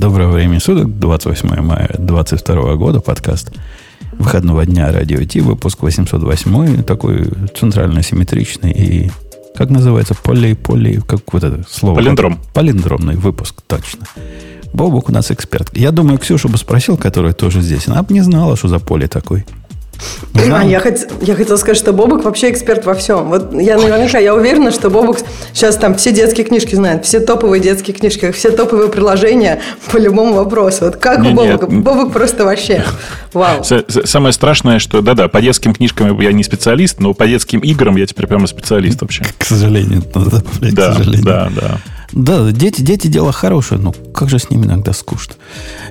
Доброго времени суток, 28 мая 2022 года, подкаст выходного дня Радио Ти, выпуск 808, такой центрально-симметричный и, как называется, полей, полей, как вот это слово? Полиндром. Полиндромный выпуск, точно. Бобук у нас эксперт. Я думаю, Ксюшу бы спросил, которая тоже здесь, она бы не знала, что за поле такой. А, я, хот... я хотела сказать, что Бобок вообще эксперт во всем. Вот я наверняка, я уверена, что Бобок сейчас там все детские книжки знает, все топовые детские книжки, все топовые приложения по любому вопросу. Вот как не, у Бобока? Нет. Бобок просто вообще вау. Самое страшное, что да-да, по детским книжкам я не специалист, но по детским играм я теперь прямо специалист вообще. К сожалению, надо добавлять, да, к сожалению. Да, да. Да, дети, дети дело хорошее, но как же с ними иногда скучно.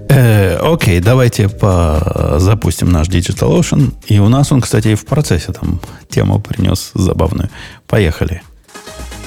Э, окей, давайте по запустим наш Digital Ocean. И у нас он, кстати, и в процессе там тему принес забавную. Поехали.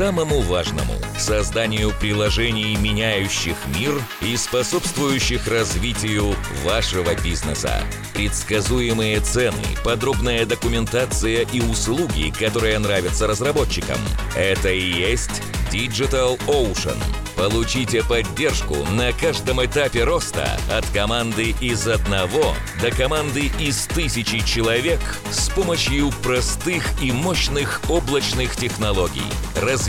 самому важному – созданию приложений, меняющих мир и способствующих развитию вашего бизнеса. Предсказуемые цены, подробная документация и услуги, которые нравятся разработчикам – это и есть Digital Ocean. Получите поддержку на каждом этапе роста от команды из одного до команды из тысячи человек с помощью простых и мощных облачных технологий.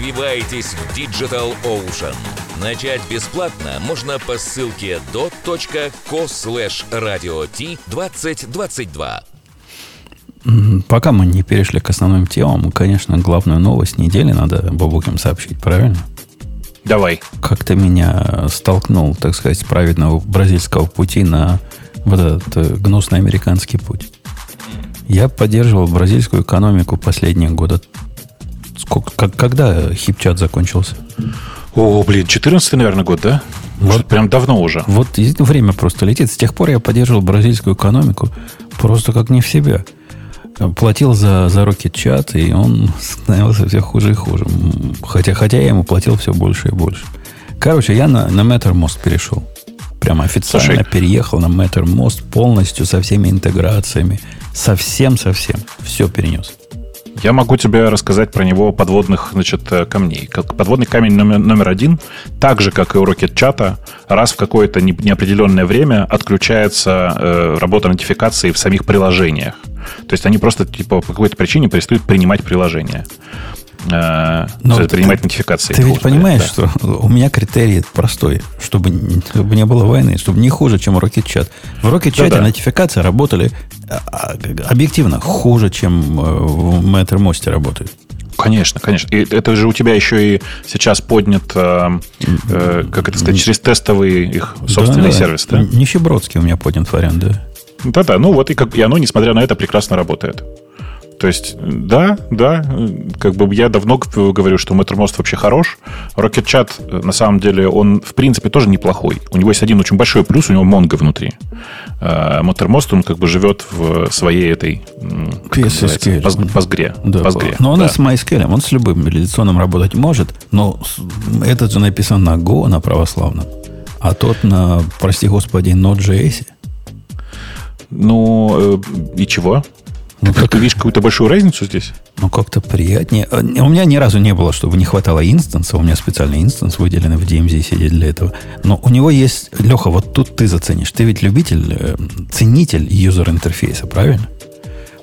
Развивайтесь в Digital Ocean. Начать бесплатно можно по ссылке dot.co slash radio 2022. Пока мы не перешли к основным темам, конечно, главную новость недели надо Бабуким сообщить, правильно? Давай. Как-то меня столкнул, так сказать, с праведного бразильского пути на вот этот э, гнусный американский путь. Я поддерживал бразильскую экономику последние годы. Как, когда хипчат закончился? О, блин, 14 наверное, год, да? Может, вот, прям давно уже. Вот время просто летит. С тех пор я поддерживал бразильскую экономику просто как не в себя платил за, за Rocket Chat, и он становился все хуже и хуже. Хотя, хотя я ему платил все больше и больше. Короче, я на, на Mattermost перешел. Прямо официально Слушай. переехал на Mattermost полностью со всеми интеграциями. Совсем-совсем. Все перенес. Я могу тебе рассказать про него подводных значит, э, камней. Как подводный камень номер, номер один, так же, как и у Rocket раз в какое-то неопределенное время отключается э, работа нотификации в самих приложениях. То есть они просто типа, по какой-то причине перестают принимать приложения. Э, Но принимать нотификации. Ты ведь понимаешь, да. что у меня критерий простой, чтобы, чтобы не было войны, чтобы не хуже, чем Rocket Chat. В Rocket Chat да, да. нотификации работали а, а, объективно хуже, чем э, в Mattermost работают. Конечно, конечно. И это же у тебя еще и сейчас поднят, э, э, как это сказать, через тестовый их собственный да, сервис, да? Нищебродский у меня поднят вариант, да. Да-да, ну вот и, как, и оно, несмотря на это, прекрасно работает. То есть, да, да, как бы я давно говорю, что Mattermost вообще хорош. Rocket Chat, на самом деле, он, в принципе, тоже неплохой. У него есть один очень большой плюс, у него Mongo внутри. Mattermost, он как бы живет в своей этой PSSQL. Postgre. Да. Но он да. с MySQL, он с любым реляционным работать может, но этот же написан на Go, на православном. А тот на, прости господи, Node.js. Ну, э, и чего? Ну, как... Ты видишь какую-то большую разницу здесь? Ну, как-то приятнее. Э, у меня ни разу не было, чтобы не хватало инстанса. У меня специальный инстанс выделенный в DMZ сидит для этого. Но у него есть... Леха, вот тут ты заценишь. Ты ведь любитель, э, ценитель юзер-интерфейса, правильно?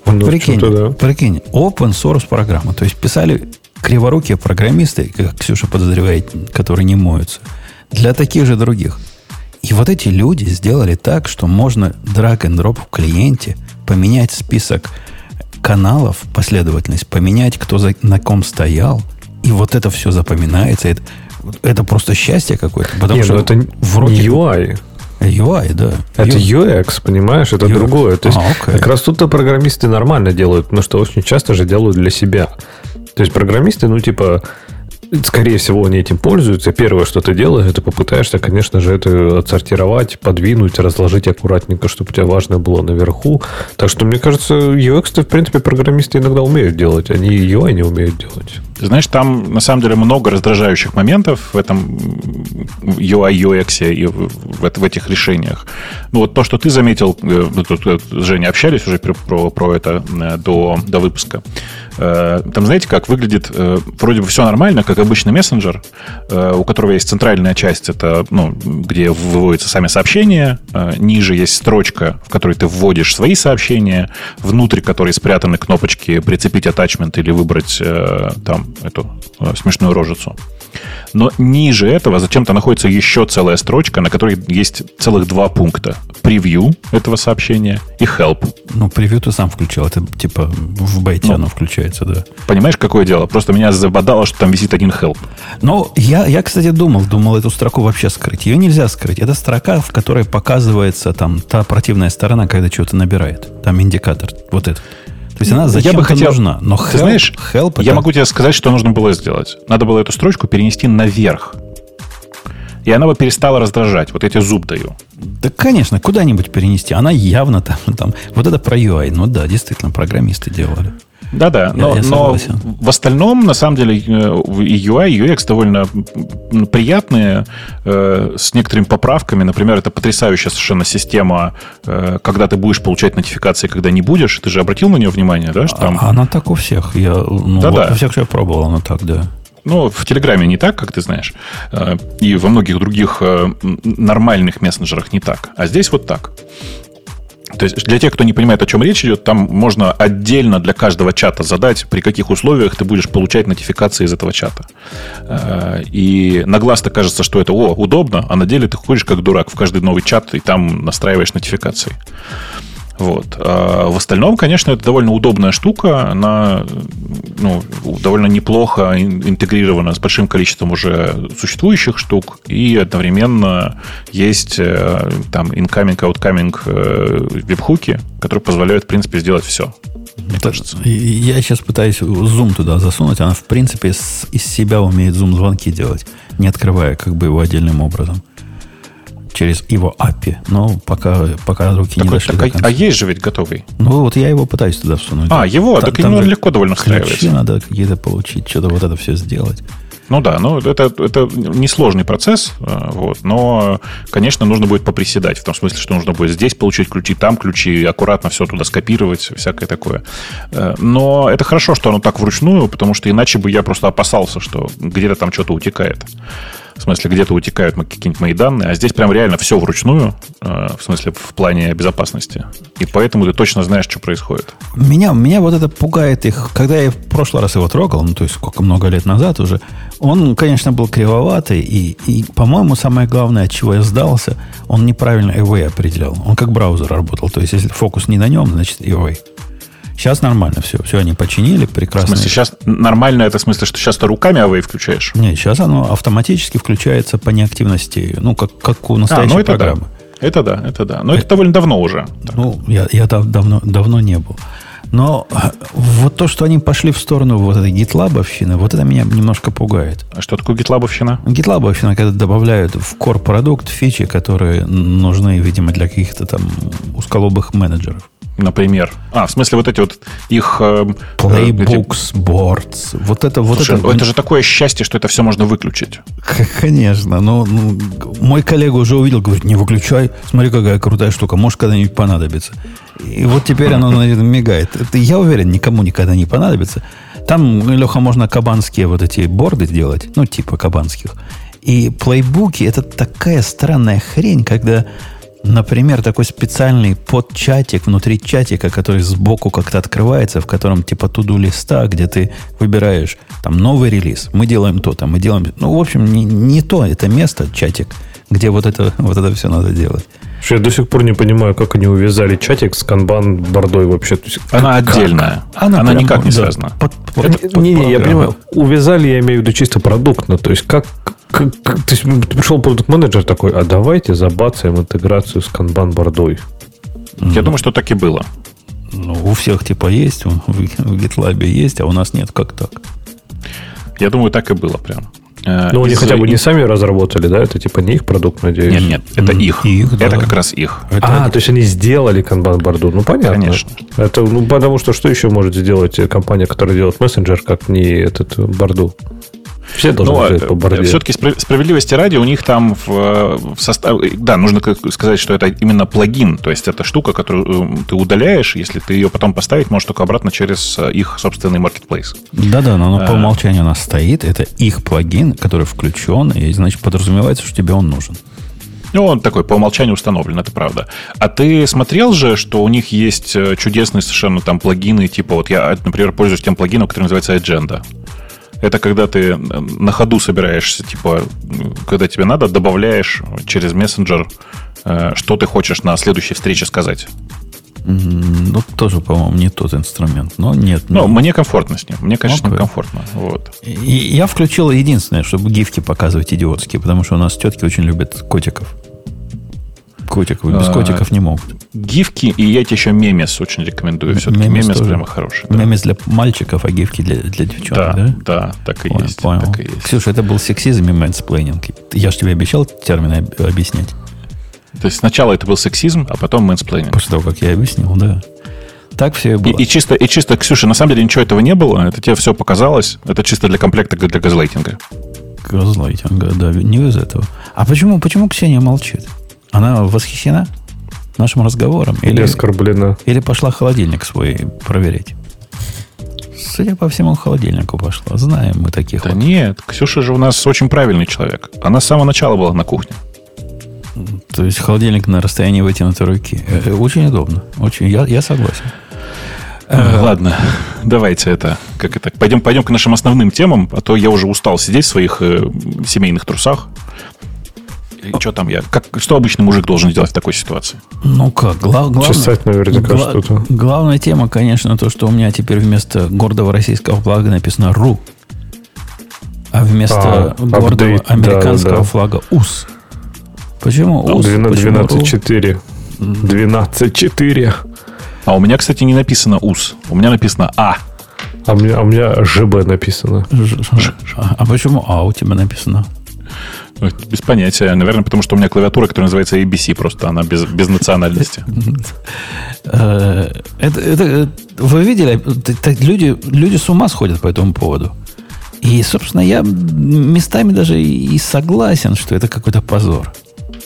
Вот ну, прикинь, да. прикинь, open source программа. То есть писали криворукие программисты, как Ксюша подозревает, которые не моются, для таких же других. И вот эти люди сделали так, что можно drag and drop в клиенте поменять список каналов, последовательность, поменять, кто за, на ком стоял, и вот это все запоминается. Это, это просто счастье какое-то. Потому не, что ну это вроде UI. UI, да. Это UX, понимаешь, это UX. другое. То есть, а, okay. как раз тут-то программисты нормально делают, потому что очень часто же делают для себя. То есть, программисты, ну, типа, скорее всего, они этим пользуются. Первое, что ты делаешь, это попытаешься, конечно же, это отсортировать, подвинуть, разложить аккуратненько, чтобы у тебя важное было наверху. Так что, мне кажется, UX, в принципе, программисты иногда умеют делать. Они UI не умеют делать. Знаешь, там, на самом деле, много раздражающих моментов в этом UI, UX и в, этих решениях. Ну, вот то, что ты заметил, э, мы тут э, с Женей общались уже про, про, про это э, до, до выпуска. Там, знаете, как выглядит, вроде бы все нормально, как обычный мессенджер, у которого есть центральная часть, это, ну, где выводятся сами сообщения, ниже есть строчка, в которой ты вводишь свои сообщения, внутрь которой спрятаны кнопочки «Прицепить атачмент» или выбрать там эту смешную рожицу. Но ниже этого зачем-то находится еще целая строчка, на которой есть целых два пункта. Превью этого сообщения и help. Ну, превью ты сам включил. Это типа в бете ну, оно включается, да. Понимаешь, какое дело? Просто меня забодало, что там висит один help. Ну, я, я, кстати, думал, думал эту строку вообще скрыть. Ее нельзя скрыть. Это строка, в которой показывается там та противная сторона, когда что-то набирает. Там индикатор. Вот это. То есть она зачем-то я бы хотел, нужна. Но help, ты знаешь, help я это... могу тебе сказать, что нужно было сделать. Надо было эту строчку перенести наверх. И она бы перестала раздражать. Вот я тебе зуб даю. Да, конечно, куда-нибудь перенести. Она явно там, там... Вот это про UI. Ну да, действительно, программисты делали. Да-да, но, я, но в остальном, на самом деле, э, и UI, и UX довольно приятные, э, с некоторыми поправками. Например, это потрясающая совершенно система, э, когда ты будешь получать нотификации, когда не будешь. Ты же обратил на нее внимание, да? Что там... а, она так у всех. Я, ну, да, вот да. У всех, что я пробовал, она так, да. Ну, в Телеграме не так, как ты знаешь. И во многих других нормальных мессенджерах не так. А здесь вот так. То есть для тех, кто не понимает, о чем речь идет, там можно отдельно для каждого чата задать, при каких условиях ты будешь получать нотификации из этого чата. Э, и на глаз-то кажется, что это, о, удобно, а на деле ты ходишь как дурак в каждый новый чат и там настраиваешь нотификации. Вот. А в остальном, конечно, это довольно удобная штука. Она ну, довольно неплохо интегрирована с большим количеством уже существующих штук. И одновременно есть э, там incoming, outcoming э, веб-хуки, которые позволяют, в принципе, сделать все. Мне кажется. Я сейчас пытаюсь зум туда засунуть. Она, в принципе, из себя умеет зум-звонки делать, не открывая как бы его отдельным образом через его API, но пока, пока руки так, не дошли так, до а. А есть же ведь готовый? Ну, вот я его пытаюсь туда всунуть. А, его? Та, так ему легко довольно встраивается. Ключи надо какие-то получить, что-то вот это все сделать. Ну да, ну это, это несложный процесс, э, вот, но, конечно, нужно будет поприседать, в том смысле, что нужно будет здесь получить ключи, там ключи, аккуратно все туда скопировать, всякое такое. Э, но это хорошо, что оно так вручную, потому что иначе бы я просто опасался, что где-то там что-то утекает. Смысле, где-то утекают какие-нибудь мои данные, а здесь прям реально все вручную, э, в смысле, в плане безопасности. И поэтому ты точно знаешь, что происходит. Меня, меня вот это пугает их. Когда я в прошлый раз его трогал, ну, то есть сколько много лет назад уже, он, конечно, был кривоватый, и, и по-моему, самое главное, от чего я сдался, он неправильно away определял. Он как браузер работал. То есть, если фокус не на нем, значит away. Сейчас нормально все. Все они починили, прекрасно. В смысле, сейчас нормально это в смысле, что сейчас ты руками авей включаешь? Нет, сейчас оно автоматически включается по неактивности, ну, как, как у настоящей а, ну, это программы. Да. Это да, это да. Но это, это довольно давно уже. Ну, я, я там давно, давно не был. Но э, вот то, что они пошли в сторону вот этой гитлабовщины, вот это меня немножко пугает. А что такое гитлабовщина? Гитлабовщина, когда добавляют в core продукт фичи, которые нужны, видимо, для каких-то там усколобых менеджеров например. А, в смысле, вот эти вот их... Э, Playbooks, эти... boards. Вот это, вот Слушай, это... это же такое счастье, что это все можно выключить. Конечно. Но ну, мой коллега уже увидел, говорит, не выключай. Смотри, какая крутая штука. Может, когда-нибудь понадобится. И вот теперь оно, наверное, мигает. Это, я уверен, никому никогда не понадобится. Там, Леха, можно кабанские вот эти борды сделать. Ну, типа кабанских. И плейбуки – это такая странная хрень, когда Например, такой специальный подчатик внутри чатика, который сбоку как-то открывается, в котором типа туду листа, где ты выбираешь там новый релиз. Мы делаем то, там мы делаем... Ну, в общем, не, не то это место, чатик, где вот это, вот это все надо делать. Что я до сих пор не понимаю, как они увязали чатик с канбан бордой вообще. Есть, она как? отдельная. Она, она прям, никак не да, связана. Под, под, это, под, не, не, я понимаю. Увязали, я имею в виду чисто продуктно. То есть, как, как, как то есть, пришел продукт-менеджер такой, а давайте забацаем интеграцию с канбан бордой. Mm. Я думаю, что так и было. Ну, у всех типа есть, в, в GitLab есть, а у нас нет. Как так? Я думаю, так и было прям. Э, ну, они хотя бы не сами разработали, да? Это типа не их продукт, надеюсь? Нет, нет, это их. их да. Это как раз их. Это... А, то есть они сделали канбан-борду. Ну, понятно. Конечно. Это, ну, потому что что еще может сделать компания, которая делает мессенджер, как не этот борду? Все должны Но, ну, по борде. Все-таки справедливости ради, у них там в, в составе... Да, нужно сказать, что это именно плагин. То есть это штука, которую э, ты удаляешь. Если ты ее потом поставить, можешь только обратно через э, их собственный marketplace. Да-да, но оно а, по умолчанию у нас стоит. Это их плагин, который включен. И, значит, подразумевается, что тебе он нужен. Ну, он такой по умолчанию установлен, это правда. А ты смотрел же, что у них есть э, чудесные совершенно там плагины, типа вот я, например, пользуюсь тем плагином, который называется Agenda. Это когда ты на ходу собираешься, типа, когда тебе надо, добавляешь через мессенджер, э, что ты хочешь на следующей встрече сказать. Ну, тоже, по-моему, не тот инструмент. Но нет. Ну, ну мне комфортно с ним. Мне, конечно, okay. комфортно. Вот. И я включил единственное, чтобы гифки показывать идиотские, потому что у нас тетки очень любят котиков. Котиков. Без а, котиков не могут. Гифки, и я тебе еще memes очень рекомендую. Все-таки memes, memes прямо хороший. Да. Memes для мальчиков, а гифки для, для девчонок, да? Да, да так и, понял, есть, понял. так и есть. Ксюша, это был сексизм и мэнсплейнинг. Я же тебе обещал термины объяснять. То есть сначала это был сексизм, а потом мэнсплейнинг. После того, как я объяснил, да. Так все и было. И, и, чисто, и чисто, Ксюша, на самом деле ничего этого не было. Это тебе все показалось. Это чисто для комплекта для газлайтинга. Газлайтинга, да, не из этого. А почему, почему Ксения молчит? Она восхищена? нашим разговором? Или, оскорблена. Или пошла холодильник свой проверять? Судя по всему, холодильнику пошла. Знаем мы таких. Да вот. нет, Ксюша же у нас очень правильный человек. Она с самого начала была на кухне. То есть холодильник на расстоянии вытянутой руки. Э, э, очень удобно. Очень, я, я согласен. Э, ладно, давайте это, как это, пойдем, пойдем к нашим основным темам, а то я уже устал сидеть в своих э, семейных трусах что там я? Как, что обычный мужик должен делать в такой ситуации? Ну как, гла- главное... Чесать наверняка гла- что-то. Главная тема, конечно, то, что у меня теперь вместо гордого российского флага написано «РУ», а вместо а, гордого апдейт, американского да, да. флага «УС». Почему УС? 12.4. 12.4. А у меня, кстати, не написано УС. У меня написано А. А у меня, а у меня ЖБ написано. Ж, Ж, а почему А у тебя написано? Без понятия. Наверное, потому что у меня клавиатура, которая называется ABC, просто она без, без национальности. Э, это, это, вы видели, люди, люди с ума сходят по этому поводу. И, собственно, я местами даже и согласен, что это какой-то позор.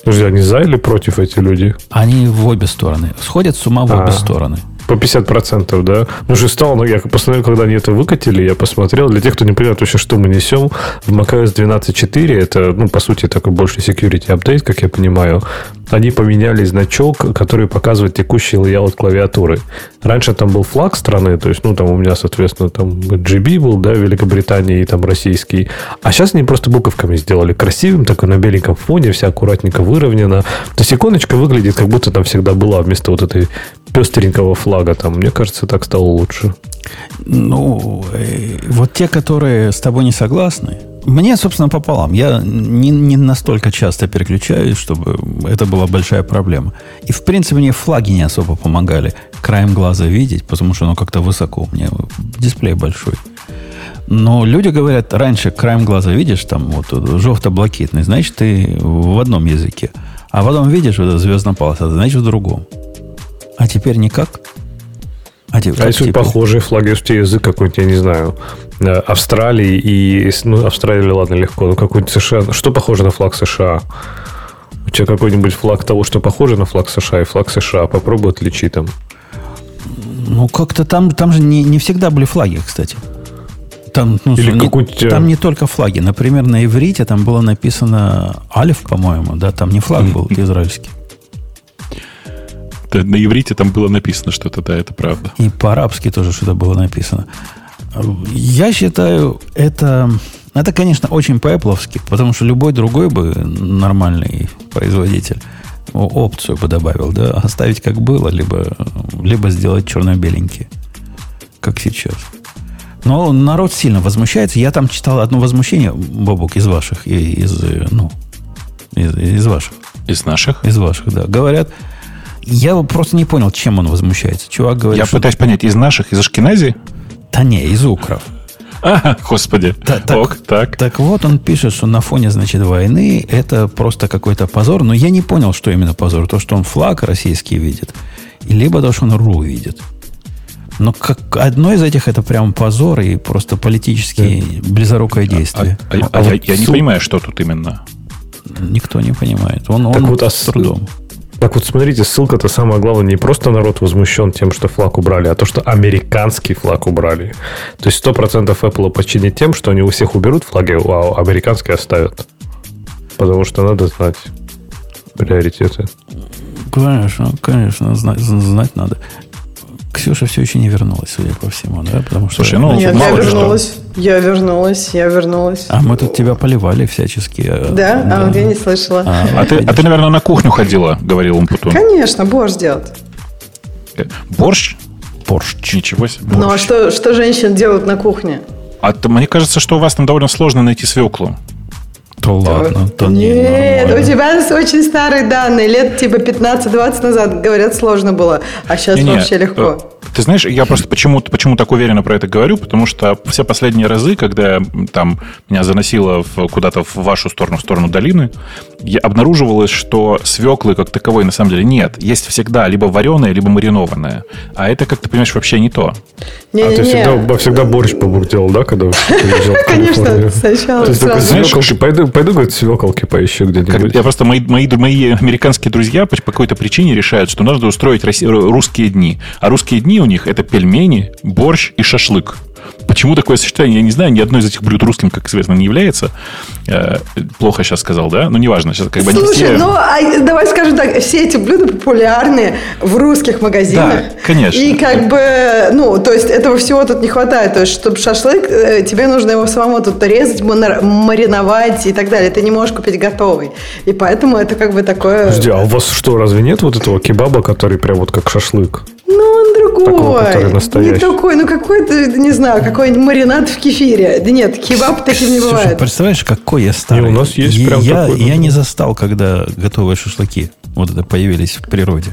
Подожди, они за или против эти люди? Они в обе стороны. Сходят с ума в а, обе стороны по 50%, да. Ну, же стало, ну, я посмотрел, когда они это выкатили, я посмотрел. Для тех, кто не понимает вообще, что мы несем, в macOS 12.4, это, ну, по сути, такой больше security update, как я понимаю, они поменяли значок, который показывает текущий layout клавиатуры. Раньше там был флаг страны, то есть, ну, там у меня, соответственно, там GB был, да, Великобритании и там российский. А сейчас они просто буковками сделали красивым, такой на беленьком фоне, вся аккуратненько выровнена. То есть иконочка выглядит, как будто там всегда была вместо вот этой пестренького флага там. Мне кажется, так стало лучше. Ну, э, вот те, которые с тобой не согласны, мне, собственно, пополам. Я не, не настолько часто переключаюсь, чтобы это была большая проблема. И, в принципе, мне флаги не особо помогали краем глаза видеть, потому что оно как-то высоко. У меня дисплей большой. Но люди говорят, раньше краем глаза видишь, там вот желто-блокитный, значит, ты в одном языке. А потом видишь, вот звездная полоса, значит, в другом. А теперь никак? А, те, а если теперь? похожие флаги, если язык какой-нибудь, я не знаю, э, Австралии и... Ну, Австралия, ладно, легко, но какой-нибудь США... Что похоже на флаг США? У тебя какой-нибудь флаг того, что похоже на флаг США и флаг США. Попробуй отличи там. Ну, как-то там, там же не, не всегда были флаги, кстати. Там, ну, Или не, там не только флаги. Например, на иврите там было написано Алиф, по-моему, да, там не флаг был израильский на иврите там было написано что-то, да, это правда. И по-арабски тоже что-то было написано. Я считаю, это, это, конечно, очень по-эпловски, потому что любой другой бы нормальный производитель опцию бы добавил, да, оставить как было, либо, либо сделать черно-беленький, как сейчас. Но народ сильно возмущается. Я там читал одно возмущение, Бобок, из ваших, из, ну, из, из ваших. Из наших? Из ваших, да. Говорят, я просто не понял, чем он возмущается. Чувак говорит, Я что... пытаюсь понять, из наших, из Ашкенази? Да не, из укров. А, господи. Та- так, Ок, так. Так вот, он пишет, что на фоне, значит, войны это просто какой-то позор. Но я не понял, что именно позор. То, что он флаг российский видит, либо то, что он РУ видит. Но как одно из этих это прям позор и просто политически близорукое действие. А, а- А а я, вот я не су- понимаю, что тут именно. Никто не понимает. Он, Так он вот, а с- трудом. Так вот, смотрите, ссылка-то самое главное, не просто народ возмущен тем, что флаг убрали, а то, что американский флаг убрали. То есть 100% Apple починит тем, что они у всех уберут флаги, а американский оставят. Потому что надо знать приоритеты. Конечно, конечно, знать, знать надо. Ксюша все еще не вернулась, судя по всему, да? Потому что Слушай, ну, Нет, я ли что. вернулась. Я вернулась, я вернулась. А мы тут тебя поливали всячески. э, Да? А вот я не слышала. А, А ты, а ты, наверное, на кухню ходила, говорил Умпутун. Конечно, борщ делать. Э, Борщ? Борщ. Ничего себе. Ну а борщ. что, что женщины делают на кухне? А то мне кажется, что у вас там довольно сложно найти свеклу. То ладно, то не Нет, у тебя очень старые данные. Лет типа 15-20 назад, говорят, сложно было. А сейчас Не-не, вообще легко. э, Ты знаешь, я просто почему, почему так уверенно про это говорю, потому что все последние разы, когда там меня заносило в- куда-то в вашу сторону, в сторону долины, обнаруживалось, что свеклы как таковой на самом деле нет. Есть всегда либо вареная, либо маринованная. А это, как ты понимаешь, вообще не то. А ты Не-не-не. всегда, всегда борщ делал, да, когда приезжал в Конечно, сначала То есть пойду, пойду, говорит, свеколки поищу где-нибудь. я просто мои, мои, мои американские друзья по какой-то причине решают, что надо устроить русские дни. А русские дни у них это пельмени, борщ и шашлык. Почему такое сочетание, я не знаю, ни одно из этих блюд русским, как известно, не является. Э, плохо сейчас сказал, да? Ну, неважно. Сейчас как бы Слушай, все- ну а, давай скажем так, все эти блюда популярны в русских магазинах. Да, конечно. И как бы, ну, то есть этого всего тут не хватает. То есть, чтобы шашлык, э, тебе нужно его самому тут резать, мариновать и так далее. Ты не можешь купить готовый. И поэтому это как бы такое... Подожди, а у вас что, разве нет вот этого кебаба, который прям вот как шашлык? Ну, он другой. Такого, который настоящий. Не такой, ну какой-то, не знаю, какой-нибудь маринад в кефире. Да нет, кебаб таким не Слушай, бывает. представляешь, какой я старый. Не, у нас есть И прям я, такой, я не застал, когда готовые шашлыки вот это появились в природе.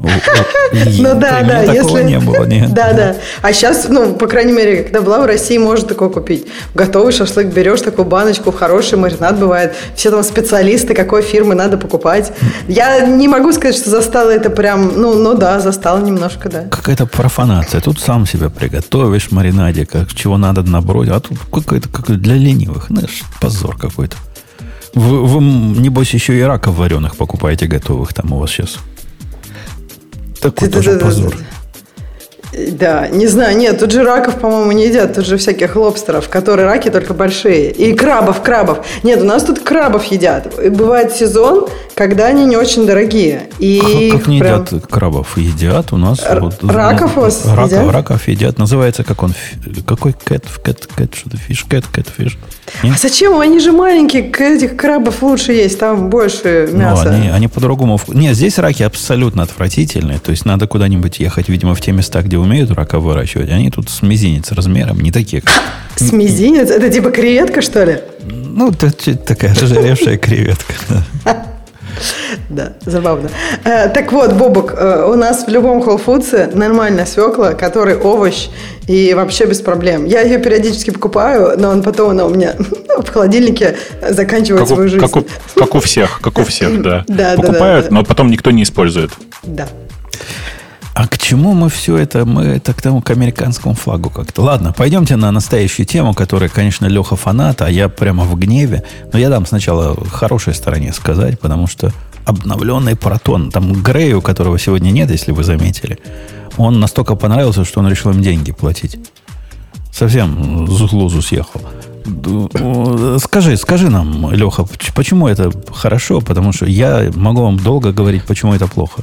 Ну да, при да, если... не было, нет. Да, да. А сейчас, ну, по крайней мере, когда была в России, можно такое купить. Готовый шашлык берешь, такую баночку, хороший маринад бывает. Все там специалисты, какой фирмы надо покупать. Я не могу сказать, что застала это прям, ну, ну да, застала немножко, да. Какая-то профанация. Тут сам себя приготовишь маринаде, как, чего надо набросить. А тут какой-то какой для ленивых. Знаешь, позор какой-то. Вы, вы, небось, еще и раков вареных покупаете готовых там у вас сейчас. Такой тоже позор. Да, не знаю, нет, тут же раков, по-моему, не едят, тут же всяких лобстеров, которые раки только большие. И крабов, крабов. Нет, у нас тут крабов едят. И бывает сезон, когда они не очень дорогие. И Как, как не прям- едят крабов? Едят у нас. Р- раков у вас раков, едят? раков едят. Называется как он? Какой cat? Cat, cat, что-то fish, cat, cat, fish. А зачем? Они же маленькие, этих крабов лучше есть, там больше Ну, мяса. они, они по-другому... Нет, здесь раки абсолютно отвратительные. То есть надо куда-нибудь ехать, видимо, в те места, где умеют раков выращивать. Они тут с мизинец размером, не такие. как- С мизинец? Это типа креветка, что ли? Ну, это такая разжиревшая креветка. да. Забавно. Э, так вот, Бобок, э, у нас в любом Whole Foods нормальная свекла, который овощ и вообще без проблем. Я ее периодически покупаю, но он потом она у меня в холодильнике заканчивает Как у, свою жизнь. как у- как у всех, как у всех, да. Да, да, Покупают, да, да. но потом никто не использует. Да. А к чему мы все это? Мы это к тому, к американскому флагу как-то. Ладно, пойдемте на настоящую тему, которая, конечно, Леха фанат, а я прямо в гневе. Но я дам сначала хорошей стороне сказать, потому что обновленный протон, там Грею, которого сегодня нет, если вы заметили, он настолько понравился, что он решил им деньги платить. Совсем с глузу съехал. О, Скажи, скажи нам, Леха, поч- почему это хорошо? Потому что я могу вам долго говорить, почему это плохо.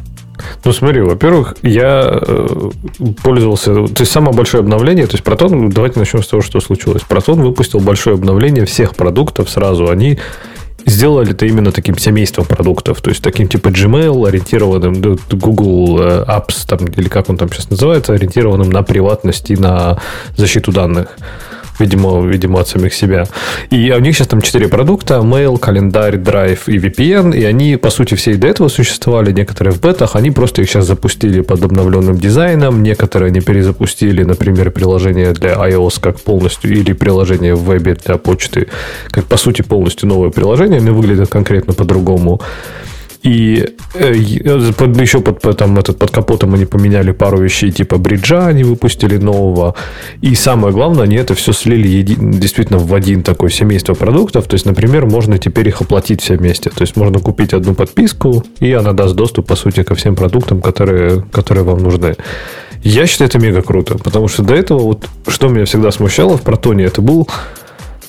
Ну, смотри, во-первых, я э, пользовался... То есть, самое большое обновление... То есть, Протон... Давайте начнем с того, что случилось. Протон выпустил большое обновление всех продуктов сразу. Они сделали это именно таким семейством продуктов. То есть, таким типа Gmail, ориентированным... да, Google э, Apps, там, или как он там сейчас называется, ориентированным на приватность и на защиту данных. Видимо, видимо, от самих себя. И у них сейчас там четыре продукта, mail, календарь, Drive и VPN, и они, по сути, все и до этого существовали, некоторые в бетах, они просто их сейчас запустили под обновленным дизайном, некоторые они перезапустили, например, приложение для iOS как полностью, или приложение в вебе для почты, как, по сути, полностью новое приложение, они выглядят конкретно по-другому. И э, под, еще под, там, этот, под капотом они поменяли пару вещей, типа бриджа они выпустили нового. И самое главное, они это все слили еди, действительно в один такой семейство продуктов. То есть, например, можно теперь их оплатить все вместе. То есть, можно купить одну подписку, и она даст доступ, по сути, ко всем продуктам, которые, которые вам нужны. Я считаю, это мега круто, потому что до этого, вот, что меня всегда смущало в Протоне, это был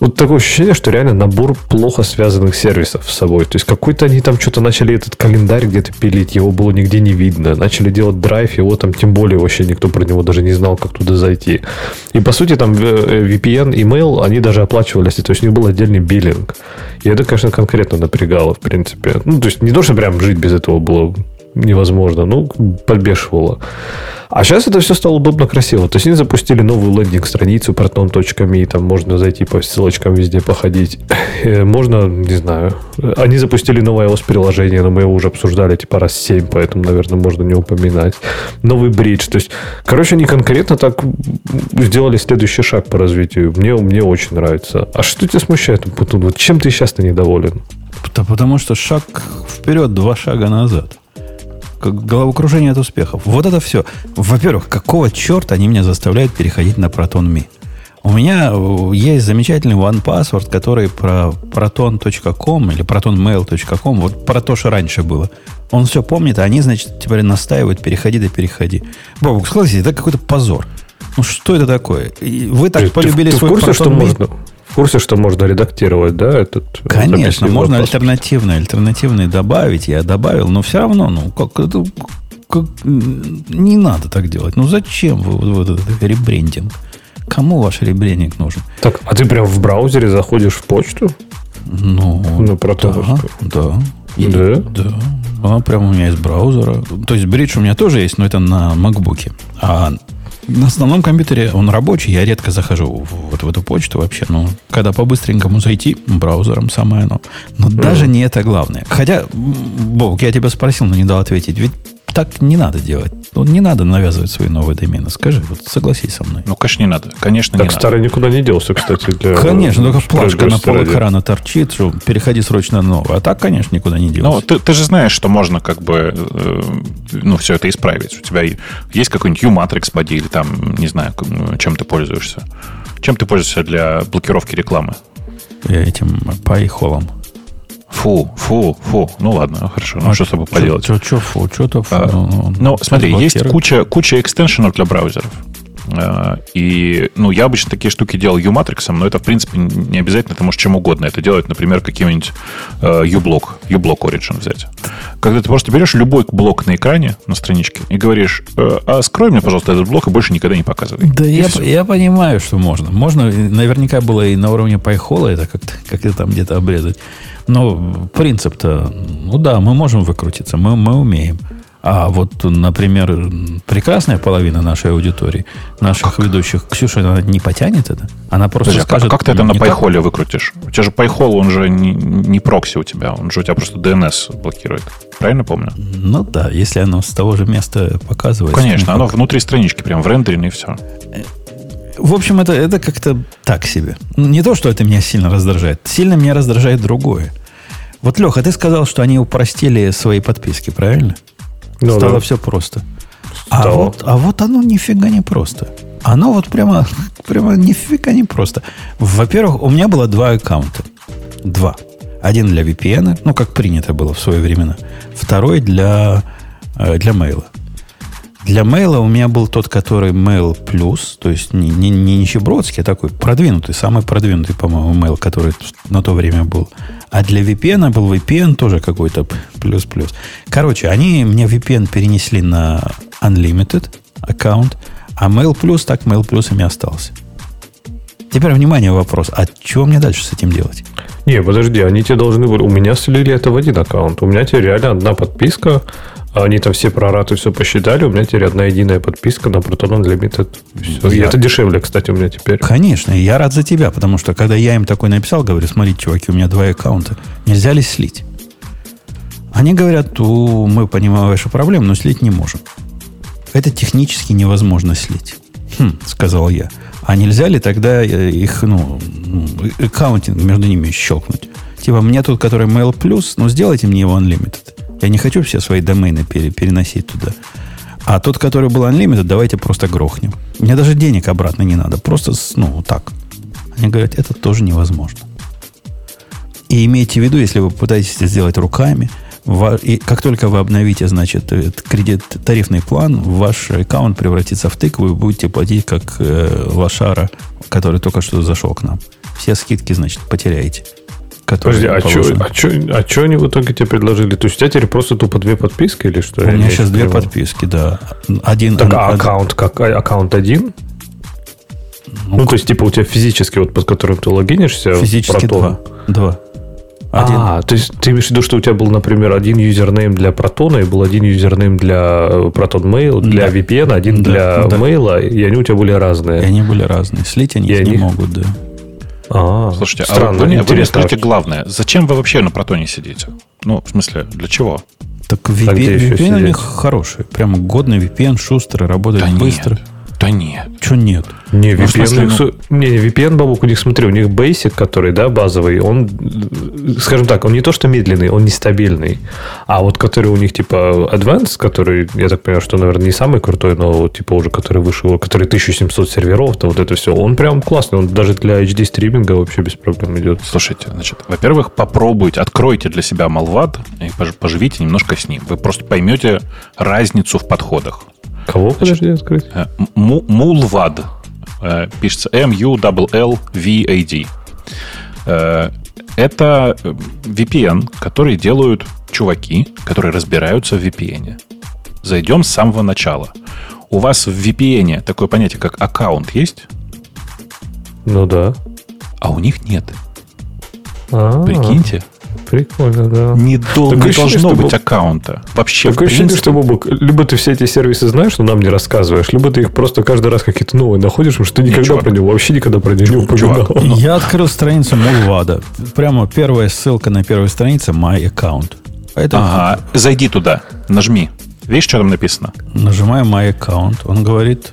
вот такое ощущение, что реально набор плохо связанных сервисов с собой. То есть какой-то они там что-то начали этот календарь где-то пилить, его было нигде не видно. Начали делать драйв, его там тем более вообще никто про него даже не знал, как туда зайти. И по сути там э, VPN, email, они даже оплачивались, то есть у них был отдельный биллинг. И это, конечно, конкретно напрягало, в принципе. Ну, то есть не то, что прям жить без этого было невозможно, ну, подбешивало. А сейчас это все стало удобно, красиво. То есть они запустили новую лендинг-страницу proton.me, там можно зайти по ссылочкам везде походить. Э, можно, не знаю. Они запустили новое iOS-приложение, но мы его уже обсуждали типа раз 7, поэтому, наверное, можно не упоминать. Новый бридж. То есть, короче, они конкретно так сделали следующий шаг по развитию. Мне, мне очень нравится. А что тебя смущает, Путун? Вот чем ты сейчас недоволен? Да потому что шаг вперед, два шага назад как головокружение от успехов. Вот это все. Во-первых, какого черта они меня заставляют переходить на Proton.me? У меня э, есть замечательный OnePassword, который про proton.com или protonmail.com, вот про то, что раньше было. Он все помнит, а они, значит, теперь настаивают, переходи да переходи. Бобук, согласитесь, это какой-то позор. Ну, что это такое? Вы так ты, полюбили ты, свой ты в курсе, что можно, в курсе, что можно редактировать, да, этот... Конечно, можно альтернативный, альтернативный добавить. Я добавил, но все равно, ну, как это... Как, не надо так делать. Ну, зачем вы вот, вот этот ребрендинг? Кому ваш ребрендинг нужен? Так, а ты прям в браузере заходишь в почту? Ну, ну про да, да. Да? Да. Она прямо у меня из браузера. То есть бридж у меня тоже есть, но это на макбуке. А на основном компьютере он рабочий, я редко захожу в, вот в эту почту вообще. Ну, когда по-быстренькому зайти, браузером самое оно. Но mm. даже не это главное. Хотя, Бог, я тебя спросил, но не дал ответить. Ведь так не надо делать. Ну, не надо навязывать свои новые домены. Скажи, вот согласись со мной. Ну, конечно, не надо. Конечно, так не старый надо. никуда не делся, кстати. Для... Конечно, только плашка на пол экрана торчит, что переходи срочно на новый. А так, конечно, никуда не делся. Ну, ты, ты же знаешь, что можно как бы э, ну, все это исправить. У тебя есть какой-нибудь U-Matrix поди или там, не знаю, чем ты пользуешься. Чем ты пользуешься для блокировки рекламы? Я этим пайхолом. Фу, фу, фу. Ну ладно, хорошо. Ну, а что с тобой поделать? Что фу, что-то фу. А, ну, ну, ну смотри, есть куча, куча экстеншенов для браузеров. А, и, ну, я обычно такие штуки делал U-Matrix, но это, в принципе, не обязательно, ты можешь чем угодно это делать. Например, каким-нибудь U-блок, U-блок Origin взять. Когда ты просто берешь любой блок на экране, на страничке, и говоришь, э, а скрой мне, пожалуйста, этот блок и больше никогда не показывай. Да я, я понимаю, что можно. Можно, наверняка было и на уровне пайхола это как-то как там где-то обрезать. Но принцип-то, ну да, мы можем выкрутиться, мы, мы умеем. А вот, например, прекрасная половина нашей аудитории, наших как? ведущих, Ксюша, она не потянет это? Она просто Подожди, а скажет... А как ты это на пайхоле выкрутишь? У тебя же пайхол, он же не, не прокси у тебя, он же у тебя просто DNS блокирует. Правильно помню? Ну да, если оно с того же места показывает. Конечно, оно внутри странички, прям в рендере и все. В общем, это, это как-то так себе. Не то, что это меня сильно раздражает. Сильно меня раздражает другое. Вот, Леха, ты сказал, что они упростили свои подписки, правильно? Ну, Стало да. все просто. А вот, а вот оно нифига не просто. Оно вот прямо, прямо нифига не просто. Во-первых, у меня было два аккаунта. Два. Один для VPN, ну, как принято было в свои времена. Второй для, э, для мейла. Для мейла у меня был тот, который Mail Plus, то есть не, не, не нищебродский, а такой продвинутый, самый продвинутый, по-моему, mail, который на то время был. А для VPN был VPN тоже какой-то плюс-плюс. Короче, они мне VPN перенесли на Unlimited аккаунт, а Mail Plus так Mail Plus ими остался. Теперь, внимание, вопрос. А что мне дальше с этим делать? Не, подожди, они тебе должны были... У меня слили это в один аккаунт. У меня теперь реально одна подписка А они там все прораты все посчитали, у меня теперь одна единая подписка на Proton Unlimited. Все. И Я- это дешевле, кстати, у меня теперь. Конечно, и я рад за тебя, потому что когда я им такой написал, говорю, смотрите, чуваки, у меня два аккаунта, нельзя ли слить? Они говорят, «У, мы понимаем вашу проблему, но слить не можем. Это технически невозможно слить. Хм, сказал я. А нельзя ли тогда э, их, ну, аккаунтинг между ними щелкнуть? Типа, мне тут, который Mail Plus, ну, сделайте мне его Unlimited. Я не хочу все свои домены пере- переносить туда. А тот, который был Unlimited, давайте просто грохнем. Мне даже денег обратно не надо. Просто, ну, так. Они говорят, это тоже невозможно. И имейте в виду, если вы пытаетесь это сделать руками, и как только вы обновите, значит, кредит, тарифный план, ваш аккаунт превратится в тыкву, и вы будете платить как э, лошара, который только что зашел к нам. Все скидки, значит, потеряете. Подожди, а что а чё, а чё они в итоге тебе предложили? То есть у тебя теперь просто тупо две подписки или что? У Я меня не сейчас две понимаю. подписки, да. Один, Так, а аккаунт как? А аккаунт один? Ну, то есть, типа, у тебя физически, вот под которым ты логинишься, физически Proton. два. Два. Один. А, то есть ты имеешь в виду, что у тебя был, например, один юзернейм для Протона и был один юзернейм для э, Proton Mail, для Да. VPN, один Да, для да. mail, и они у тебя были И разные. они были разные. Слить они И их не они- могут, да. А, Слушайте, а странно, вы, мне- вы мне скажите главное, зачем вы вообще на протоне сидите? Ну, в смысле, для чего? Так VPN, VPN у них хороший. Прямо годный VPN, шустрый, работает Да быстро. нет. Да нет. Че нет? Не, Ну, VPN, смысле, у них су- не, VPN, бабук, у них, смотри, у них Basic, который, да, базовый, он, скажем так, он не то, что медленный, он нестабильный. А вот который у них, типа, Advanced, который, я так понимаю, что, наверное, не самый крутой, но, вот, типа, уже который вышел, который 1700 серверов, то вот это все, он прям классный, он даже для HD стриминга вообще без проблем идет. Слушайте, значит, во-первых, попробуйте, откройте для себя Malvad и пож- поживите немножко с ним. Вы просто поймете разницу в подходах. Кого, подожди, открыть? Э, Му- Mulvad. Э, Пишется M-U-L-L-V-A-D. Э, Это VPN, который делают чуваки, которые разбираются в VPN. Зайдем с самого начала. У вас в VPN такое понятие, как аккаунт есть, Ну да. а у них нет. А, Прикиньте. Прикольно, да. Не, дол- не должно быть был- аккаунта. Вообще, Такое ощущение, что, Бобок, либо ты все эти сервисы знаешь, но нам не рассказываешь, либо ты их просто каждый раз какие-то новые находишь, потому что ты никогда чувак. про него, вообще никогда про него не упоминал. чувак, Я открыл страницу Мулвада. Прямо первая ссылка на первой странице My Account. Это Ага, зайди туда, нажми. Видишь, что там написано? нажимаю My Account. Он говорит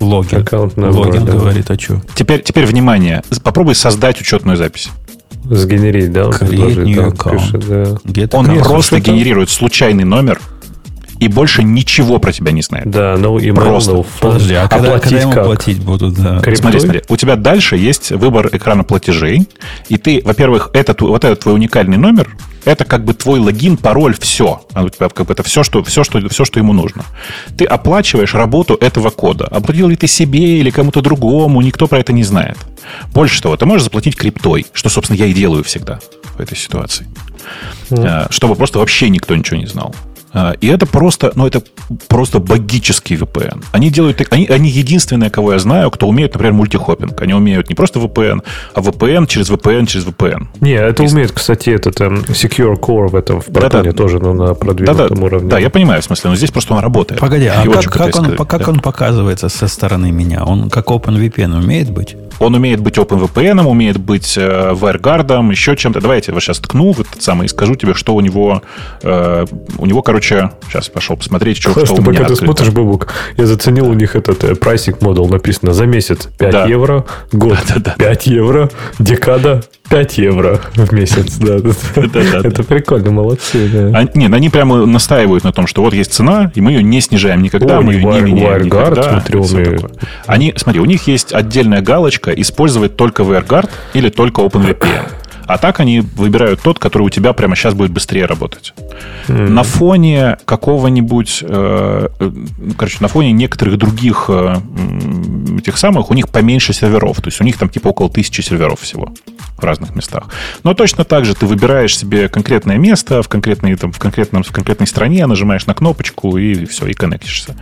логин. Аккаунт number, логин да. говорит, а что? Теперь, теперь внимание. Попробуй создать учетную запись. Сгенерить, да? он Create пишет, да. Он Нет, просто что-то- генерирует случайный номер и больше ничего про тебя не знает. Да, no email, Просто. no phone. Подожди, а когда, Оплатить когда ему как? платить будут? Да. Криптой? Смотри, смотри, у тебя дальше есть выбор экрана платежей, и ты, во-первых, этот, вот этот твой уникальный номер, это как бы твой логин, пароль, все. У тебя как бы это все что, все, что, все, что ему нужно. Ты оплачиваешь работу этого кода. Оплатил ли ты себе или кому-то другому, никто про это не знает. Больше того, ты можешь заплатить криптой, что, собственно, я и делаю всегда в этой ситуации. А, Чтобы просто вообще никто ничего не знал. А, И это просто, ну, это просто богический VPN. Они делают, они, они единственные, кого я знаю, кто умеет, например, мультихоппинг. Они умеют не просто VPN, а VPN через VPN через VPN. Не, это Есть. умеет, кстати, этот эм, Secure Core в этом, в Да-да. протоне тоже, но на Да, да, продвинутом уровне. да, я понимаю, в смысле, но здесь просто он работает. Погоди, а как, как, он, сказать, как да. он показывается со стороны меня? Он как OpenVPN умеет быть? Он умеет быть OpenVPN, умеет быть э, WireGuard, еще чем-то. Давайте я вот сейчас ткну в этот самый и скажу тебе, что у него... э, у него, короче, сейчас пошел посмотреть, что, Классно, что у меня пока ты открыто. смотришь, Бабук, я заценил у них этот э, прайсинг модул, написано за месяц 5 Да. евро, год Да-да-да. 5 евро, декада 5 евро в месяц. Да. Это прикольно, молодцы. да. А, нет, они прямо настаивают на том, что вот есть цена, и мы ее не снижаем никогда, мы ее не меняем никогда. Они, смотри, у них есть отдельная галочка использовать только WireGuard или только OpenVPN. А так они выбирают тот, который у тебя прямо сейчас будет быстрее работать. На фоне какого-нибудь, э, э, короче, на фоне некоторых других э, этих самых, у них поменьше серверов. То есть у них там типа около тысячи серверов всего в разных местах. Но точно так же ты выбираешь себе конкретное место в, конкретной, там, в, конкретном, в конкретной стране, нажимаешь на кнопочку и все, и коннектишься.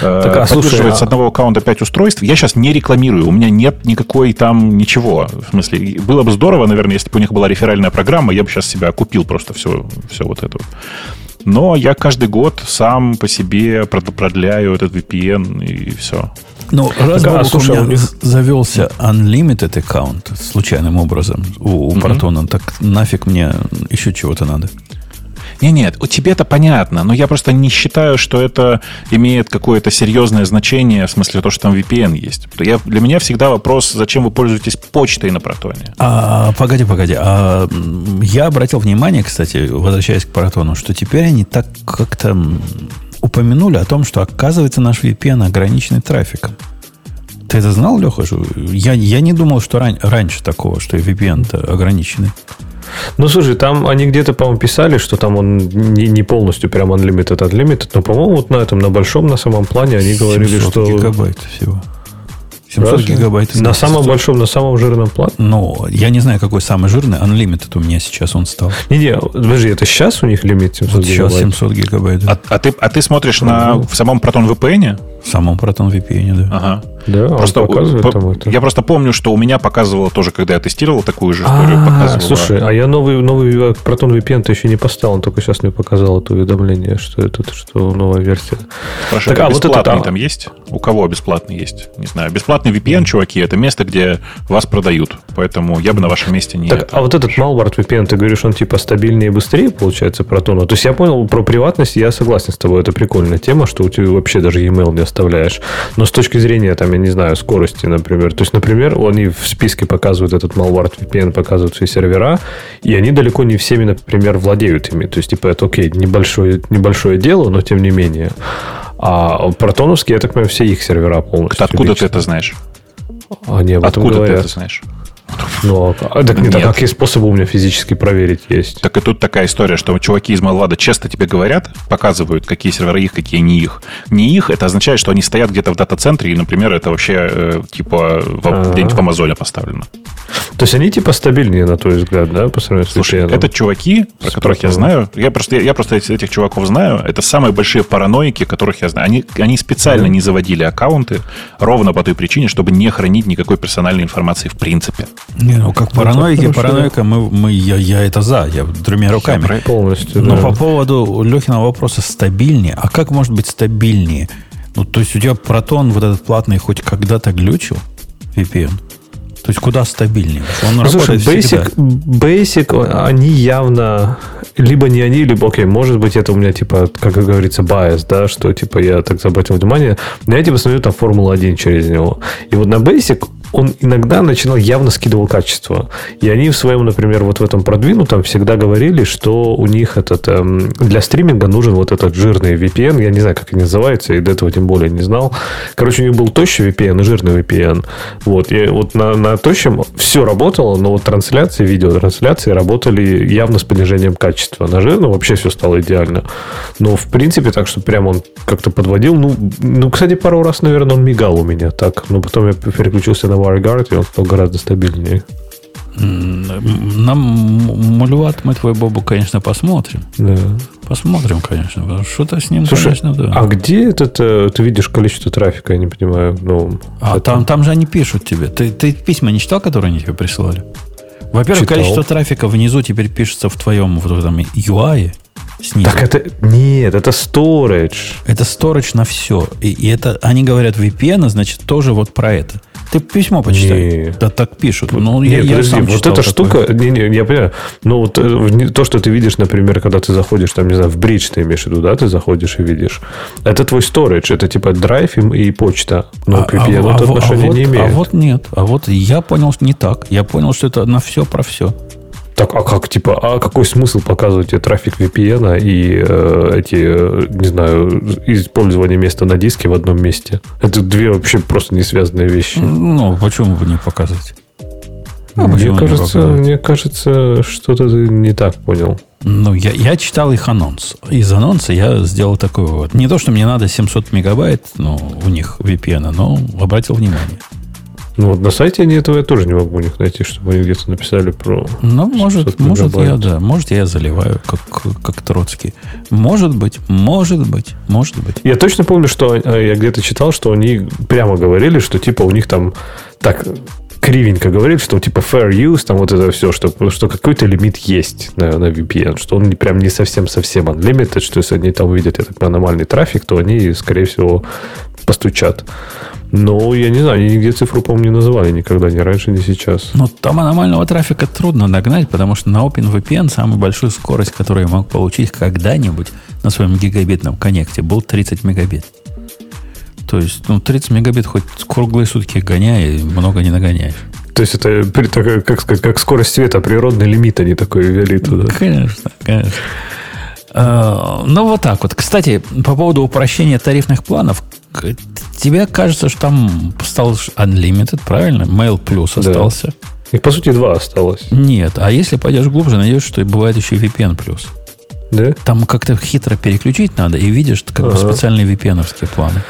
Так, а слушай, а- с одного аккаунта 5 устройств. Я сейчас не рекламирую, у меня нет никакой там ничего. В смысле, было бы здорово, наверное, если бы у них была реферальная программа, я бы сейчас себя купил просто все, все вот это. но я каждый год сам по себе продляю этот VPN и все. Ну, раз а, слушай, у меня них... завелся unlimited аккаунт случайным образом у, у mm-hmm. Протона, так нафиг мне еще чего-то надо? Не, нет, у тебя это понятно, но я просто не считаю, что это имеет какое-то серьезное значение, в смысле то, что там VPN есть. Я, для меня всегда вопрос, зачем вы пользуетесь почтой на протоне? А, погоди, погоди. А, я обратил внимание, кстати, возвращаясь к протону, что теперь они так как-то упомянули о том, что, оказывается, наш VPN ограниченный трафиком. Ты это знал, Леха? Я, я не думал, что ран, раньше такого, что VPN-то ограниченный. Ну, слушай, там они где-то, по-моему, писали, что там он не, не полностью прям unlimited, unlimited, но, по-моему, вот на этом, на большом, на самом плане они говорили, что... гигабайт всего. 700 Разве? гигабайт. На самом большом, на самом жирном плане? Ну, я не знаю, какой самый жирный. Unlimited у меня сейчас он стал. Не-не, подожди, это сейчас у них лимит 700 вот гигабайт? Сейчас 700 гигабайт. Да. А, а, ты, а ты смотришь на, в самом Proton VPN? В самом Proton VPN, да. Ага. Да, просто, показывает по, там это. Я просто помню, что у меня показывало тоже, когда я тестировал такую же историю, а, показывало. Слушай, а я новый, новый Proton VPN-то еще не поставил, он только сейчас мне показал это уведомление, что это что новая версия. Спрашиваю, так, а бесплатный вот это, там есть? У кого бесплатный есть? Не знаю. Бесплатный VPN, чуваки, это место, где вас продают. Поэтому я бы на вашем месте не... Так, это. а вот этот Malware VPN, ты говоришь, он типа стабильнее и быстрее получается Протона? То есть я понял про приватность, я согласен с тобой, это прикольная тема, что у тебя вообще даже e-mail не оставляешь. Но с точки зрения, там, я не знаю, скорости, например. То есть, например, они в списке показывают этот Malware VPN, показывают свои сервера, и они далеко не всеми, например, владеют ими. То есть, типа, это окей, небольшое, небольшое дело, но тем не менее. А протоновские, я так понимаю, все их сервера полностью. Откуда ты это знаешь? Об этом Откуда говорят. ты это знаешь? Ну, а, так, нет, а какие способы у меня физически проверить есть? Так и тут такая история, что чуваки из Малвада честно тебе говорят, показывают, какие сервера их, какие не их. Не их, это означает, что они стоят где-то в дата-центре, и, например, это вообще э, типа в, где-нибудь в Амазоне поставлено. То есть они типа стабильнее, на твой взгляд, да, по сравнению с Слушай, VPN? это чуваки, про которых я знаю, я просто, я просто этих чуваков знаю, это самые большие параноики, которых я знаю. Они, они специально mm-hmm. не заводили аккаунты ровно по той причине, чтобы не хранить никакой персональной информации в принципе. Не, ну как параноики, параноика, мы, мы, я, я это за, я двумя руками. Полностью, Но да. по поводу Лехиного вопроса стабильнее, а как может быть стабильнее? Ну, то есть у тебя протон вот этот платный хоть когда-то глючил, VPN? То есть куда стабильнее? Он ну, слушай, Basic, Basic, они явно либо не они, либо, окей, может быть, это у меня, типа, как говорится, bias, да, что, типа, я так обратил внимание, но я, типа, смотрю там Формула-1 через него. И вот на Basic он иногда начинал явно скидывал качество. И они в своем, например, вот в этом продвинутом всегда говорили, что у них этот эм, для стриминга нужен вот этот жирный VPN. Я не знаю, как они называются, и до этого тем более не знал. Короче, у них был тощий VPN и жирный VPN. Вот. И вот на, на тощем все работало, но вот трансляции, видеотрансляции работали явно с понижением качества. На жирном вообще все стало идеально. Но, в принципе, так что прям он как-то подводил. Ну, ну, кстати, пару раз, наверное, он мигал у меня так. Но потом я переключился на WireGuard, и он стал гораздо стабильнее. Нам мулюват мы твой Бобу, конечно, посмотрим. Да. Посмотрим, конечно. Что-то с ним, Слушай, конечно, да. А где этот, э, ты видишь количество трафика, я не понимаю. Ну, а там, там же они пишут тебе. Ты, ты письма не читал, которые они тебе прислали? Во-первых, Читал. количество трафика внизу теперь пишется в твоем вот этом UI. Снизу. Так это... Нет, это storage. Это storage на все. И, и это, они говорят VPN, значит, тоже вот про это. Ты письмо почитай. Не. Да так пишут. Ну, не, я, подожди, я вот эта штука, не, не, я понимаю, ну вот э, то, что ты видишь, например, когда ты заходишь, там, не знаю, в бридж ты имеешь в виду, да, ты заходишь и видишь. Это твой storage, это типа драйв и, и почта. Но а, к VPN а, это а, отношения а вот, не имеет. А вот нет. А вот я понял, что не так. Я понял, что это на все про все. Так, а как, типа, а какой смысл показывать тебе трафик VPN и э, эти, э, не знаю, использование места на диске в одном месте? Это две вообще просто не связанные вещи. Ну, почему бы не показывать? А, мне, кажется, мне кажется, что-то ты не так понял. Ну, я, я читал их анонс. Из анонса я сделал такой вывод. Не то, что мне надо 700 мегабайт, ну, у них VPN, но обратил внимание. Ну вот на сайте они этого я тоже не могу у них найти, чтобы они где-то написали про. Ну, может, может я, да. Может, я заливаю, как, как Троцкий. Может быть, может быть, может быть. Я точно помню, что э, я где-то читал, что они прямо говорили, что типа у них там так кривенько говорит, что типа fair use, там вот это все, что, что какой-то лимит есть на, на VPN, что он прям не совсем-совсем unlimited, что если они там увидят этот аномальный трафик, то они, скорее всего, постучат. Но я не знаю, они нигде цифру, по-моему, не называли никогда, ни раньше, ни сейчас. Ну, там аномального трафика трудно нагнать, потому что на OpenVPN самая большая скорость, которую я мог получить когда-нибудь на своем гигабитном коннекте, был 30 мегабит. То есть, ну, 30 мегабит хоть круглые сутки гоняй, много не нагоняешь. То есть это, как сказать, как скорость света, природный лимит они такой ввели туда. Конечно, конечно. А, ну, вот так вот. Кстати, по поводу упрощения тарифных планов, тебе кажется, что там стал Unlimited, правильно? Mail Plus остался. Да. Их, по сути, два осталось. Нет, а если пойдешь глубже, найдешь, что бывает еще и VPN Plus. Да? Там как-то хитро переключить надо, и видишь как ага. бы специальные VPN-овские планы.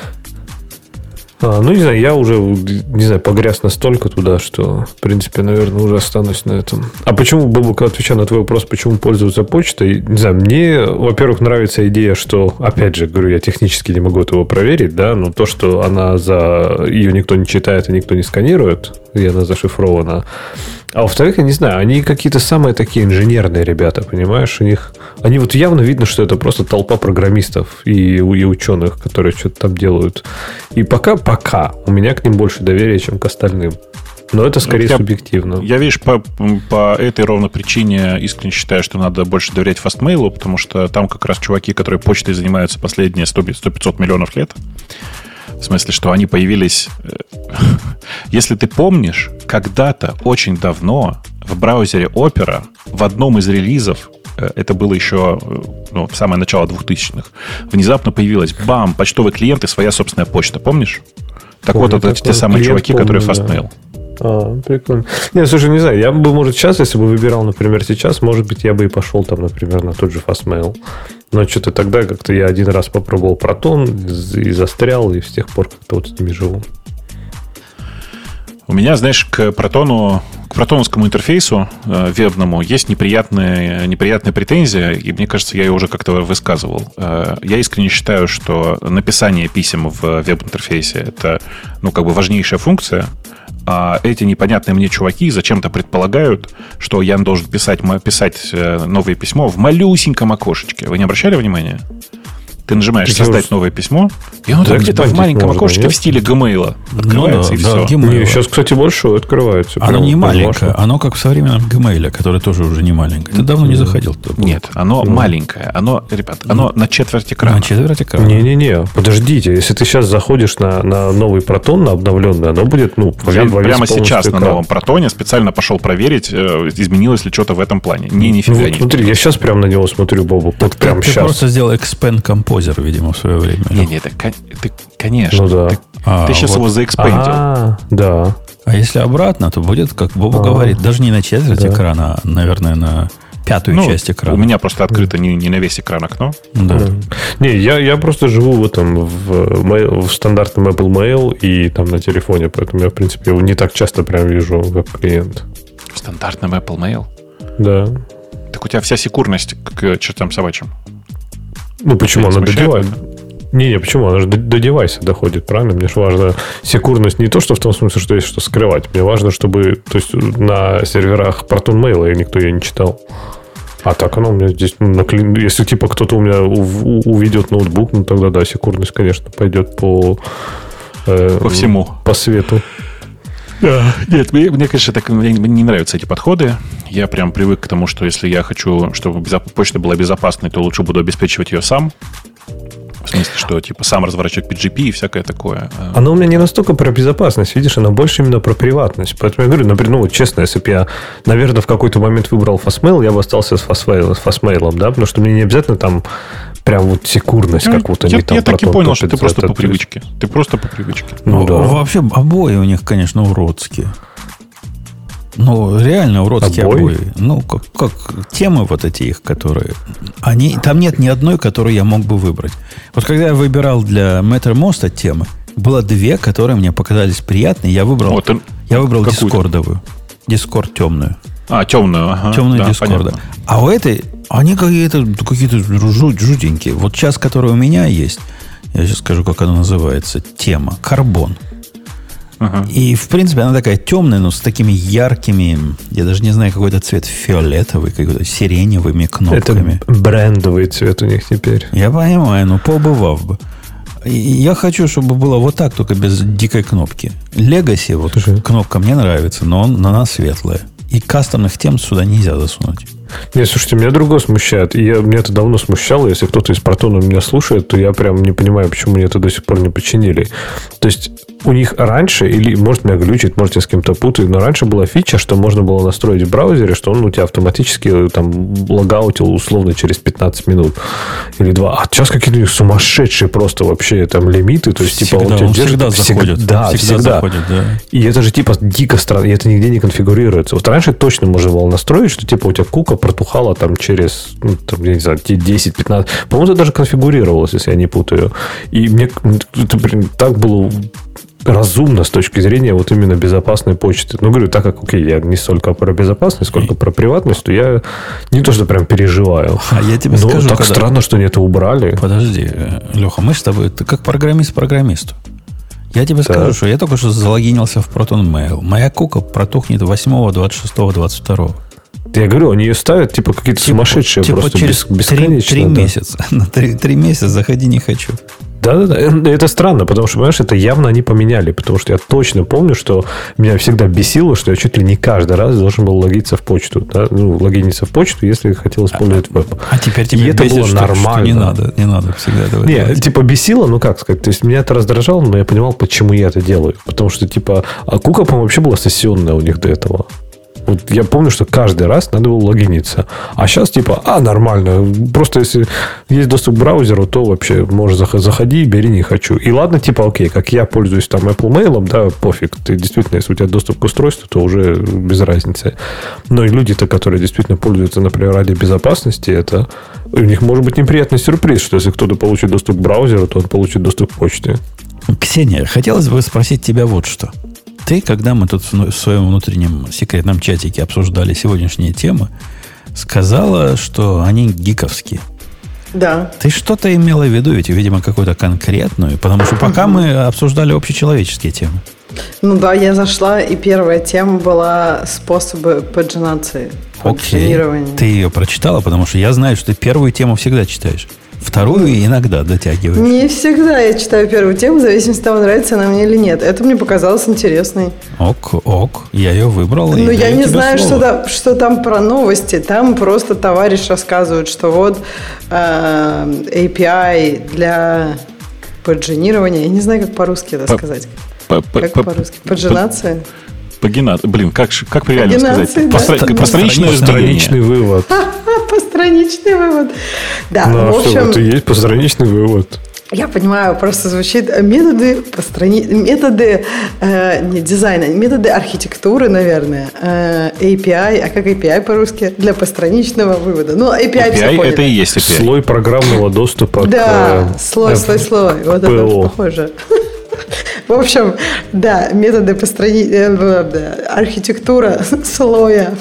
А, ну, не знаю, я уже, не знаю, погряз настолько туда, что, в принципе, наверное, уже останусь на этом. А почему, Бобука, отвечая на твой вопрос, почему пользоваться почтой? Не знаю, мне, во-первых, нравится идея, что, опять же, говорю, я технически не могу этого проверить, да, но то, что она за... Ее никто не читает и никто не сканирует, и она зашифрована, а во-вторых, я не знаю, они какие-то самые такие инженерные ребята, понимаешь? У них... Они вот явно видно, что это просто толпа программистов и, и ученых, которые что-то там делают. И пока, пока у меня к ним больше доверия, чем к остальным. Но это скорее я, субъективно. Я, видишь, по, по этой ровно причине искренне считаю, что надо больше доверять фастмейлу, потому что там как раз чуваки, которые почтой занимаются последние 100-500 миллионов лет, в смысле, что они появились... Э, если ты помнишь, когда-то, очень давно, в браузере Opera в одном из релизов, э, это было еще э, ну, самое начало 2000-х, внезапно появилась, бам, почтовый клиент и своя собственная почта, помнишь? Так Помню, вот, это те самые чуваки, помню, которые Fastmail. Да. А, прикольно. Не, слушай, не знаю, я бы, может, сейчас, если бы выбирал, например, сейчас, может быть, я бы и пошел там, например, на тот же Fastmail. Но что-то тогда как-то я один раз попробовал протон и застрял, и с тех пор как-то вот с ними живу. У меня, знаешь, к протону, к протоновскому интерфейсу э, вебному есть неприятная, неприятная претензия, и мне кажется, я ее уже как-то высказывал. Э, я искренне считаю, что написание писем в веб-интерфейсе это, ну, как бы важнейшая функция, а эти непонятные мне чуваки зачем-то предполагают, что я должен писать, писать э, новое письмо в малюсеньком окошечке. Вы не обращали внимания? Ты нажимаешь Ты «Создать новое письмо», и оно так где-то в маленьком можно, окошечке нет? в стиле Gmail открывается, ну, да, и да, все. Не, сейчас, кстати, больше открывается. Оно не маленькое. Оно как в современном Gmail, который тоже уже не маленькое. Ты давно не заходил туда. Нет, оно mm. маленькое. Оно, ребят, оно mm. на четверть экрана. На четверть экрана. Не-не-не, подождите. Если ты сейчас заходишь на, на новый протон, на обновленный, оно будет, ну, Я прямо сейчас экран. на новом протоне специально пошел проверить, э, изменилось ли что-то в этом плане. Не, нифига ну, вот, не Смотри, я сейчас прямо на него смотрю, Бобу. Вот прямо ты сейчас. просто сделал expand композер, видимо, в свое время. Не, не, это, ты, конечно. Ну, да. Ты, а, ты сейчас вот. его заэкспендил. А, да. А если обратно, то будет, как Боба а, говорит, даже не на четверть да. экрана, а, наверное, на пятую ну, часть экрана. У меня просто открыто не, не на весь экран окно. Да. Не, я, я просто живу в этом, в, в стандартном Apple Mail и там на телефоне, поэтому я, в принципе, его не так часто прям вижу веб-клиент. В стандартном Apple Mail? Да. Так у тебя вся секурность к чертам собачьим. Ну, почему? Она добивает. Не-не, почему? Она же до, до девайса доходит, правильно? Мне же важно секурность не то, что в том смысле, что есть что скрывать. Мне важно, чтобы то есть, на серверах Proton Mail никто ее не читал. А так оно у меня здесь наклин... Если типа кто-то у меня уведет ноутбук, ну тогда да, секурность, конечно, пойдет по... Э, по всему. По свету. Да. Нет, мне, мне, конечно, так мне не нравятся эти подходы. Я прям привык к тому, что если я хочу, чтобы почта была безопасной, то лучше буду обеспечивать ее сам. В смысле, что типа сам разворачивать PGP и всякое такое. Оно у меня не настолько про безопасность, видишь, оно больше именно про приватность. Поэтому я говорю, например, ну, честно, если бы я, наверное, в какой-то момент выбрал Fastmail, я бы остался с Fastmail да, потому что мне не обязательно там прям вот секурность, как вот они я, там Я так и понял, что ты просто по привычке. Ты просто по привычке. Ну, ну да. Вообще обои у них, конечно, уродские. Ну, реально уродские обои. обои. Ну, как, как темы вот эти их, которые... Они, там нет ни одной, которую я мог бы выбрать. Вот когда я выбирал для Mattermost темы, было две, которые мне показались приятные. Я выбрал, вот, я выбрал дискордовую. Дискорд темную. А, темную, ага. Темную да, дискорда. Понятно. А у этой, они какие-то какие жутенькие. Вот сейчас, который у меня есть, я сейчас скажу, как она называется, тема. Карбон. Uh-huh. И, в принципе, она такая темная, но с такими яркими, я даже не знаю, какой-то цвет фиолетовый, какой-то сиреневыми кнопками. Это брендовый цвет у них теперь. Я понимаю, но побывав бы. Я хочу, чтобы было вот так, только без дикой кнопки. Legacy, вот Слушай. кнопка мне нравится, но он, она светлая. И кастомных тем сюда нельзя засунуть. Нет, слушайте, меня другое смущает. И я, меня это давно смущало. Если кто-то из Протона меня слушает, то я прям не понимаю, почему мне это до сих пор не починили. То есть у них раньше, или может меня глючит, может я с кем-то путаю, но раньше была фича, что можно было настроить в браузере, что он у тебя автоматически э, там логаутил условно через 15 минут или 2. А сейчас какие-то сумасшедшие просто вообще там лимиты, то есть всегда, типа он, тебя он всегда заходит. Да, всегда, всегда. заходит, да. И это же типа дико странно, и это нигде не конфигурируется. Вот раньше точно можно было настроить, что типа у тебя кука протухала там через, ну, там, я не знаю, 10-15. По-моему, это даже конфигурировалось, если я не путаю. И мне это, блин, так было разумно с точки зрения вот именно безопасной почты. Ну, говорю, так как, окей, я не столько про безопасность, сколько про приватность, то я не то, что прям переживаю. А я тебе Но скажу, так когда... странно, что они это убрали. Подожди, Леха, мы с тобой, ты как программист программисту. Я тебе так. скажу, что я только что залогинился в Proton Mail. Моя кука протухнет 8, 26, 22. Я говорю, они ее ставят, типа, какие-то типа, сумасшедшие типа просто через бес, бесконечно. Три, три да. месяца. На три, три месяца заходи не хочу. Да-да-да, это странно, потому что, понимаешь, это явно они поменяли, потому что я точно помню, что меня всегда бесило, что я чуть ли не каждый раз должен был логиться в почту, да? ну, логиниться в почту, если хотел использовать веб. А теперь тебе это бесит, было что, нормально. Что не надо, не надо всегда этого Не, делать. типа бесило, ну как сказать, то есть меня это раздражало, но я понимал, почему я это делаю. Потому что, типа, а Кука, по-моему, вообще была сессионная у них до этого. Вот я помню, что каждый раз надо было логиниться. А сейчас типа, а, нормально. Просто если есть доступ к браузеру, то вообще можешь заходи, бери, не хочу. И ладно, типа, окей, как я пользуюсь там Apple Mail, да, пофиг. Ты действительно, если у тебя доступ к устройству, то уже без разницы. Но и люди-то, которые действительно пользуются, например, ради безопасности, это у них может быть неприятный сюрприз, что если кто-то получит доступ к браузеру, то он получит доступ к почте. Ксения, хотелось бы спросить тебя вот что. Ты, когда мы тут в своем внутреннем секретном чатике обсуждали сегодняшние темы, сказала, что они гиковские. Да. Ты что-то имела в виду, ведь, видимо, какую-то конкретную, потому что пока мы обсуждали общечеловеческие темы. Ну да, я зашла, и первая тема была способы поджинации. Окей. Ты ее прочитала, потому что я знаю, что ты первую тему всегда читаешь. Вторую иногда дотягиваешь. Не всегда я читаю первую тему, в зависимости от того, нравится она мне или нет. Это мне показалось интересной. Ок, ок. Я ее выбрал. Ну, я не знаю, что там, что там про новости. Там просто товарищ рассказывает, что вот э, API для подженирования. Я не знаю, как по-русски это сказать. Как по-русски? Поджинация? Пагинат. Блин, как, как правильно сказать? Да. Постраничный вывод. Постраничный вывод. Да, ну, в общем... Что, это и есть постраничный вывод. Я понимаю, просто звучит методы пострани... методы э, не дизайна, методы архитектуры, наверное, э, API, а как API по-русски для постраничного вывода. Ну, API, API это и есть API. Слой программного доступа. Да, к, слой, э, слой, слой. Вот это похоже. В общем, да, методы построения, э, архитектура слоя,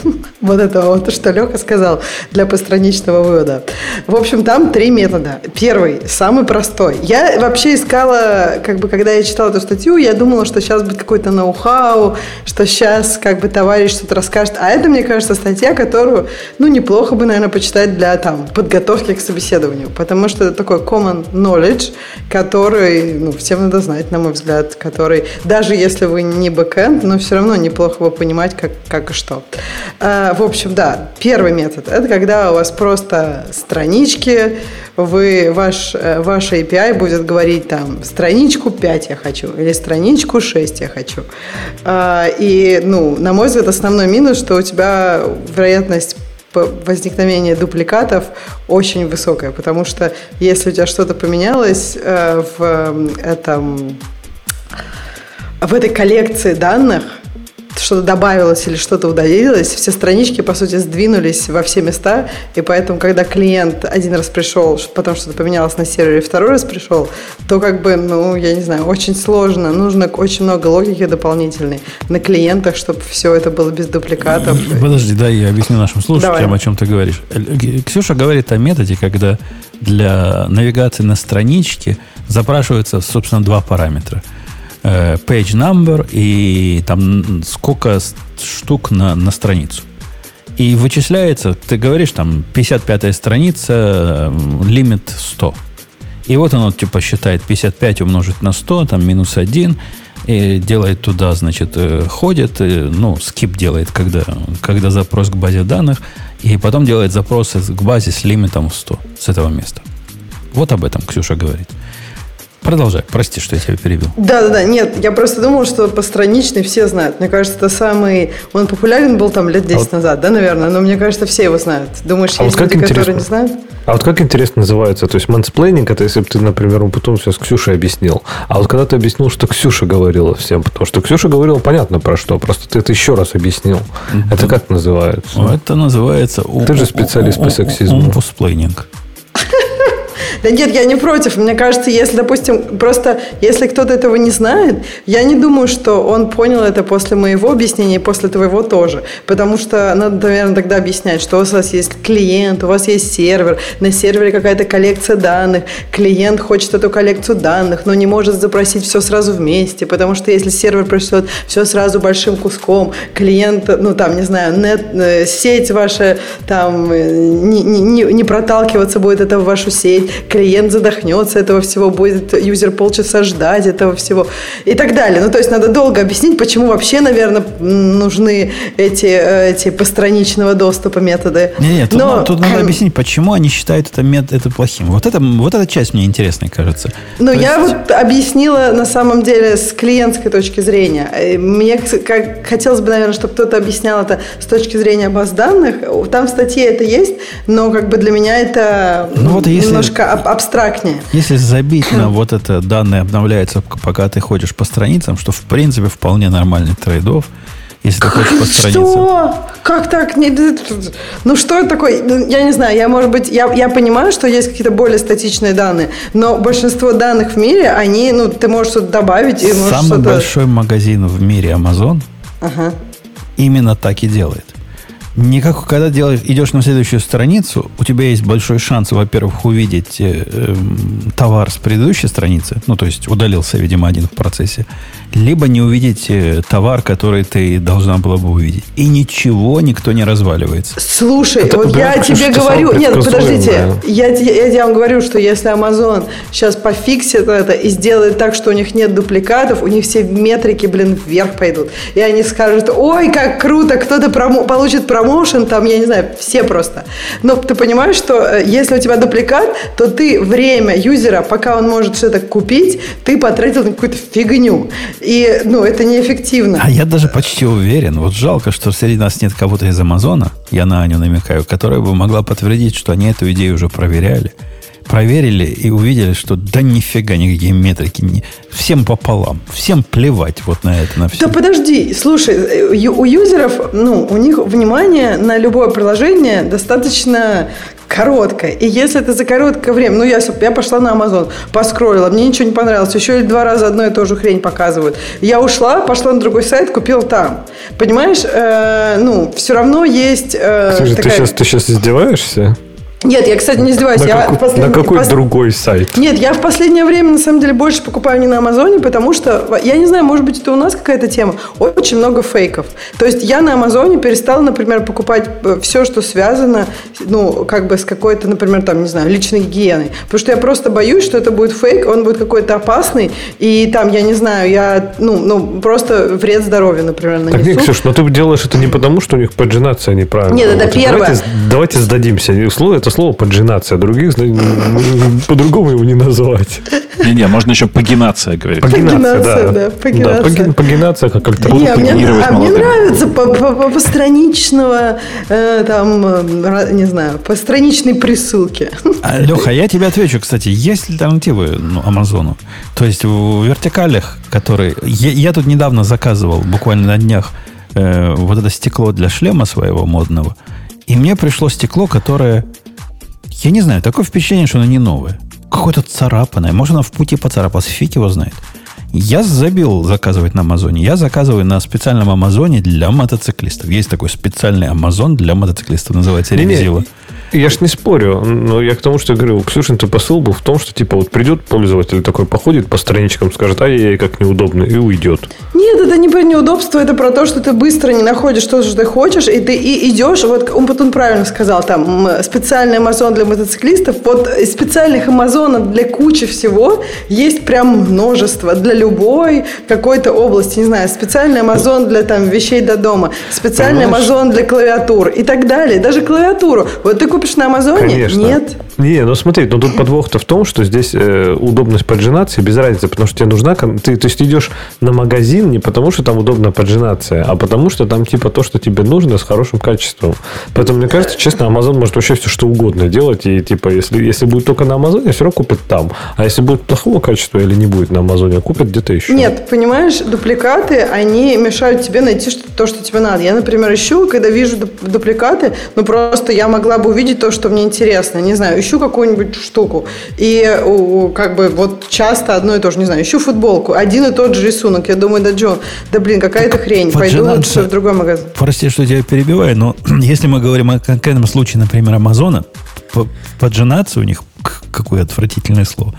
вот это вот, что Леха сказал, для постраничного вывода. В общем, там три метода. Первый, самый простой. Я вообще искала, как бы, когда я читала эту статью, я думала, что сейчас будет какой-то ноу-хау, что сейчас, как бы, товарищ что-то расскажет. А это, мне кажется, статья, которую, ну, неплохо бы, наверное, почитать для, там, подготовки к собеседованию. Потому что это такой common knowledge, который, ну, всем надо знать, на мой взгляд который, даже если вы не бэкэнд, но все равно неплохо бы понимать, как, как и что. В общем, да, первый метод – это когда у вас просто странички, вы, ваш, э, ваш API будет говорить там страничку 5 я хочу или страничку 6 я хочу. А, и, ну, на мой взгляд, основной минус, что у тебя вероятность возникновения дупликатов очень высокая, потому что если у тебя что-то поменялось э, в этом в этой коллекции данных что-то добавилось или что-то удалилось, все странички, по сути, сдвинулись во все места, и поэтому, когда клиент один раз пришел, потом что-то поменялось на сервере, второй раз пришел, то как бы, ну, я не знаю, очень сложно, нужно очень много логики дополнительной на клиентах, чтобы все это было без дупликатов. Подожди, да, я объясню нашим слушателям, Давай. о чем ты говоришь. Ксюша говорит о методе, когда для навигации на страничке запрашиваются, собственно, два параметра – э, page number и там сколько штук на, на страницу. И вычисляется, ты говоришь, там, 55-я страница, лимит 100. И вот оно, типа, считает 55 умножить на 100, там, минус 1, и делает туда, значит, э, ходит, э, ну, скип делает, когда, когда запрос к базе данных, и потом делает запросы к базе с лимитом 100 с этого места. Вот об этом Ксюша говорит. Продолжай. Прости, что я тебя перебил. Да, да, да. Нет, я просто думал, что постраничный все знают. Мне кажется, это самый... Он популярен был там лет 10 а вот... назад, да, наверное? Но мне кажется, все его знают. Думаешь, а есть вот люди, интересно. которые не знают? А вот как интересно называется? То есть мансплейнинг, это если бы ты, например, потом все с Ксюшей объяснил. А вот когда ты объяснил, что Ксюша говорила всем, потому что Ксюша говорила понятно про что, просто ты это еще раз объяснил. Это как называется? Это называется... Ты же специалист по сексизму. Умпутусплейнинг. Да нет, я не против. Мне кажется, если, допустим, просто если кто-то этого не знает, я не думаю, что он понял это после моего объяснения и после твоего тоже. Потому что надо, наверное, тогда объяснять, что у вас есть клиент, у вас есть сервер, на сервере какая-то коллекция данных, клиент хочет эту коллекцию данных, но не может запросить все сразу вместе, потому что если сервер пришлет все сразу большим куском, клиент, ну там, не знаю, нет, э, сеть ваша там э, не, не, не проталкиваться будет это в вашу сеть, клиент задохнется этого всего, будет юзер полчаса ждать этого всего и так далее. Ну, то есть надо долго объяснить, почему вообще, наверное, нужны эти, э, эти постраничного доступа методы. Нет, нет, тут, Но, тут надо объяснить, почему они считают это, мет, это плохим. Вот, это, вот эта часть мне интересная, кажется. Ну, я есть... вот объяснила на самом деле с клиентской точки зрения. Э, мне как, хотелось бы, наверное, чтобы кто-то объяснял это с точки зрения баз данных. Там в статье это есть, но как бы для меня это ну, вот если, немножко абстрактнее. Если забить на вот это данные обновляются, пока ты ходишь по страницам, что в принципе вполне нормальный трейдов, если ты хочешь по страницам. Что? Как так? Ну, что это такое? Ну, я не знаю, я, может быть, я, я понимаю, что есть какие-то более статичные данные, но большинство данных в мире, они, ну, ты можешь что-то добавить. И Самый большой магазин в мире Amazon ага. именно так и делает. Никак, когда делаешь, идешь на следующую страницу, у тебя есть большой шанс, во-первых, увидеть э, э, товар с предыдущей страницы, ну, то есть удалился, видимо, один в процессе, либо не увидеть э, товар, который ты должна была бы увидеть. И ничего никто не разваливается. Слушай, это, вот я тебе говорю, нет, подождите, я, я, я вам говорю, что если Amazon сейчас пофиксит это и сделает так, что у них нет дупликатов, у них все метрики, блин, вверх пойдут. И они скажут, ой, как круто, кто-то промо получит промоушен, там, я не знаю, все просто. Но ты понимаешь, что э, если у тебя дупликат, то ты время юзера, пока он может что-то купить, ты потратил на какую-то фигню. И, ну, это неэффективно. А я даже почти уверен. Вот жалко, что среди нас нет кого-то из Амазона, я на Аню намекаю, которая бы могла подтвердить, что они эту идею уже проверяли. Проверили и увидели, что да нифига никакие метрики. Не... Всем пополам. Всем плевать вот на это, на все. Да подожди, слушай, э, у юзеров, ну, у них внимание на любое приложение достаточно короткое. И если это за короткое время, ну, я, я пошла на Amazon, поскролила, мне ничего не понравилось, еще два раза одно и то же хрень показывают. Я ушла, пошла на другой сайт, купила там. Понимаешь, э, ну, все равно есть... Э, Слушай, такая... ты, сейчас, ты сейчас издеваешься? Нет, я, кстати, не издеваюсь. На, я какой, послед... на какой пос... другой сайт? Нет, я в последнее время, на самом деле, больше покупаю не на Амазоне, потому что, я не знаю, может быть, это у нас какая-то тема, очень много фейков. То есть я на Амазоне перестала, например, покупать э, все, что связано, ну, как бы с какой-то, например, там, не знаю, личной гигиеной. Потому что я просто боюсь, что это будет фейк, он будет какой-то опасный, и там, я не знаю, я, ну, ну просто вред здоровью, например, нанесу. Так, нет, Ксюш, но ты делаешь это не потому, что у них поджинация неправильно. Нет, это первое. Давайте, давайте сдадимся. Слово это слово поджинация, других по-другому его не назвать. Не-не, можно еще пагинация говорить. Пагинация, да. да пагинация. Да, как-то не, мне, а мне нравится по, по, по постраничного, э, там, э, не знаю, по страничной присылке. А, Леха, я тебе отвечу, кстати, есть альтернативы ну, Амазону? То есть в вертикалях, которые... Я, я тут недавно заказывал, буквально на днях, э, вот это стекло для шлема своего модного, и мне пришло стекло, которое я не знаю, такое впечатление, что оно не новое. Какое-то царапанное. Может, оно в пути поцарапалось. Фиг его знает. Я забил заказывать на Амазоне. Я заказываю на специальном Амазоне для мотоциклистов. Есть такой специальный Амазон для мотоциклистов, называется Ревизила. Я ж не спорю, но я к тому, что я говорю, Ксюшин ты посыл был в том, что типа вот придет пользователь такой, походит по страничкам, скажет, ай-яй, как неудобно, и уйдет. Нет, это не про неудобство, это про то, что ты быстро не находишь то, что ты хочешь, и ты и идешь, вот он потом правильно сказал, там специальный Амазон для мотоциклистов, вот специальных Амазонов для кучи всего есть прям множество, для любой какой-то области, не знаю, специальный Амазон для там вещей до дома, специальный Амазон для клавиатур и так далее, даже клавиатуру. Вот ты купишь на Амазоне? Конечно. Нет. Не, ну смотри, ну тут подвох-то в том, что здесь э, удобность поджинации без разницы, потому что тебе нужна... Ты, то есть ты идешь на магазин не потому, что там удобно поджинация, а потому, что там типа то, что тебе нужно, с хорошим качеством. Поэтому, мне кажется, честно, Amazon может вообще все что угодно делать, и типа, если, если будет только на Амазоне, все равно купят там. А если будет плохого качества или не будет на Амазоне, купят где-то еще. Нет, понимаешь, дупликаты, они мешают тебе найти что то, что тебе надо. Я, например, ищу, когда вижу дупликаты, ну просто я могла бы увидеть то, что мне интересно. Не знаю, ищу какую-нибудь штуку. И как бы вот часто одно и то же, не знаю, ищу футболку, один и тот же рисунок. Я думаю, да, Джо, да блин, какая-то хрень. Пойду лучше в другой магазин. Прости, что я перебиваю, но если мы говорим о конкретном случае, например, Амазона, поджинаться у них, какое отвратительное слово,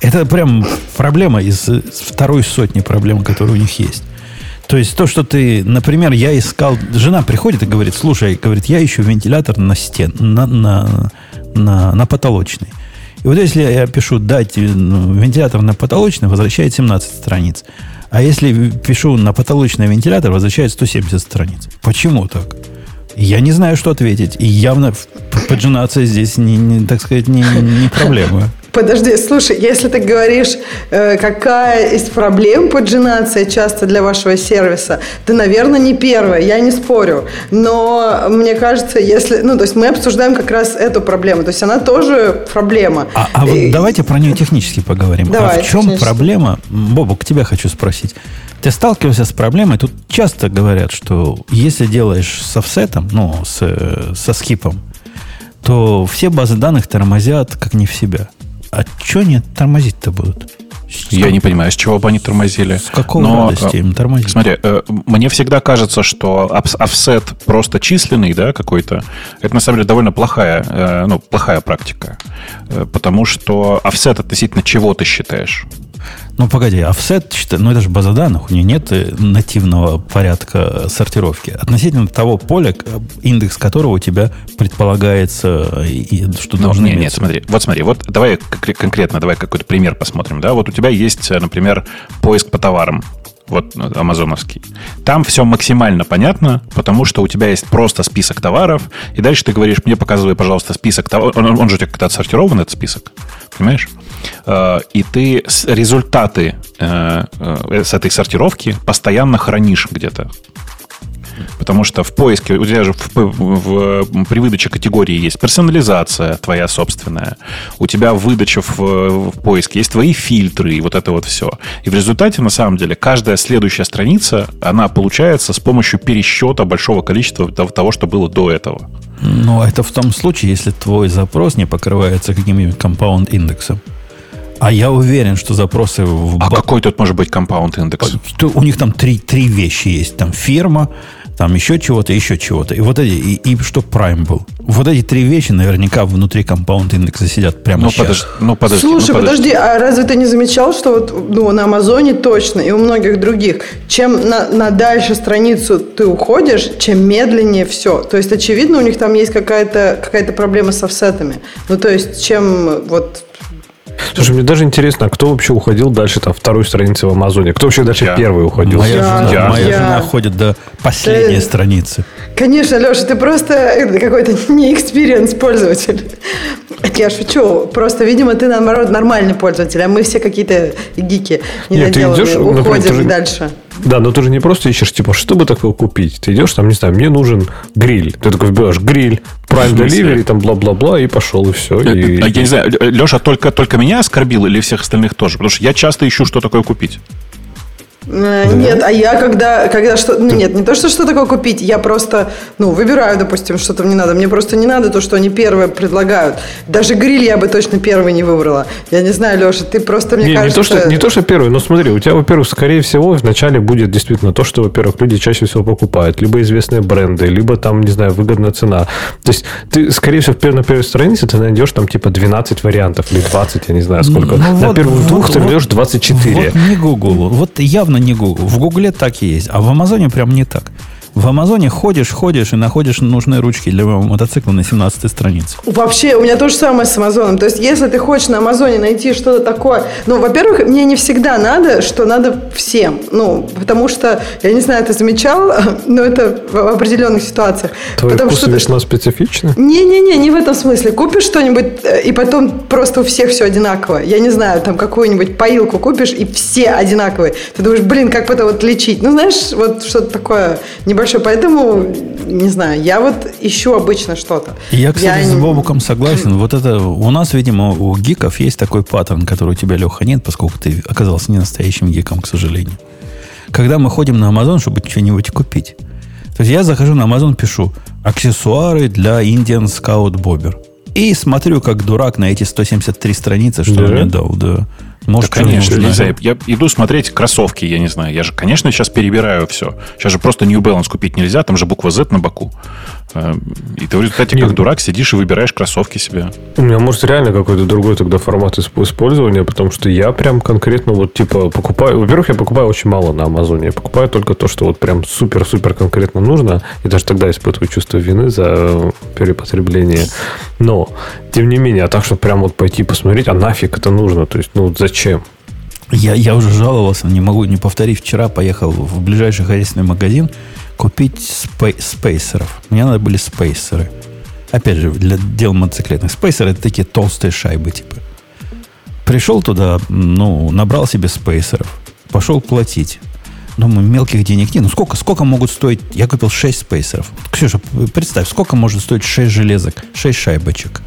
это прям проблема из второй сотни проблем, которые у них есть. То есть то, что ты, например, я искал, жена приходит и говорит, слушай, говорит, я ищу вентилятор на стен, на, на, на, на потолочный. И вот если я пишу дать ну, вентилятор на потолочный, возвращает 17 страниц. А если пишу на потолочный вентилятор, возвращает 170 страниц. Почему так? Я не знаю, что ответить. И явно поджинация здесь, не, не, так сказать, не, не проблема. Подожди, слушай, если ты говоришь, э, какая из проблем поджинация часто для вашего сервиса, ты, наверное, не первая, я не спорю. Но мне кажется, если... Ну, то есть мы обсуждаем как раз эту проблему. То есть она тоже проблема. А, а вот И... давайте про нее технически поговорим. Давай, а в чем проблема? Бобу, к тебе хочу спросить. Ты сталкивался с проблемой? Тут часто говорят, что если делаешь с офсетом, ну, с, со скипом, то все базы данных тормозят как не в себя. А что они тормозить-то будут? Я не понимаю, с чего бы они тормозили. С какого Но, радости им тормозить? Смотри, э, мне всегда кажется, что офсет просто численный, да, какой-то, это на самом деле довольно плохая, э, ну, плохая практика. Э, потому что офсет относительно чего ты считаешь? Ну, погоди, офсет, ну это же база данных, у нее нет э, нативного порядка сортировки. Относительно того поля, индекс которого у тебя предполагается, и, что ну, должно нет, нет, смотри, вот смотри, вот давай конкретно, давай какой-то пример посмотрим, да, вот у тебя есть, например, поиск по товарам, вот ну, амазоновский. Там все максимально понятно, потому что у тебя есть просто список товаров, и дальше ты говоришь, мне показывай, пожалуйста, список товаров. Он, он же у тебя когда отсортирован, этот список, понимаешь? Э, и ты результаты э, э, с этой сортировки постоянно хранишь где-то. Потому что в поиске, у тебя же в, в, в, при выдаче категории есть персонализация твоя собственная. У тебя выдача в, в поиске есть твои фильтры и вот это вот все. И в результате, на самом деле, каждая следующая страница, она получается с помощью пересчета большого количества того, что было до этого. Но это в том случае, если твой запрос не покрывается каким-нибудь компаунд индексом. А я уверен, что запросы в... А какой тут может быть компаунд индекс? У них там три, три вещи есть. Там фирма, там еще чего-то, еще чего-то. И вот эти, и, и что Prime был. Вот эти три вещи наверняка внутри компаунд индекса сидят прямо ну, сейчас. Подожди, ну, подожди, Слушай, ну, подожди. подожди, а разве ты не замечал, что вот ну, на Амазоне точно и у многих других, чем на, на дальше страницу ты уходишь, чем медленнее все. То есть, очевидно, у них там есть какая-то какая проблема с офсетами. Ну, то есть, чем вот Слушай, мне даже интересно, а кто вообще уходил дальше там второй страницы в Амазоне? Кто вообще дальше я. первый уходил? Моя, я. жена, я. моя я. жена ходит до последней ты... страницы. Конечно, Леша, ты просто э, какой-то не experienced пользователь. Я шучу. Просто, видимо, ты, наоборот, нормальный пользователь, а мы все какие-то гики недоделанные. Уходим например, дальше. Да, но ты же не просто ищешь, типа, что бы такое купить? Ты идешь, там, не знаю, мне нужен гриль. Ты такой вбиваешь гриль, Prime Delivery, там, бла-бла-бла, и пошел, и все. И... А я не знаю, Леша только, только меня оскорбил или всех остальных тоже? Потому что я часто ищу, что такое купить. Да? Нет, а я когда, когда что... Ну, нет, не то, что что такое купить, я просто, ну, выбираю, допустим, что-то мне надо. Мне просто не надо то, что они первые предлагают. Даже гриль я бы точно первый не выбрала. Я не знаю, Леша, ты просто, мне не, кажется... Не то, что, не то, что первый, но смотри, у тебя, во-первых, скорее всего, вначале будет действительно то, что, во-первых, люди чаще всего покупают. Либо известные бренды, либо там, не знаю, выгодная цена. То есть ты, скорее всего, на первой странице ты найдешь там типа 12 вариантов или 20, я не знаю сколько. Ну, на вот, первых двух вот, ты найдешь 24. Вот не Google. Вот явно не Google. В Гугле так и есть, а в Амазоне прям не так. В Амазоне ходишь, ходишь и находишь нужные ручки для мотоцикла на 17 странице. Вообще, у меня то же самое с Амазоном. То есть, если ты хочешь на Амазоне найти что-то такое... Ну, во-первых, мне не всегда надо, что надо всем. Ну, потому что, я не знаю, ты замечал, но это в определенных ситуациях. Твой потому вкус что весьма специфичный? Не-не-не, не в этом смысле. Купишь что-нибудь, э, и потом просто у всех все одинаково. Я не знаю, там какую-нибудь поилку купишь, и все одинаковые. Ты думаешь, блин, как это вот лечить? Ну, знаешь, вот что-то такое небольшое большое. Поэтому, не знаю, я вот ищу обычно что-то. Я, кстати, я... с Бобуком согласен. Вот это у нас, видимо, у гиков есть такой паттерн, который у тебя, Леха, нет, поскольку ты оказался не настоящим гиком, к сожалению. Когда мы ходим на Amazon, чтобы что-нибудь купить. То есть я захожу на Amazon, пишу аксессуары для Indian Scout Bobber. И смотрю, как дурак на эти 173 страницы, что да? он мне дал. Да. Может, да, конечно, нельзя. Я иду смотреть кроссовки, я не знаю. Я же, конечно, сейчас перебираю все. Сейчас же просто New Balance купить нельзя, там же буква Z на боку. Э, и ты в результате, как дурак, сидишь и выбираешь кроссовки себе. У меня, может, реально какой-то другой тогда формат использования, потому что я прям конкретно вот типа покупаю... Во-первых, я покупаю очень мало на Амазоне. Я покупаю только то, что вот прям супер-супер конкретно нужно. И даже тогда испытываю чувство вины за перепотребление. Но, тем не менее, а так, что прям вот пойти посмотреть, а нафиг это нужно? То есть, ну, зачем? Я, я уже жаловался, не могу не повторить. Вчера поехал в ближайший хозяйственный магазин, купить спей- спейсеров. Мне надо были спейсеры. Опять же, для дел мотоциклетных. Спейсеры это такие толстые шайбы, типа. Пришел туда, ну, набрал себе спейсеров. Пошел платить. Думаю, мелких денег нет. Ну, сколько, сколько могут стоить? Я купил 6 спейсеров. Ксюша, представь, сколько может стоить 6 железок, 6 шайбочек?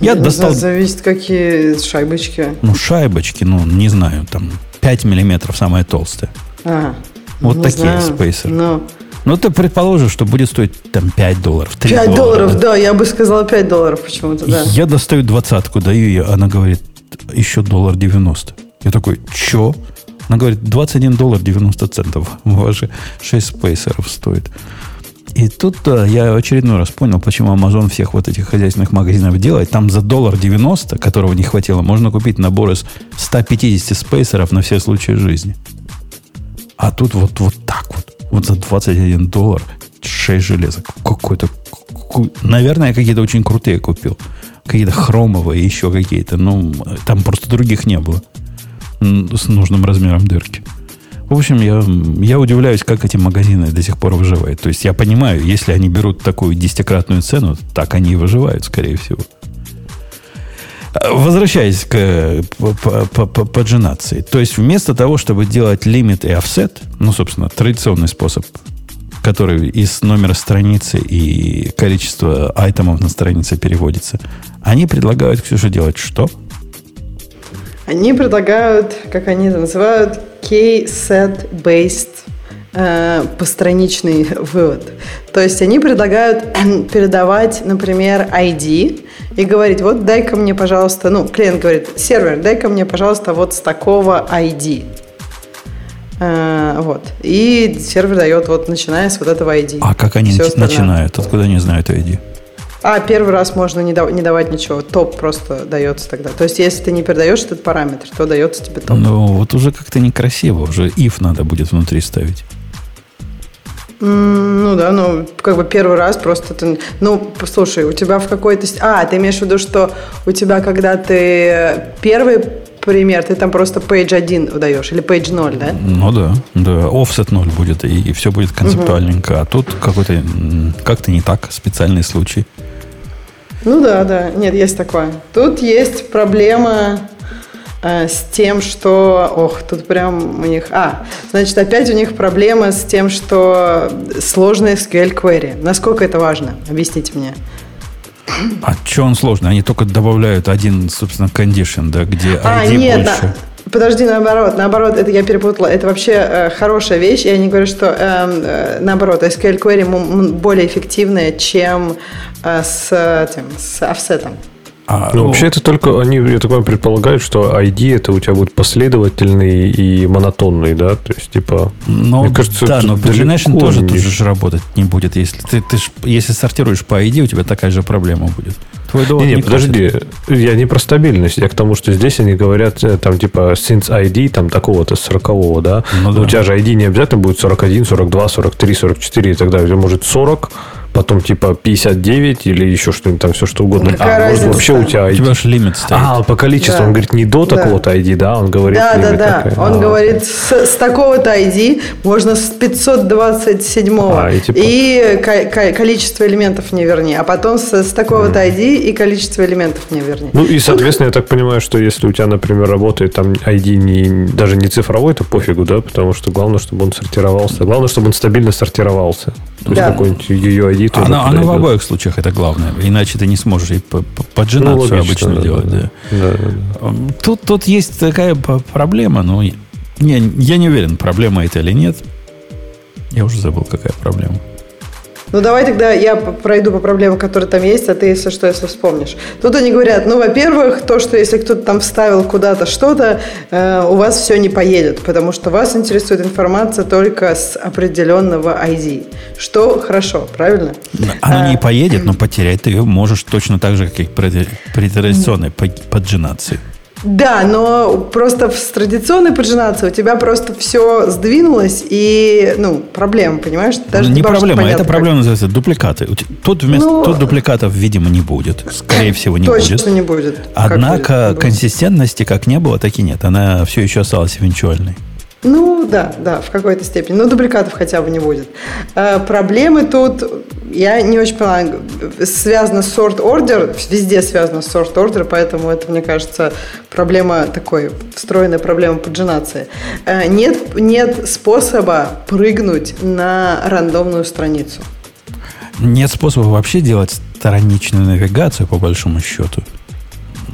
Я не достал... Зависит, какие шайбочки. Ну, шайбочки, ну, не знаю, там 5 миллиметров самая толстая. Ага. Вот не такие знаю, спейсеры. Но... Ну, ты предположишь, что будет стоить там 5 долларов, 3 5 доллара. долларов, да, я бы сказала 5 долларов почему-то, да. Я достаю двадцатку, даю ей, она говорит, еще доллар 90. Я такой, что? Она говорит, 21 доллар 90 центов ваши 6 спейсеров стоит. И тут да, я очередной раз понял, почему Amazon всех вот этих хозяйственных магазинов делает. Там за доллар 90, которого не хватило, можно купить набор из 150 спейсеров на все случаи жизни. А тут вот, вот так вот. Вот за 21 доллар 6 железок. Какой-то... Наверное, какие-то очень крутые купил. Какие-то хромовые, еще какие-то. Ну, там просто других не было. С нужным размером дырки. В общем, я, я удивляюсь, как эти магазины до сих пор выживают. То есть я понимаю, если они берут такую десятикратную цену, так они и выживают, скорее всего. Возвращаясь к поджинации. То есть вместо того, чтобы делать лимит и офсет, ну, собственно, традиционный способ, который из номера страницы и количества айтемов на странице переводится, они предлагают, Ксюша, делать что? Они предлагают, как они это называют, K-set-based э, постраничный вывод. То есть они предлагают передавать, например, ID и говорить, вот дай-ка мне, пожалуйста, ну, клиент говорит, сервер, дай-ка мне, пожалуйста, вот с такого ID. Э, вот. И сервер дает, вот начиная с вот этого ID. А как они начинают? Откуда они знают ID? А первый раз можно не, дав- не давать ничего. Топ просто дается тогда. То есть, если ты не передаешь этот параметр, то дается тебе топ. Ну, вот уже как-то некрасиво. Уже if надо будет внутри ставить. Ну да, ну как бы первый раз просто ты... Ну, послушай, у тебя в какой-то... А, ты имеешь в виду, что у тебя, когда ты первый пример, ты там просто page 1 выдаешь, или page 0, да? Ну да, да, offset 0 будет, и, и все будет концептуальненько. Угу. А тут какой-то как-то не так, специальный случай. Ну да, да, нет, есть такое. Тут есть проблема с тем, что... Ох, тут прям у них... А, значит, опять у них проблема с тем, что сложный SQL query. Насколько это важно? Объясните мне. А что он сложный? Они только добавляют один, собственно, condition, да, где ID а, нет, больше. Да. Подожди, наоборот, наоборот, это я перепутала. Это вообще э, хорошая вещь. Я не говорю, что э, э, наоборот, SQL query более эффективная, чем э, с, этим, с офсетом. А, ну, вообще это только, они, я так понимаю, предполагают, что ID это у тебя будет последовательный и монотонный, да? То есть, типа, но, мне кажется, да, но Pagination тоже не... тут же работать не будет. Если ты, ты ж, если сортируешь по ID, у тебя такая же проблема будет. Твой довод не, не, не подожди, я не про стабильность, я к тому, что здесь они говорят, э, там, типа, since ID, там, такого-то 40 да? Ну, да. у тебя же ID не обязательно будет 41, 42, 43, 44 и так далее. Может 40, потом типа 59 или еще что-нибудь там, все что угодно. Какая а, может вообще у тебя ID. У тебя же лимит стоит. А, по количеству. Да. Он говорит, не до такого-то ID, да? Он говорит, да, да, да. Такая. Он а. говорит, с, с такого-то ID можно с 527 а, и, типа... и ко- количество элементов не верни. А потом с, с такого-то ID и количество элементов не верни. Ну и, соответственно, я так понимаю, что если у тебя, например, работает там ID не, даже не цифровой, то пофигу, да? Потому что главное, чтобы он сортировался. Главное, чтобы он стабильно сортировался. То да. есть какой-нибудь ее ID тоже Оно, оно в обоих случаях это главное. Иначе ты не сможешь и поджинацию ну, обычно да, делать. Да. Да. Да, Тут, тут есть такая проблема, но не, я не уверен, проблема это или нет. Я уже забыл, какая проблема. Ну, давай тогда я пройду по проблемам, которые там есть, а ты, если что, если вспомнишь. Тут они говорят, ну, во-первых, то, что если кто-то там вставил куда-то что-то, э, у вас все не поедет, потому что вас интересует информация только с определенного ID. Что хорошо, правильно? Она а, не поедет, но потерять ты ее можешь точно так же, как и при, традиционной поджинации. Да, но просто с традиционной поджинацией у тебя просто все сдвинулось, и, ну, проблема, понимаешь? Даже не проблема, это проблема называется дупликаты. Тут, вместо, ну, тут дупликатов, видимо, не будет. Скорее всего, не точно будет. Точно не будет. Однако будет, консистентности как не было, так и нет. Она все еще осталась эвенчуальной. Ну, да, да, в какой-то степени. Но дубликатов хотя бы не будет. А, проблемы тут, я не очень поняла, связано с sort order, везде связано с sort order, поэтому это, мне кажется, проблема такой, встроенная проблема поджинации. А, нет, нет способа прыгнуть на рандомную страницу. Нет способа вообще делать страничную навигацию, по большому счету.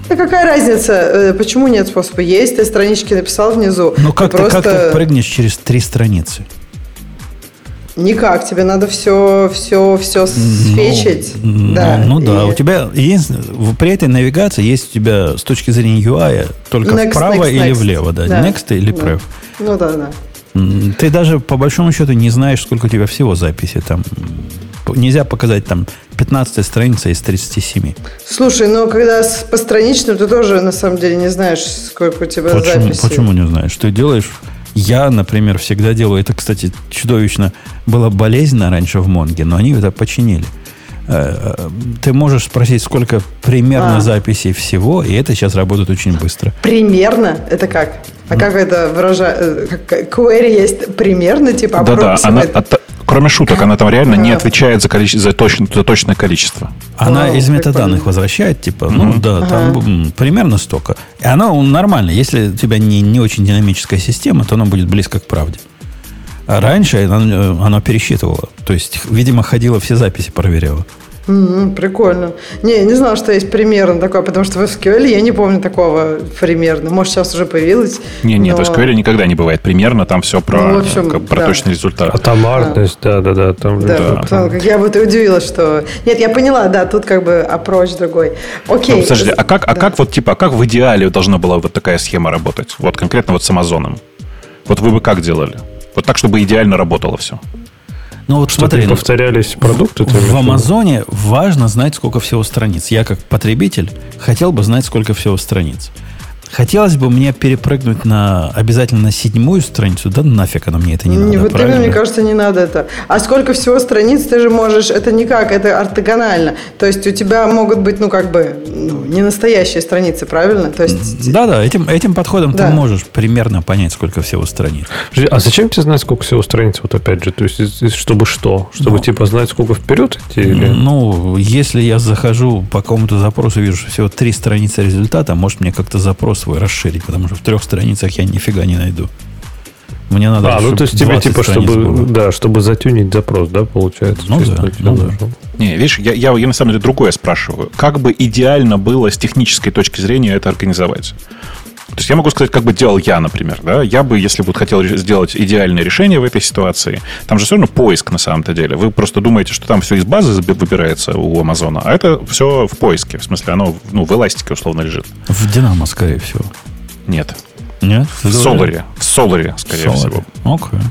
Да какая разница? Э, почему нет способа? Есть, ты странички написал внизу. Ну как ты, просто... как ты прыгнешь через три страницы? Никак, тебе надо все, все, все сфечить. Ну, да, ну, ну и... да, у тебя есть, при этой навигации есть у тебя с точки зрения UI только next, вправо next, или next. влево, да, да. next или да. Ну да, да. Ты даже по большому счету не знаешь, сколько у тебя всего записи там нельзя показать там 15 страница из 37. Слушай, ну когда с постраничным, ты тоже на самом деле не знаешь, сколько у тебя почему, записей. Почему не знаешь? Ты делаешь... Я, например, всегда делаю... Это, кстати, чудовищно было болезненно раньше в Монге, но они это починили. Ты можешь спросить, сколько примерно а. записей всего, и это сейчас работает очень быстро. Примерно? Это как? А ну. как это выражает? Э, query есть примерно, типа Да-да, она, Кроме шуток, она там реально не отвечает за, количе... за, точ... за точное количество. Она из метаданных возвращает, типа, ну mm-hmm. да, там ага. примерно столько. И она нормально. Если у тебя не, не очень динамическая система, то она будет близко к правде. А раньше она, она пересчитывала. То есть, видимо, ходила все записи, проверяла. Mm-hmm, прикольно. Не, я не знала, что есть примерно такое, потому что в SQL я не помню такого примерно. Может, сейчас уже появилось. Не, нет, но... в SQL никогда не бывает примерно, там все про, ну, общем, как, про да. точный результат. Атомарность, да, да, да. Там, да, да. Потому, как я вот и удивилась, что... Нет, я поняла, да, тут как бы approach другой. Окей. Ну, подожди, а как, а да. как вот типа, а как в идеале должна была вот такая схема работать? Вот конкретно вот с Амазоном. Вот вы бы как делали? Вот так, чтобы идеально работало все. Ну вот Чтобы смотри, повторялись продукты. В, в Амазоне важно знать, сколько всего страниц. Я как потребитель хотел бы знать, сколько всего страниц. Хотелось бы мне перепрыгнуть на обязательно на седьмую страницу, да нафиг оно мне это не, не надо. Вот именно, мне кажется, не надо это. А сколько всего страниц ты же можешь, это никак, это ортогонально. То есть у тебя могут быть, ну, как бы, ну, не настоящие страницы, правильно? То есть... Да-да, этим, этим подходом да. ты можешь примерно понять, сколько всего страниц. А зачем тебе знать, сколько всего страниц, вот опять же? То есть, чтобы что? Чтобы, ну, типа, знать, сколько вперед идти? Или? Ну, если я захожу по какому-то запросу, вижу, что всего три страницы результата, может, мне как-то запрос свой расширить, потому что в трех страницах я нифига не найду. Мне надо, а, ну то есть тебе типа, чтобы, было. да, чтобы затюнить запрос, да, получается? Ну да, ну да. Не, видишь, я, я, я на самом деле другое спрашиваю. Как бы идеально было с технической точки зрения это организовать? То есть я могу сказать, как бы делал я, например. Да? Я бы, если бы хотел сделать идеальное решение в этой ситуации, там же все равно поиск на самом-то деле. Вы просто думаете, что там все из базы выбирается у Амазона, а это все в поиске. В смысле, оно ну, в эластике условно лежит. В Динамо, скорее всего. Нет. Нет? В Соларе. В Соларе, скорее Solar. всего. Окей. Okay.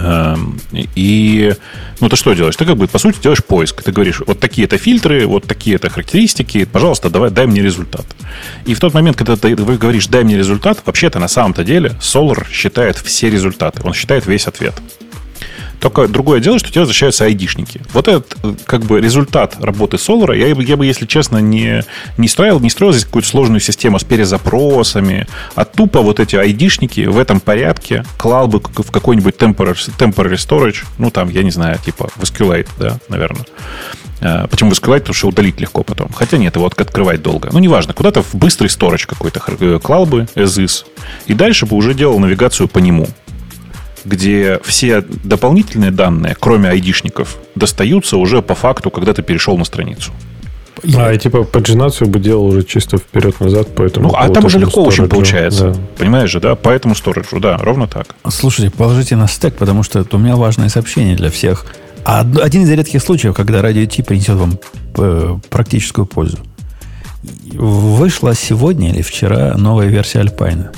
Эм, и, ну, ты что делаешь? Ты как бы, по сути, делаешь поиск. Ты говоришь, вот такие-то фильтры, вот такие-то характеристики, пожалуйста, давай, дай мне результат. И в тот момент, когда ты говоришь, дай мне результат, вообще-то на самом-то деле Solar считает все результаты. Он считает весь ответ. Только другое дело, что тебя возвращаются айдишники. Вот этот э, как бы результат работы Solar, я, я бы, если честно, не, не строил, не строил здесь какую-то сложную систему с перезапросами, а тупо вот эти айдишники в этом порядке клал бы в какой-нибудь temporary, temporary storage, ну там, я не знаю, типа в SQLite, да, наверное. Э, почему SQLite? Потому что удалить легко потом. Хотя нет, его открывать долго. Ну, неважно. Куда-то в быстрый сторож какой-то э, клал бы, as is, и дальше бы уже делал навигацию по нему где все дополнительные данные, кроме айдишников, достаются уже по факту, когда ты перешел на страницу. А, и типа паджинацию бы делал уже чисто вперед-назад, поэтому... Ну, а там уже легко очень получается. Да. Понимаешь же, да? По этому сториджу, да, ровно так. Слушайте, положите на стек, потому что это у меня важное сообщение для всех. А один из редких случаев, когда радио Ти принесет вам э, практическую пользу. Вышла сегодня или вчера новая версия Альпайна.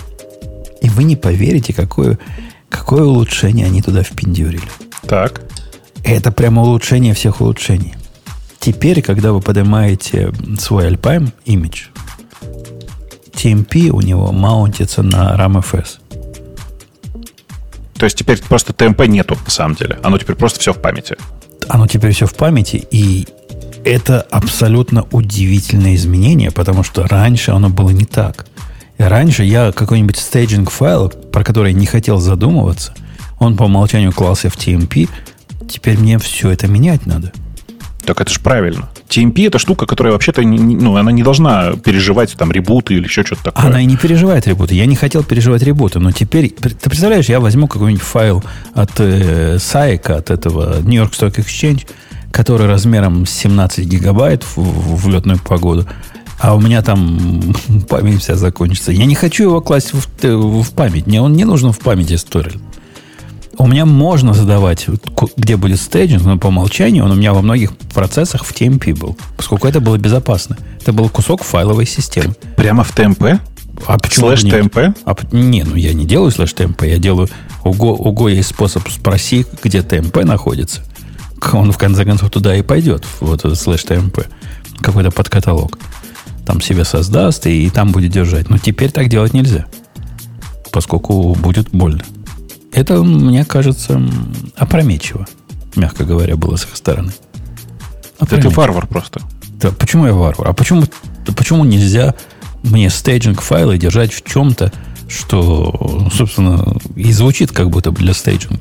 И вы не поверите, какую Какое улучшение они туда впендюрили. Так. Это прямо улучшение всех улучшений. Теперь, когда вы поднимаете свой Alpine имидж, TMP у него маунтится на RAMFS. То есть теперь просто TMP нету, на самом деле. Оно теперь просто все в памяти. Оно теперь все в памяти, и это абсолютно удивительное изменение, потому что раньше оно было не так. Раньше я какой-нибудь стейджинг файл, про который не хотел задумываться, он по умолчанию клался в TMP. Теперь мне все это менять надо. Так это же правильно. TMP это штука, которая вообще-то ну, она не должна переживать там ребуты или еще что-то такое. Она и не переживает ребуты. Я не хотел переживать ребуты, но теперь, ты представляешь, я возьму какой-нибудь файл от э, SAIC, от этого New York Stock Exchange, который размером 17 гигабайт в, в, в летную погоду, а у меня там память вся закончится. Я не хочу его класть в, в память. Мне он не нужен в памяти сторил. У меня можно задавать, где будет стейджинг, но по умолчанию он у меня во многих процессах в TMP был, поскольку это было безопасно. Это был кусок файловой системы. Прямо в TMP? А почему slash TMP? А, не, ну я не делаю slash TMP, я делаю... У Go есть способ спроси, где TMP находится. Он в конце концов туда и пойдет, вот этот slash TMP. Какой-то подкаталог там себе создаст и, и там будет держать. Но теперь так делать нельзя, поскольку будет больно. Это, мне кажется, опрометчиво, мягко говоря, было с их стороны. Это ты варвар просто. Да, почему я варвар? А почему, почему нельзя мне стейджинг файлы держать в чем-то, что, собственно, и звучит как будто для стейджинга.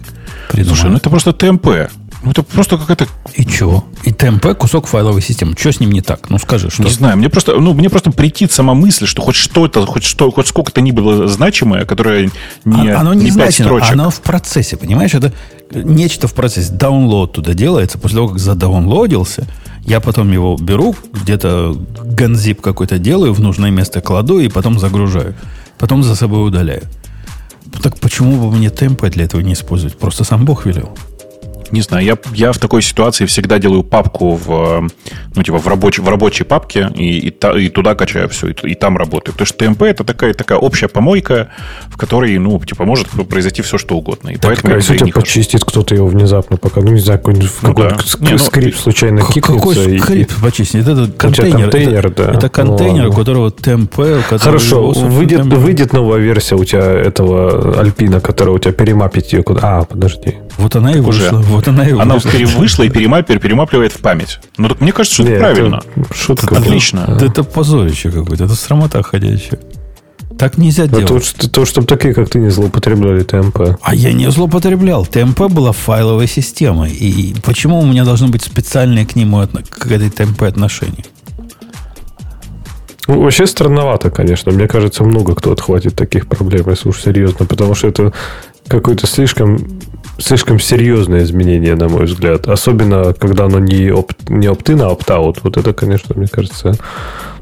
Слушай, ну это просто TMP. Ну, это просто какая-то... И что? И TMP кусок файловой системы. Что с ним не так? Ну, скажи, что... Не знаю, мне просто, ну, мне просто претит сама мысль, что хоть что-то, хоть что, хоть сколько-то ни было значимое, которое не, а, оно не, не значимо, оно в процессе, понимаешь? Это нечто в процессе. Даунлоад туда делается. После того, как задаунлодился, я потом его беру, где-то ганзип какой-то делаю, в нужное место кладу и потом загружаю. Потом за собой удаляю. Так почему бы мне темпы для этого не использовать? Просто сам Бог велел. Не знаю, я, я в такой ситуации всегда делаю папку в, ну, типа, в, рабочей, в рабочей папке и, и, та, и туда качаю все, и, и там работаю. Потому что ТМП это такая, такая общая помойка, в которой, ну, типа, может произойти все, что угодно. И так, поэтому если у тебя почистит кто-то его внезапно, пока, ну, не знаю, какой-нибудь ну, да. не, ну, скрипт случайно кикнется. Какой и, скрипт почистит? Это контейнер. контейнер это, да. это контейнер, ну, у которого ТМП, у которого Хорошо, выйдет, выйдет новая версия у тебя этого Альпина, которая у тебя перемапит ее куда... А, подожди. Вот она и вышла. Уже. Вот она и Она вышла и перемапливает, перемапливает в память. Ну, так мне кажется, что Нет, это правильно. Это шутка. Отлично. Да, это позорище какое-то. Это срамота ходящая. Так нельзя Но делать. То, то, чтобы такие, как ты, не злоупотребляли ТМП. А я не злоупотреблял. ТМП была файловой системой. И почему у меня должно быть специальное к нему к этой ТМП отношение? Ну, вообще странновато, конечно. Мне кажется, много кто отхватит таких проблем, если уж серьезно, потому что это какой-то слишком слишком серьезное изменение, на мой взгляд. Особенно, когда оно не, оп, не opt-in, а opt-out. Вот это, конечно, мне кажется,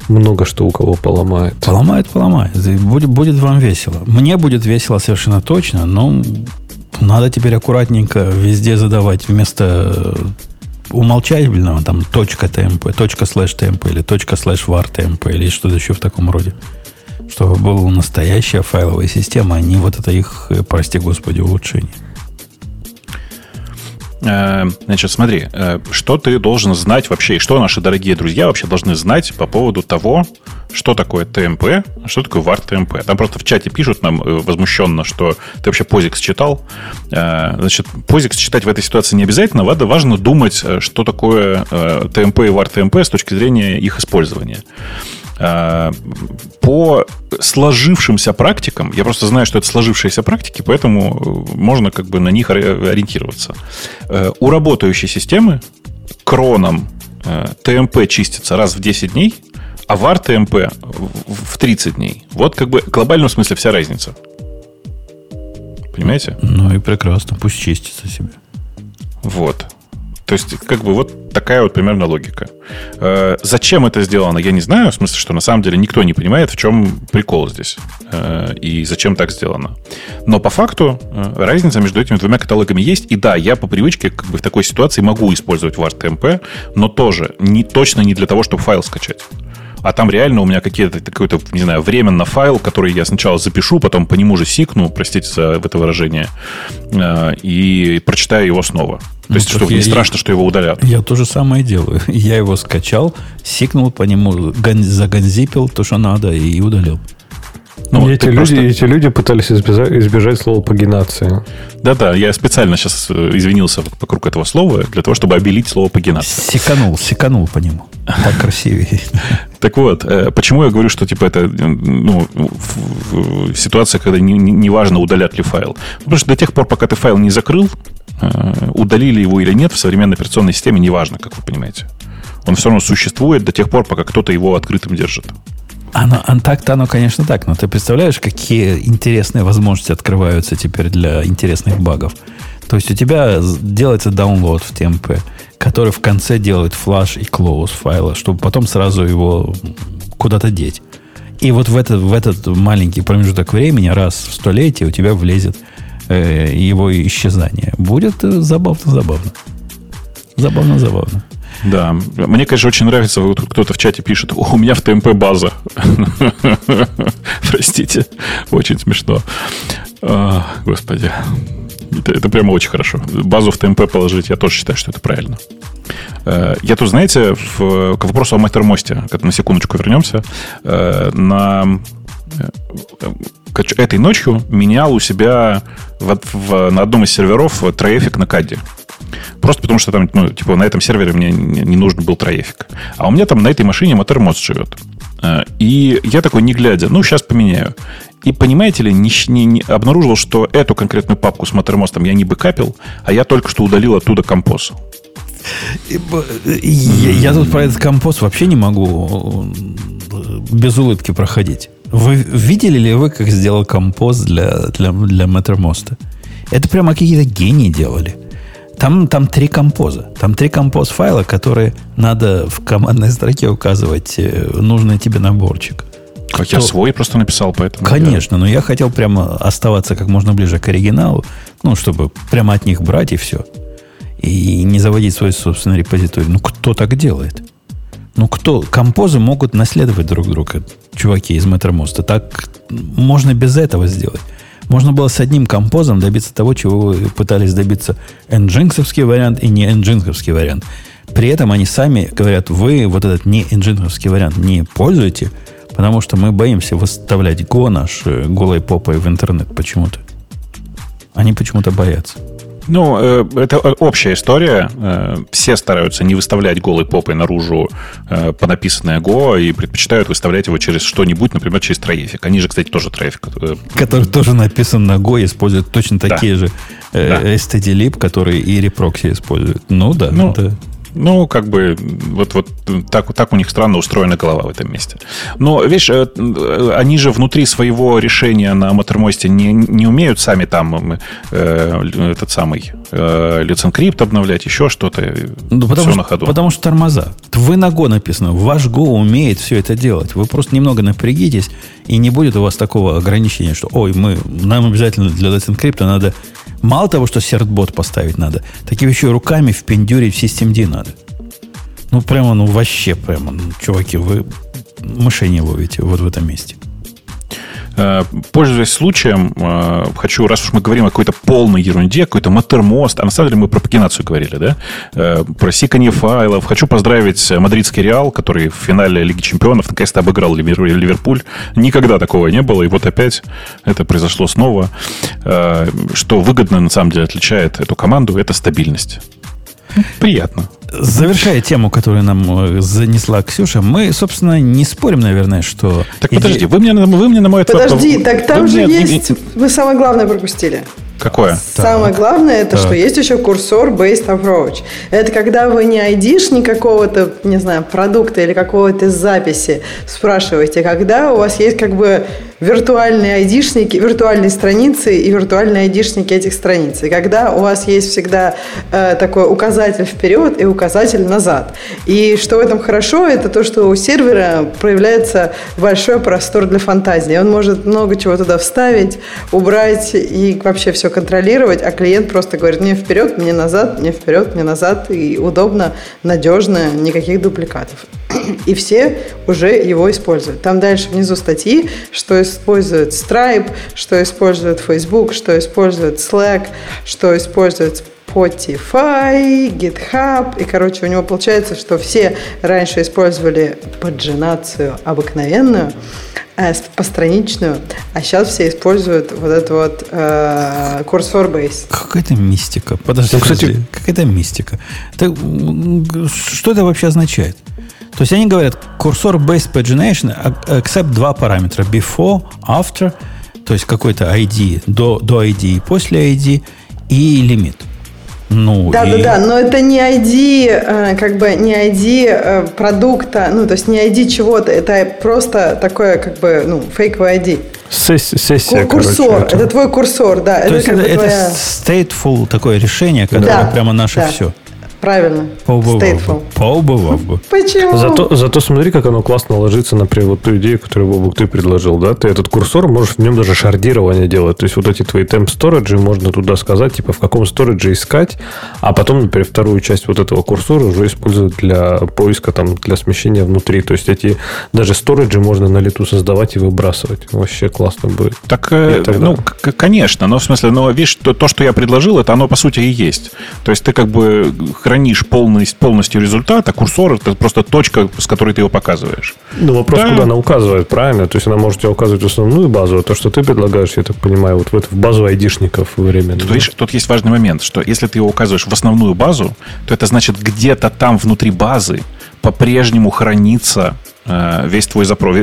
много что у кого поломает. Поломает, поломает. Будет, будет вам весело. Мне будет весело совершенно точно, но надо теперь аккуратненько везде задавать вместо умолчательного там точка темп, точка слэш темп или точка слэш var темп или что-то еще в таком роде. Чтобы была настоящая файловая система, а не вот это их, прости господи, улучшение. Э, значит, смотри, э, что ты должен знать вообще, и что наши дорогие друзья вообще должны знать по поводу того, что такое ТМП, а что такое VAR ТМП. Там просто в чате пишут нам э, возмущенно, что ты вообще POSIX читал. Значит, POSIX читать в этой ситуации не обязательно, важно думать, что такое ТМП и VAR ТМП с точки зрения их использования. Э, по сложившимся практикам, я просто знаю, что это сложившиеся практики, поэтому э, можно как бы на них ориентироваться. Э, у работающей системы кроном ТМП чистится раз в 10 дней, а var ТМП в 30 дней. Вот как бы в глобальном смысле вся разница. Понимаете? Ну и прекрасно, пусть чистится себе. Вот. То есть, как бы вот такая вот примерно логика. Э, зачем это сделано, я не знаю. В смысле, что на самом деле никто не понимает, в чем прикол здесь. Э, и зачем так сделано. Но по факту э, разница между этими двумя каталогами есть. И да, я по привычке как бы в такой ситуации могу использовать VAR-TMP, но тоже не, точно не для того, чтобы файл скачать а там реально у меня какие-то какой-то, не знаю, временно файл, который я сначала запишу, потом по нему же сикну, простите за это выражение, э, и прочитаю его снова. То ну, есть, что не страшно, что его удалят. Я то же самое делаю. Я его скачал, сикнул по нему, заганзипил то, что надо, и удалил. Ну, эти, люди, просто... эти люди пытались избежать, избежать слова пагинация. Да-да, я специально сейчас э, извинился вокруг этого слова для того, чтобы обелить слово пагинация. Секанул, секанул по нему. Так красивее. Так вот, э, почему я говорю, что типа это э, ну, ситуация, когда не, не важно, удалят ли файл. Потому что до тех пор, пока ты файл не закрыл, удалили его или нет в современной операционной системе, неважно, как вы понимаете. Он все равно существует до тех пор, пока кто-то его открытым держит. Оно, так-то оно, конечно, так. Но ты представляешь, какие интересные возможности открываются теперь для интересных багов. То есть у тебя делается download в TMP, который в конце делает флаш и close файла, чтобы потом сразу его куда-то деть. И вот в этот, в этот маленький промежуток времени, раз в столетие, у тебя влезет э, его исчезание. Будет забавно-забавно. Забавно-забавно. Да. Мне, конечно, очень нравится, вот кто-то в чате пишет, у меня в ТМП база. Простите, очень смешно. А, господи. Это, это прямо очень хорошо. Базу в ТМП положить, я тоже считаю, что это правильно. Э, я тут, знаете, в, к вопросу о Маттермосте, на секундочку вернемся, э, на э, этой ночью менял у себя в, в, на одном из серверов трафик на каде. Просто потому что там, ну, типа, на этом сервере мне не нужен был трафик. А у меня там на этой машине Mattermost живет. Э, и я такой, не глядя, ну, сейчас поменяю. И понимаете ли, не, не, не, обнаружил, что эту конкретную папку с Mattermost я не бэкапил, а я только что удалил оттуда композ. Я, я тут про этот композ вообще не могу э, без улыбки проходить. Вы видели ли вы, как сделал композ для, для, для Mattermost? Это прямо какие-то гении делали. Там, там три композа. Там три композ файла, которые надо в командной строке указывать э, нужный тебе наборчик. Как Кто... я свой просто написал, поэтому. Конечно, я... но я хотел прямо оставаться как можно ближе к оригиналу, ну, чтобы прямо от них брать и все. И не заводить свой собственный репозиторий. Ну, кто так делает? Ну, кто? Композы могут наследовать друг друга, чуваки из Метромоста. Так можно без этого сделать. Можно было с одним композом добиться того, чего пытались добиться энджинсовский вариант и не энджинсовский вариант. При этом они сами говорят, вы вот этот не энджинсовский вариант не пользуете, потому что мы боимся выставлять Go наш голой попой в интернет почему-то. Они почему-то боятся. Ну, э, это общая история. Э, все стараются не выставлять голой попой наружу э, по написанное Go и предпочитают выставлять его через что-нибудь, например, через трафик. Они же, кстати, тоже трафик. Который тоже написан на Go, используют точно такие да. же да. STD-lib, которые и репрокси используют. Ну да, ну, да. Ну, как бы, вот, вот так, так у них странно устроена голова в этом месте. Но, видишь, э, они же внутри своего решения на Mattermost не, не умеют сами там э, этот самый э, лиценкрипт обновлять, еще что-то. Ну, потому, все на ходу. потому что тормоза. Вы на Go написано. Ваш Go умеет все это делать. Вы просто немного напрягитесь, и не будет у вас такого ограничения, что, ой, мы, нам обязательно для лиценкрипта надо Мало того, что сертбот поставить надо, так еще руками впендюрить в системд надо. Ну, прямо, ну, вообще, прямо, ну, чуваки, вы мышей ловите вот в этом месте. Э, пользуясь случаем, э, хочу, раз уж мы говорим о какой-то полной ерунде, какой-то матермост, а на самом деле мы про пагинацию говорили, да? Э, про сиканье файлов. Хочу поздравить мадридский Реал, который в финале Лиги Чемпионов наконец-то обыграл Ливерпуль. Никогда такого не было, и вот опять это произошло снова. Что выгодно, на самом деле, отличает эту команду, это стабильность. Приятно. Завершая тему, которую нам э, занесла Ксюша, мы, собственно, не спорим, наверное, что... Так подожди, вы мне, вы мне на мой ответ... Подожди, так там же мне... есть... Вы самое главное пропустили. Какое? Самое так. главное, это так. что есть еще курсор Based Approach. Это когда вы не айдишь какого-то, не знаю, продукта или какого-то записи спрашиваете, когда у вас есть как бы виртуальные айдишники, виртуальные страницы и виртуальные айдишники этих страниц. И когда у вас есть всегда э, такой указатель вперед и указатель назад. И что в этом хорошо, это то, что у сервера проявляется большой простор для фантазии. Он может много чего туда вставить, убрать и вообще все контролировать, а клиент просто говорит, мне вперед, мне назад, мне вперед, мне назад, и удобно, надежно, никаких дубликатов. И все уже его используют. Там дальше внизу статьи, что использует Stripe, что использует Facebook, что использует Slack, что использует Spotify, GitHub. И, короче, у него получается, что все раньше использовали поджинацию обыкновенную, э, постраничную, а сейчас все используют вот это вот э, cursor base. Какая-то мистика. Подожди, ну, кстати, какая-то мистика. Так, что это вообще означает? То есть они говорят, курсор based pagination accept два параметра. Before, after, то есть какой-то ID до, до ID и после ID, и лимит. Ну, да, и... да, да, но это не ID, э, как бы не ID э, продукта, ну, то есть не ID чего-то, это просто такое, как бы, ну, фейковый ID. Сессия, Курсор, короче, это. это твой курсор, да. То это есть это, твоя... это stateful такое решение, которое да, прямо наше да. все. Правильно. Stateful. Поубывав бы. Почему? Зато, зато смотри, как оно классно ложится, например, вот ту идею, которую, Бобук, ты предложил, да? Ты этот курсор можешь в нем даже шардирование делать. То есть, вот эти твои темп сториджи можно туда сказать, типа, в каком сторидже искать, а потом, например, вторую часть вот этого курсора уже использовать для поиска, там, для смещения внутри. То есть, эти даже сториджи можно на лету создавать и выбрасывать. Вообще классно будет. Так, э, ну, конечно. Но, в смысле, но, видишь, то, то, что я предложил, это оно, по сути, и есть. То есть, ты как бы хранишь полностью, полностью результат, а курсор это просто точка, с которой ты его показываешь. Ну, вопрос, да. куда она указывает, правильно? То есть она может тебе указывать основную базу, а то, что ты предлагаешь, я так понимаю, вот в, это, в базу айдишников временно. Тут, видишь, тут есть важный момент, что если ты его указываешь в основную базу, то это значит где-то там внутри базы по-прежнему хранится э, весь твой запрос,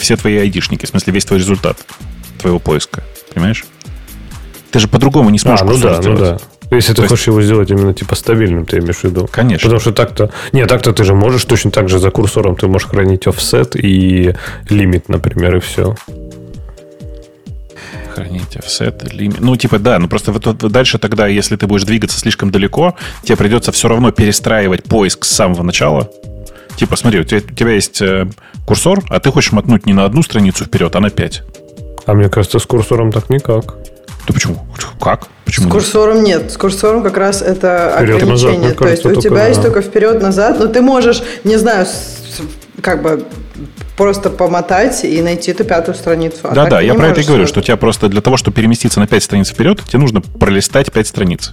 все твои айдишники, в смысле весь твой результат твоего поиска. Понимаешь? Ты же по-другому не сможешь а, ну да, сделать. Ну да. Если ты То хочешь есть... его сделать именно типа стабильным, ты имеешь в виду. Конечно. Потому что так-то... Нет, так-то ты же можешь точно так же за курсором ты можешь хранить offset и лимит, например, и все. Хранить offset, лимит. Ну, типа, да, ну просто вот, вот дальше тогда, если ты будешь двигаться слишком далеко, тебе придется все равно перестраивать поиск с самого начала. Типа, смотри, у тебя, у тебя есть э, курсор, а ты хочешь мотнуть не на одну страницу вперед, а на пять. А мне кажется, с курсором так никак. Да почему? Как? Почему с курсором нет? нет. С курсором как раз это вперед, ограничение. Назад, То есть у тебя есть только вперед-назад, но ты можешь, не знаю, как бы просто помотать и найти эту пятую страницу. А да, да, я про это и говорю, что у тебя просто для того, чтобы переместиться на пять страниц вперед, тебе нужно пролистать пять страниц.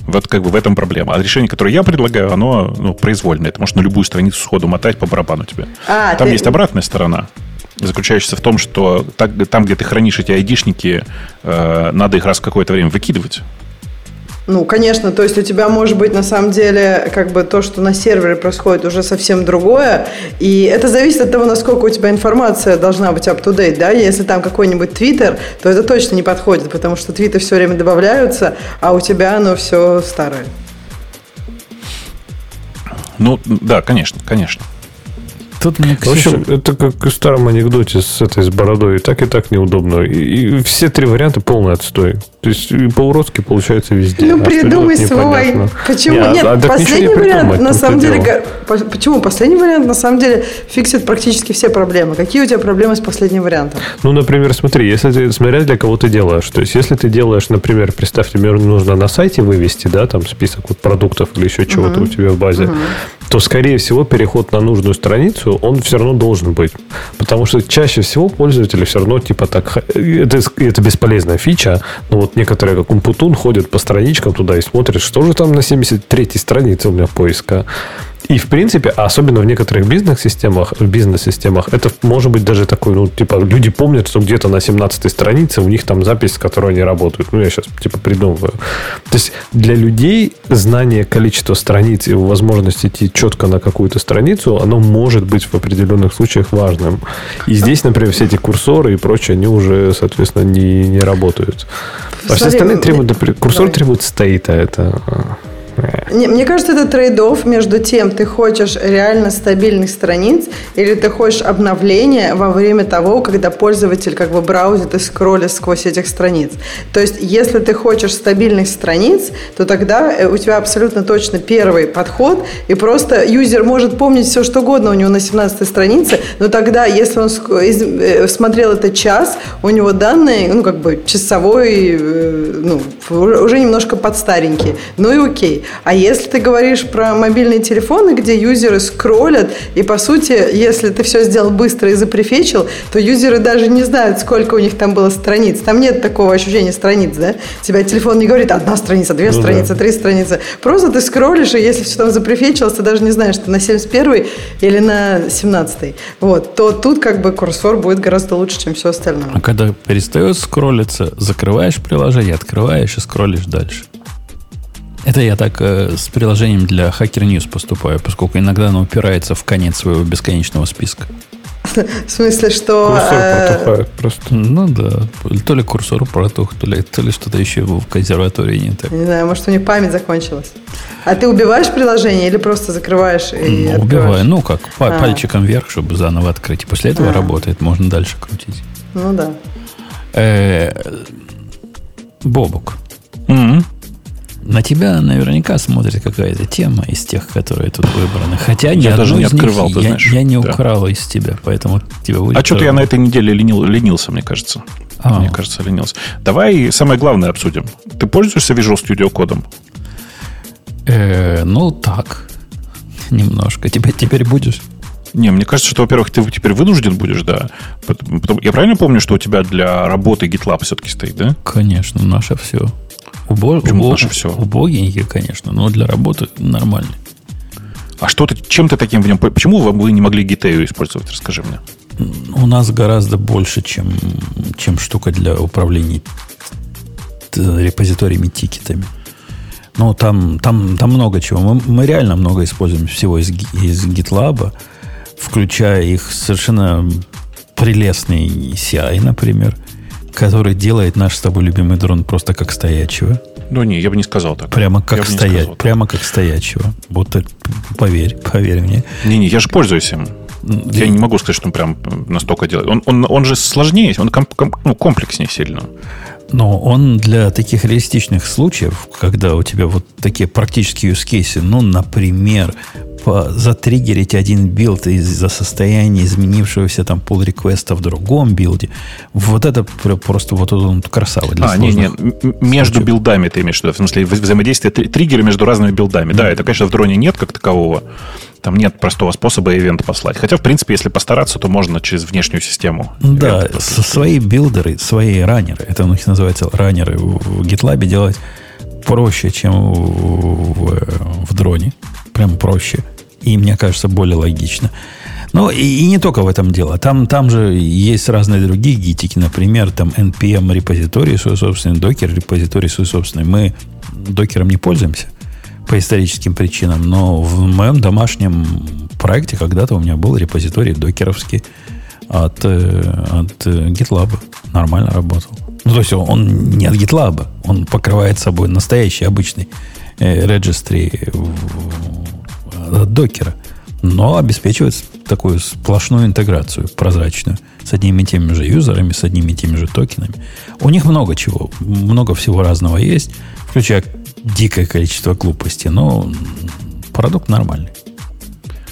Вот как бы в этом проблема. А решение, которое я предлагаю, оно ну, произвольное. Ты можешь на любую страницу сходу мотать по барабану тебе. А, Там ты... есть обратная сторона заключающийся в том, что так, там, где ты хранишь эти айдишники, э, надо их раз в какое-то время выкидывать. Ну, конечно, то есть у тебя может быть на самом деле как бы то, что на сервере происходит, уже совсем другое. И это зависит от того, насколько у тебя информация должна быть up-to-date, да. Если там какой-нибудь твиттер, то это точно не подходит, потому что твиты все время добавляются, а у тебя оно все старое. Ну, да, конечно, конечно. Тут мне, В общем, это как в старом анекдоте с этой с бородой. И так и так неудобно. И, и все три варианта полный отстой. То есть по-уродски получается везде. Ну, а придумай свой. Почему? Нет, Нет а, последний не вариант, на самом деле... Дело. Почему? Последний вариант, на самом деле, фиксит практически все проблемы. Какие у тебя проблемы с последним вариантом? Ну, например, смотри, если ты, смотря для кого ты делаешь. То есть, если ты делаешь, например, представь, тебе нужно на сайте вывести, да, там список вот продуктов или еще чего-то uh-huh. у тебя в базе, uh-huh. то, скорее всего, переход на нужную страницу, он все равно должен быть. Потому что чаще всего пользователи все равно, типа, так... Это, это бесполезная фича, но вот некоторые, как Умпутун, ходят по страничкам туда и смотрят, что же там на 73-й странице у меня поиска. И, в принципе, особенно в некоторых бизнес-системах, в бизнес-системах, это может быть даже такой, ну, типа, люди помнят, что где-то на 17-й странице у них там запись, с которой они работают. Ну, я сейчас, типа, придумываю. То есть, для людей знание количества страниц и возможность идти четко на какую-то страницу, оно может быть в определенных случаях важным. И здесь, например, все эти курсоры и прочее, они уже, соответственно, не, не работают. А все остальные требуют, курсор Давай. требует стейта, это а. Не, мне кажется, это трейд между тем, ты хочешь реально стабильных страниц или ты хочешь обновления во время того, когда пользователь как бы браузит и скроллит сквозь этих страниц. То есть, если ты хочешь стабильных страниц, то тогда э, у тебя абсолютно точно первый подход, и просто юзер может помнить все, что угодно у него на 17 странице, но тогда, если он э, смотрел это час, у него данные, ну, как бы часовой, э, ну, уже немножко подстаренькие. Ну и окей. А если ты говоришь про мобильные телефоны, где юзеры скроллят, и по сути, если ты все сделал быстро и запрефечил, то юзеры даже не знают, сколько у них там было страниц. Там нет такого ощущения страниц, да? Тебя телефон не говорит одна страница, две ну, страницы, да. три страницы. Просто ты скроллишь, и если все там запрефечилось, ты даже не знаешь, что на 71 или на 17 вот, то тут как бы курсор будет гораздо лучше, чем все остальное. А когда перестает скроллиться, закрываешь приложение, открываешь и скроллишь дальше. Это я так э, с приложением для Hacker News поступаю, поскольку иногда оно упирается в конец своего бесконечного списка. В смысле, что... Курсор э, протухает просто. Ну да. То ли курсор протух, то ли, то ли что-то еще в консерватории не так. Не знаю, может, у них память закончилась. А ты убиваешь приложение или просто закрываешь и ну, убиваю. Ну, как, а. пальчиком вверх, чтобы заново открыть. И после этого а. работает, можно дальше крутить. Ну да. Э, Бобук. Mm-hmm. На тебя наверняка смотрит какая-то тема из тех, которые тут выбраны. Хотя я даже не открывал, них, ты я, знаешь. Я не да. украл из тебя, поэтому тебе будет... А что-то я на этой неделе ленил, ленился, мне кажется. А. Мне кажется, ленился. Давай самое главное обсудим. Ты пользуешься Visual Studio кодом? Э, ну, так. Немножко. Теперь, теперь будешь? Не, мне кажется, что, во-первых, ты теперь вынужден будешь, да. Потом, я правильно помню, что у тебя для работы GitLab все-таки стоит, да? Конечно, наше все. Убо... Почему убо... наше все? Убогенький, конечно, но для работы нормальный. А что ты, чем ты таким в нем... Почему вы не могли GitEU использовать? Расскажи мне. У нас гораздо больше, чем, чем штука для управления репозиториями, тикетами. Ну, там, там, там много чего. Мы, мы реально много используем всего из, из GitLab, включая их совершенно прелестный CI, например – который делает наш с тобой любимый дрон просто как стоячего. Ну, не, я бы не сказал так. Прямо как стоять, прямо как стоячего. Вот поверь, поверь мне. Не-не, я же пользуюсь им. Я не могу сказать, что он прям настолько делает. Он, он, он же сложнее, он ком, ком, ну, комплекснее сильно. Но он для таких реалистичных случаев, когда у тебя вот такие практические use cases, ну, например, затриггерить один билд из-за состояния изменившегося там pull request а в другом билде, вот это просто вот он красава для А, не, не, между случаев. билдами ты имеешь в виду, в смысле взаимодействие триггера между разными билдами. Да, это, конечно, в дроне нет как такового. Там нет простого способа ивент послать. Хотя, в принципе, если постараться, то можно через внешнюю систему. Да, свои билдеры, свои раннеры, это у них называется раннеры в GitLab делать проще, чем в, в, в дроне. Прям проще. И, мне кажется, более логично. Ну, и, и не только в этом дело. Там, там же есть разные другие гитики. Например, там NPM репозиторий свой собственный, докер репозиторий свой собственный. Мы докером не пользуемся по историческим причинам, но в моем домашнем проекте когда-то у меня был репозиторий докеровский от, э, от э, GitLab. Нормально работал. Ну, то есть он не от GitLab, он покрывает собой настоящий обычный э, registry от докера, но обеспечивает такую сплошную интеграцию прозрачную с одними и теми же юзерами, с одними и теми же токенами. У них много чего, много всего разного есть, включая дикое количество глупости, но продукт нормальный.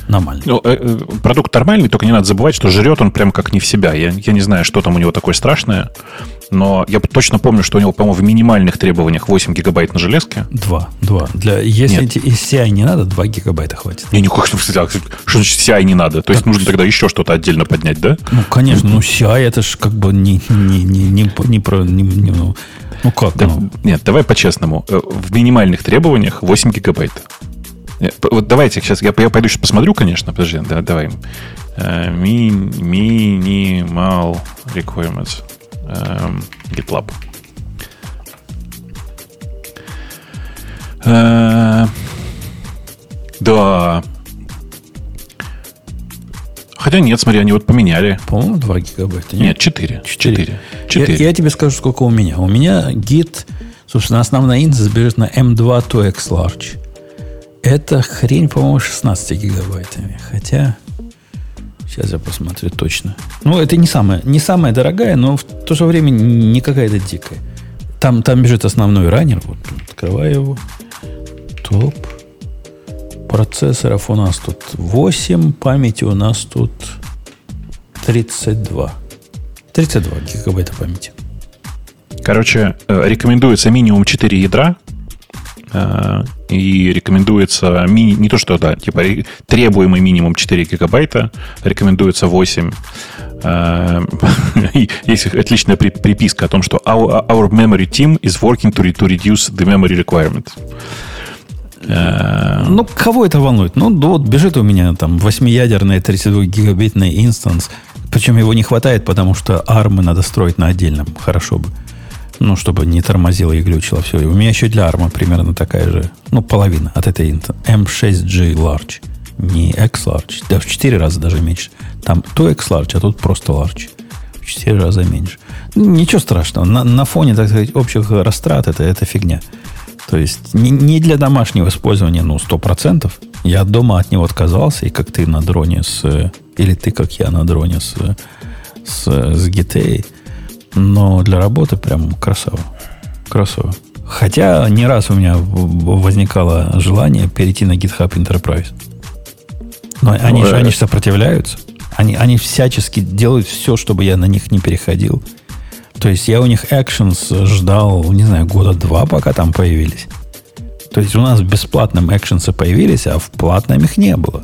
Нормальный. Ну, э, э, продукт нормальный, только не надо забывать, что жрет он прям как не в себя. Я, я не знаю, что там у него такое страшное, но я точно помню, что у него, по-моему, в минимальных требованиях 8 гигабайт на железке. Два, два. Для, если Нет. CI не надо, 2 гигабайта хватит. Не, не, что, что значит CI не надо? То есть нужно тогда еще что-то отдельно поднять, да? Ну, конечно, ну CI это же как бы не, не, не, не, не про... Не, не, ну, ну как? Да, ну? Нет, давай по-честному. Э, в минимальных требованиях 8 гигабайт. Вот давайте сейчас, я, я пойду сейчас посмотрю, конечно, подожди, да, давай. Uh, minimal requirements. Um, GitLab. Uh, да. Хотя нет, смотри, они вот поменяли. По-моему, 2 гигабайта. Нет, нет 4. 4. 4. Я, я тебе скажу, сколько у меня. У меня Git, собственно, основная индекс бежит на M2 2X Large. Эта хрень, по-моему, 16 гигабайтами. Хотя... Сейчас я посмотрю точно. Ну, это не самая, не самая дорогая, но в то же время не какая-то дикая. Там, там бежит основной раннер. Вот, открываю его. Топ. Процессоров у нас тут 8, памяти у нас тут 32. 32 гигабайта памяти. Короче, э, рекомендуется минимум 4 ядра Э, и рекомендуется мини, не то что, да, типа требуемый минимум 4 гигабайта, рекомендуется 8. Э, есть отличная приписка о том, что our, memory team is working to, to reduce the memory requirement. Э, ну, кого это волнует? Ну, вот бежит у меня там 8-ядерный 32-гигабитный инстанс, причем его не хватает, потому что армы надо строить на отдельном. Хорошо бы. Ну, чтобы не тормозило и глючило все. У меня еще для ARM примерно такая же, ну, половина от этой M6G Large. Не X Large. Да, в 4 раза даже меньше. Там то X Large, а тут просто Large. В 4 раза меньше. Ну, ничего страшного. На, на фоне, так сказать, общих растрат это, это фигня. То есть не, не для домашнего использования, ну, 100%. Я дома от него отказался, и как ты на дроне с... Или ты, как я на дроне с, с, с GTA но для работы прям красово. Красово. Хотя не раз у меня возникало желание перейти на GitHub Enterprise. Но ну, они, же, они же сопротивляются. Они, они всячески делают все, чтобы я на них не переходил. То есть я у них Actions ждал, не знаю, года два, пока там появились. То есть у нас в бесплатном Actions появились, а в платном их не было.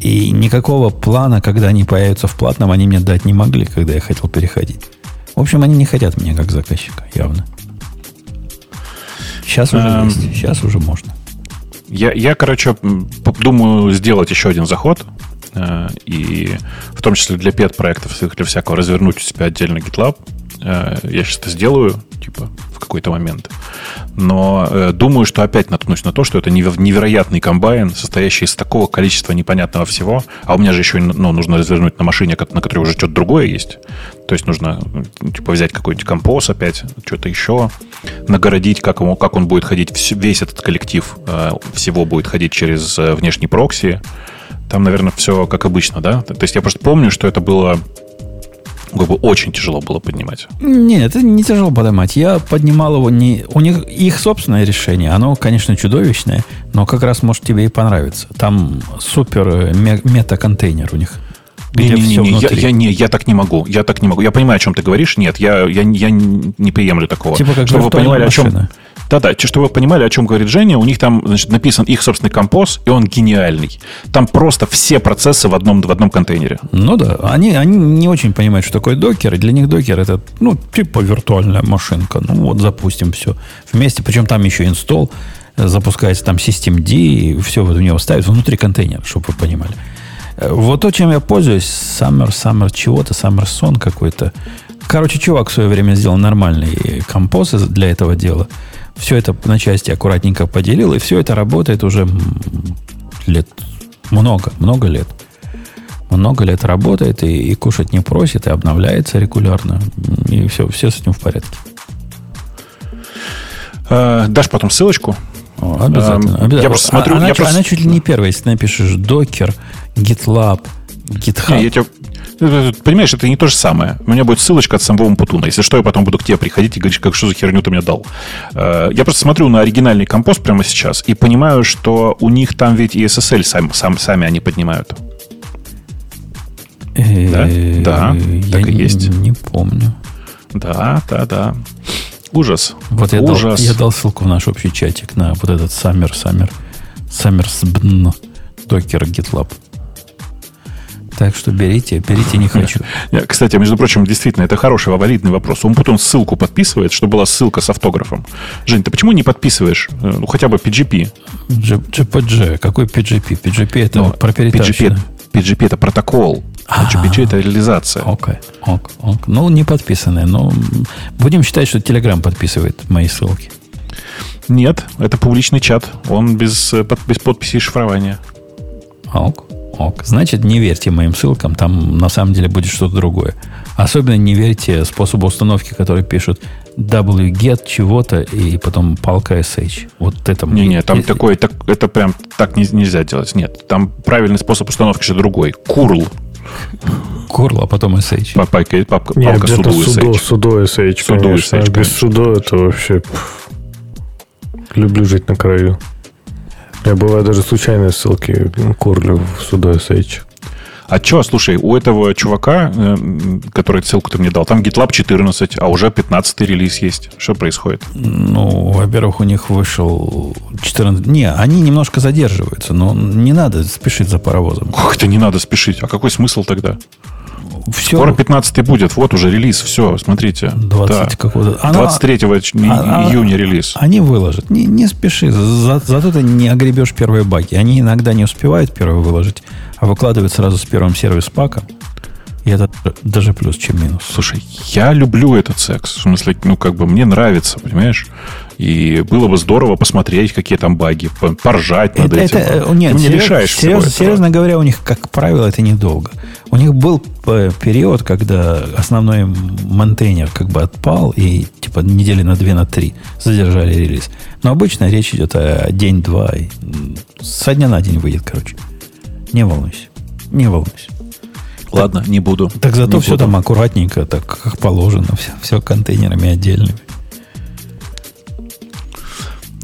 И никакого плана, когда они появятся в платном, они мне дать не могли, когда я хотел переходить. В общем, они не хотят меня как заказчика, явно. Сейчас уже эм, есть, сейчас уже можно. Я, я, короче, думаю сделать еще один заход. Э, и в том числе для пет-проектов, для всякого, развернуть у себя отдельно GitLab. Э, я сейчас это сделаю, типа, в какой-то момент. Но э, думаю, что опять наткнусь на то, что это невероятный комбайн, состоящий из такого количества непонятного всего. А у меня же еще ну, нужно развернуть на машине, на которой уже что-то другое есть. То есть нужно типа, взять какой-нибудь композ опять, что-то еще, нагородить, как, ему, как он будет ходить. Весь этот коллектив э, всего будет ходить через э, внешний прокси. Там, наверное, все как обычно, да? То есть я просто помню, что это было как очень тяжело было поднимать. Нет, это не тяжело поднимать. Я поднимал его не... У них их собственное решение. Оно, конечно, чудовищное, но как раз может тебе и понравиться. Там супер э, мета-контейнер у них. Не, не, не, не, я, я, не, я так не могу. Я так не могу. Я понимаю, о чем ты говоришь. Нет, я, я, я не приемлю такого. Типа как Чтобы вы понимали, машина. о чем. Да-да, чтобы вы понимали, о чем говорит Женя, у них там значит, написан их собственный композ, и он гениальный. Там просто все процессы в одном, в одном контейнере. Ну да, они, они не очень понимают, что такое докер, и для них докер это, ну, типа виртуальная машинка. Ну вот, запустим все вместе, причем там еще инсталл, запускается там systemd, и все вот в него ставят внутри контейнера, чтобы вы понимали. Вот то, чем я пользуюсь, Summer, Summer чего-то, Summer Son какой-то. Короче, чувак в свое время сделал нормальный композ для этого дела. Все это на части аккуратненько поделил, и все это работает уже лет много, много лет. Много лет работает и, и кушать не просит, и обновляется регулярно. И все, все с этим в порядке. Э, дашь потом ссылочку О, обязательно, Эм, обязательно. я просто смотрю, она, я чуть- просто- она чуть ли не первая, если напишешь Docker, GitLab, GitHub. Не, я тебя- э, Понимаешь, это не то же самое. У меня будет ссылочка от самого Путуна. Если что, я потом буду к тебе приходить и говорить, как что за херню ты мне дал. Э, Я просто смотрю на оригинальный компост прямо сейчас и понимаю, что у них там ведь и SSL сам, сам- сами они поднимают. Э, Да, я так и есть. Не помню. Да, да, да. Ужас. Вот я дал, Ужас. я дал ссылку в наш общий чатик на вот этот Summer, Summer, Summer Docker, GitLab. Так что берите, берите, не хочу. Кстати, между прочим, действительно, это хороший, валидный вопрос. Он потом ссылку подписывает, чтобы была ссылка с автографом. Жень, ты почему не подписываешь? э, Ну, хотя бы PGP. GPG, какой PGP? PGP это Ну, про PGP, перетащенное. PGP это протокол. А GPG это реализация. Окей, ок, ок. Ну, не подписанные, но будем считать, что Telegram подписывает мои ссылки. Нет, это публичный чат. Он без, э, без подписи и шифрования. Ок, ок. Значит, не верьте моим ссылкам, там на самом деле будет что-то другое. Особенно не верьте способу установки, который пишут wget чего-то и потом палка sh. Вот это... Не-не, там Если- такой, так, это прям так не- нельзя делать. Нет, там правильный способ установки же другой. Курл. Курл, а потом sh. Па- Палка, папка, Не, палка обязательно суду судо, SH. судо SH, Судо конечно. SH, Без конечно. судо это вообще... Люблю жить на краю. Я бываю даже случайные ссылки курлю в судо SH. А что, слушай, у этого чувака, э, м, который ссылку ты мне дал, там GitLab 14, а уже 15 релиз есть. Что происходит? Ну, во-первых, у них вышел 14... Не, они немножко задерживаются, но не надо спешить за паровозом. Как это не надо спешить? А какой смысл тогда? Все, Скоро 15 будет, вот уже релиз, все, смотрите. 20 Да. какого-то... Оно- 23 ч- и- а- июня релиз. Они выложат. Не, не спеши. За- зато ты не огребешь первые баги. Они иногда не успевают первые выложить, а выкладывают сразу с первым сервис паком. И это даже плюс, чем минус. Слушай, я люблю этот секс. В смысле, ну, как бы мне нравится, понимаешь? И было бы здорово посмотреть, какие там баги, по- поржать над этим. э, нет, Ты мне серьез- всего серьезно, этого. серьезно говоря, у них, как правило, это недолго. У них был э, период, когда основной монтейнер как бы отпал, и типа недели на две, на три задержали релиз. Но обычно речь идет о день-два. Со дня на день выйдет, короче. Не волнуйся. Не волнуйся. Ладно, не буду. Так зато Не все буду. там аккуратненько, так как положено, все, все контейнерами отдельными.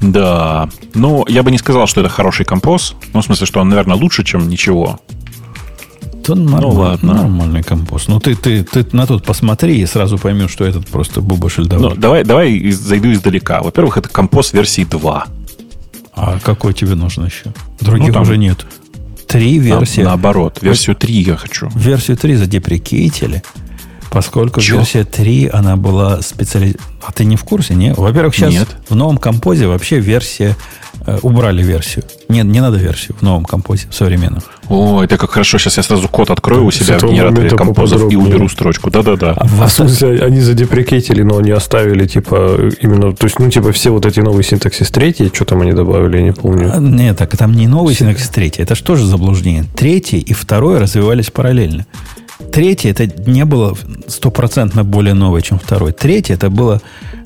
Да. Ну, я бы не сказал, что это хороший композ. Ну, в смысле, что он, наверное, лучше, чем ничего. То нормально, ладно. нормальный компост. Ну, ты, ты, ты на тот посмотри и сразу поймешь, что этот просто буба Ну, давай, давай зайду издалека. Во-первых, это композ версии 2. А какой тебе нужен еще? Других Ну, там- уже нет. Три На- версии. наоборот, версию 3 я хочу. Версию 3 задеприкейтили, поскольку Чё? версия 3, она была специализирована... А ты не в курсе, не? Во-первых, сейчас Нет. в новом композе вообще версия... э, убрали версию. Нет, не надо версию в новом композе, в современном. О, это как хорошо. Сейчас я сразу код открою у себя в генераторе композов и уберу строчку. Да-да-да. А в А смысле, они задеприкетили, но они оставили, типа, именно, то есть, ну, типа, все вот эти новые синтаксис третьи, что там они добавили, я не помню. А, Нет, так там не новый синтаксис третий. Это что же заблуждение? Третий и второй развивались параллельно. Третий это не было стопроцентно более новое, чем второй. Третий это была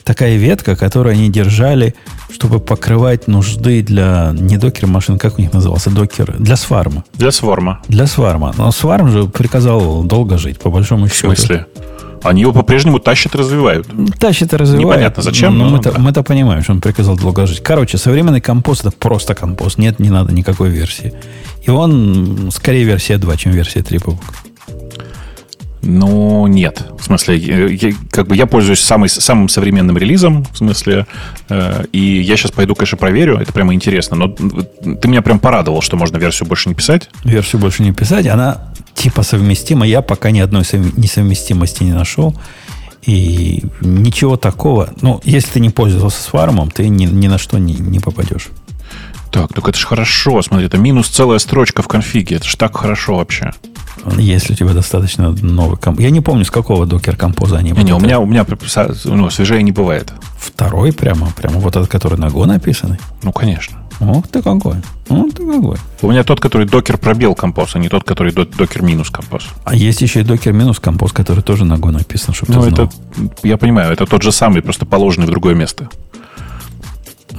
такая ветка, которую они держали, чтобы покрывать нужды для не докер машин, как у них назывался, докер, для сварма. Для сворма. Для сварма. Но сварм же приказал долго жить, по большому В счету. смысле? Они его по-прежнему тащат и развивают. Тащит и развивает. Непонятно зачем, Но, но мы-то, да. мы-то понимаем, что он приказал долго жить. Короче, современный компост это просто компост. Нет, не надо никакой версии. И он скорее версия 2, чем версия 3. Павук. Ну, нет. В смысле, я, как бы я пользуюсь самый, самым современным релизом, в смысле, э, и я сейчас пойду, конечно, проверю, это прямо интересно, но ты меня прям порадовал, что можно версию больше не писать. Версию больше не писать. Она типа совместима. Я пока ни одной совм- несовместимости не нашел. И ничего такого. Ну, если ты не пользовался свармом, ты ни, ни на что не, не попадешь. Так, так это же хорошо, смотри, это минус целая строчка в конфиге, это же так хорошо вообще. Если у тебя достаточно новый комп. Я не помню, с какого докер композа они Не, не, у были. меня, у меня ну, свежее не бывает. Второй прямо, прямо вот этот, который на Go написанный. Ну, конечно. Ух ты какой. Ух ты какой. У меня тот, который докер пробел композ, а не тот, который до- докер минус композ. А есть еще и докер минус композ, который тоже на Go написан, чтобы Ну, ты знал. это, я понимаю, это тот же самый, просто положенный в другое место.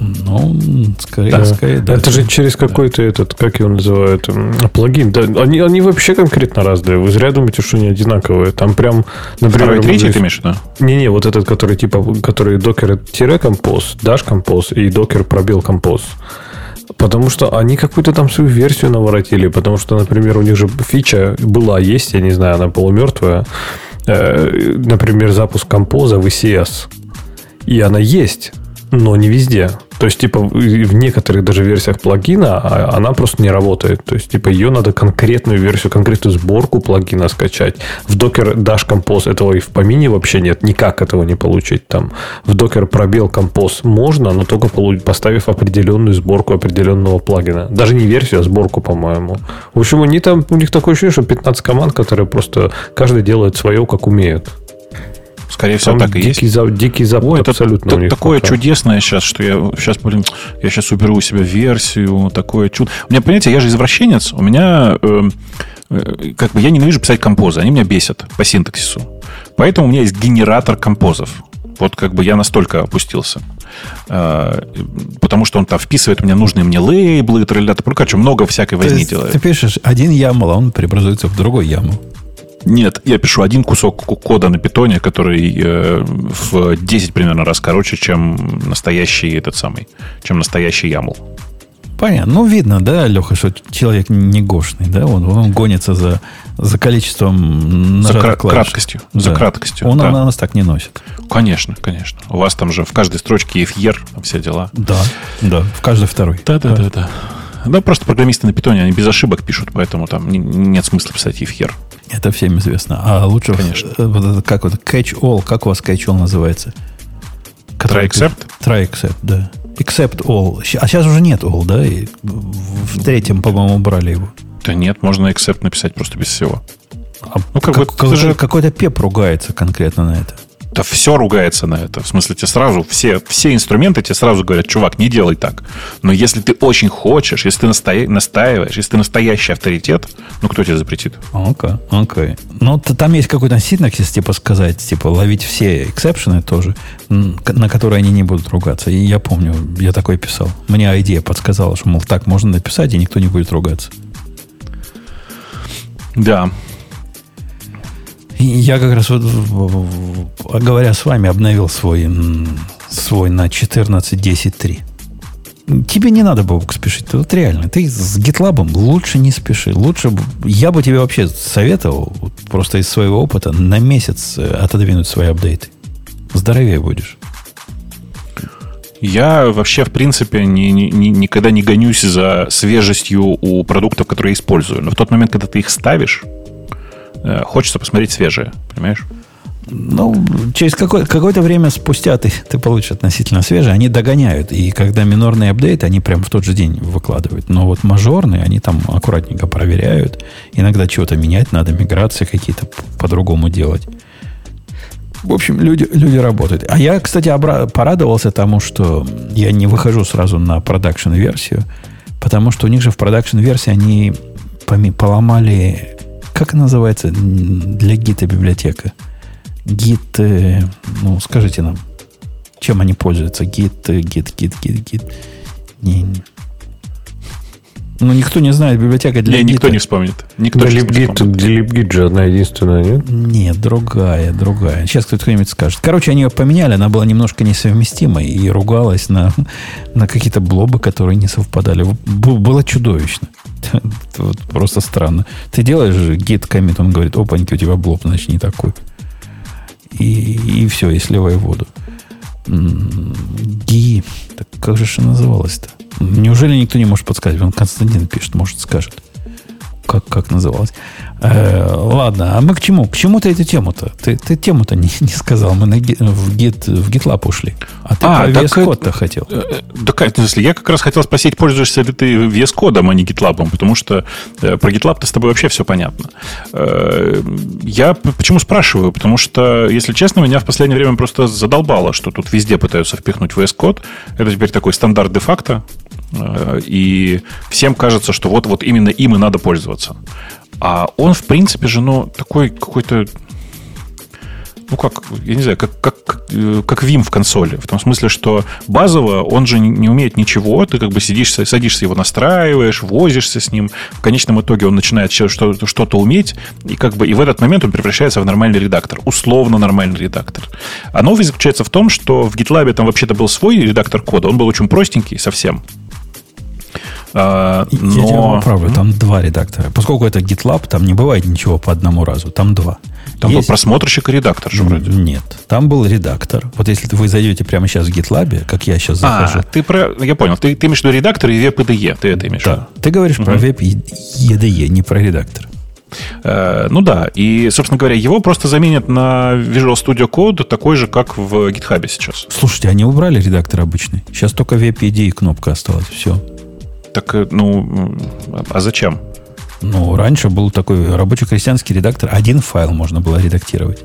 Ну, скорее, да. скорее, да. Это же через какой-то этот, как его называют, плагин. Да, они, они вообще конкретно разные. Вы зря думаете, что они одинаковые. Там прям, например... Второй, третий ты имеешь, да? Не-не, вот этот, который типа, который докер-композ, даш композ и докер пробел композ. Потому что они какую-то там свою версию наворотили. Потому что, например, у них же фича была, есть, я не знаю, она полумертвая. Э, например, запуск композа в ECS. И она есть, но не везде. То есть, типа, в некоторых даже версиях плагина а, она просто не работает. То есть, типа, ее надо конкретную версию, конкретную сборку плагина скачать. В Docker Dash Compose этого и в помине вообще нет. Никак этого не получить там. В Docker пробел Compose можно, но только поставив определенную сборку определенного плагина. Даже не версию, а сборку, по-моему. В общем, они там, у них такое ощущение, что 15 команд, которые просто каждый делает свое, как умеют. Скорее всего, так и дикий есть. За, дикий запад Ой, абсолютно. Это, такое пока. чудесное сейчас, что я сейчас, блин, я сейчас уберу у себя версию, такое чудо. У меня, понимаете, я же извращенец, у меня э, э, как бы я ненавижу писать композы, они меня бесят по синтаксису. Поэтому у меня есть генератор композов. Вот как бы я настолько опустился. Э, потому что он там вписывает мне нужные мне лейблы, тролля, короче, много всякой возни делает. Ты пишешь один YAML, а он преобразуется в другой YAML. Нет, я пишу один кусок кода на питоне, который э, в 10 примерно раз короче, чем настоящий этот самый, чем настоящий YAML. Понятно. Ну, видно, да, Леха, что человек не гошный, да? Он, он гонится за, за количеством За кра- краткостью. Да. За краткостью. Он да. на нас так не носит. Конечно, конечно. У вас там же в каждой строчке FR, все дела. Да, да, в каждой второй. Да, да, да, да. Да, просто программисты на питоне, они без ошибок пишут, поэтому там нет смысла писать ifhere. Это всем известно. А лучше, Конечно. Вот, как вот catch-all, как у вас catch-all называется? Try except? Try except, да. Except all. А сейчас уже нет all, да? И в третьем, по-моему, убрали его. Да нет, можно except написать просто без всего. А ну, как, как, как, же... Какой-то пеп ругается конкретно на это. Да все ругается на это. В смысле, тебе сразу все, все инструменты тебе сразу говорят, чувак, не делай так. Но если ты очень хочешь, если ты настоя... настаиваешь, если ты настоящий авторитет, ну кто тебе запретит? Окей, okay, окей. Okay. Ну, там есть какой-то синтаксис, типа сказать, типа ловить все эксепшены тоже, на которые они не будут ругаться. И я помню, я такой писал. Мне идея подсказала, что, мол, так можно написать, и никто не будет ругаться. Да, я как раз вот, говоря с вами, обновил свой, свой на 14.10.3. Тебе не надо, Бобок, спешить. Вот реально, ты с GitLab лучше не спеши. Лучше, я бы тебе вообще советовал, просто из своего опыта, на месяц отодвинуть свои апдейты. Здоровее будешь. Я вообще, в принципе, ни, ни, никогда не гонюсь за свежестью у продуктов, которые я использую. Но в тот момент, когда ты их ставишь, Э, хочется посмотреть свежее, понимаешь? Ну, через какое- какое-то время спустя ты, ты получишь относительно свежие, они догоняют. И когда минорные апдейты, они прям в тот же день выкладывают. Но вот мажорные, они там аккуратненько проверяют. Иногда чего-то менять надо, миграции какие-то по-другому делать. В общем, люди, люди работают. А я, кстати, обра- порадовался тому, что я не выхожу сразу на продакшн-версию, потому что у них же в продакшн-версии они поломали как называется для гита библиотека? Гит, ну, скажите нам, чем они пользуются? Гит, гит, гит, гит, гит. Не, ну, никто не знает библиотека для не, никто не вспомнит. Никто да, LibGit, LibGit же одна единственная, нет? Нет, другая, другая. Сейчас кто-нибудь скажет. Короче, они ее поменяли, она была немножко несовместимой и ругалась на, на какие-то блобы, которые не совпадали. Было чудовищно. Вот просто странно. Ты делаешь git комит, он говорит, опаньки, у тебя блоб, значит, не такой. И, и все, и сливай воду. Ги. Так как же это называлось-то? Неужели никто не может подсказать? Он Константин пишет, может, скажет. Как, как называлось? Э, ладно, а мы к чему? К чему ты эту тему-то? Ты, ты тему-то не, не сказал. Мы на, в, Git, в GitLab ушли. А ты а, про VS Code-то хотел. Э, да, в смысле, я как раз хотел спросить, пользуешься ли ты VS Code, а не GitLab, потому что э, про GitLab-то с тобой вообще все понятно. Э, я почему спрашиваю? Потому что, если честно, меня в последнее время просто задолбало, что тут везде пытаются впихнуть VS Code. Это теперь такой стандарт де-факто. Э, и всем кажется, что вот, вот именно им и надо пользоваться. А он, в принципе же, ну, такой какой-то... ну как, я не знаю, как, как, как Vim в консоли. В том смысле, что базово он же не умеет ничего, ты как бы сидишь, садишься его настраиваешь, возишься с ним. В конечном итоге он начинает что-то уметь, и как бы и в этот момент он превращается в нормальный редактор, условно нормальный редактор. А новость заключается в том, что в GitLab там вообще-то был свой редактор кода, он был очень простенький совсем. А, но... Я тебя поправлю, там два редактора. Поскольку это GitLab, там не бывает ничего по одному разу, там два. Там Есть... был просмотрщик и редактор же вроде. Нет, там был редактор. Вот если вы зайдете прямо сейчас в GitLab, как я сейчас а, захожу. А, ты про... Я понял. Ты, ты имеешь в виду редактор и веб-IDE. Ты это имеешь Да. Ты говоришь угу. про веб-IDE, не про редактор. Э, ну да, и, собственно говоря, его просто заменят на Visual Studio Code такой же, как в GitHub сейчас. Слушайте, они убрали редактор обычный. Сейчас только веб-IDE кнопка осталась. Все. Так, э, ну, а зачем? Ну, раньше был такой рабочий крестьянский редактор. Один файл можно было редактировать.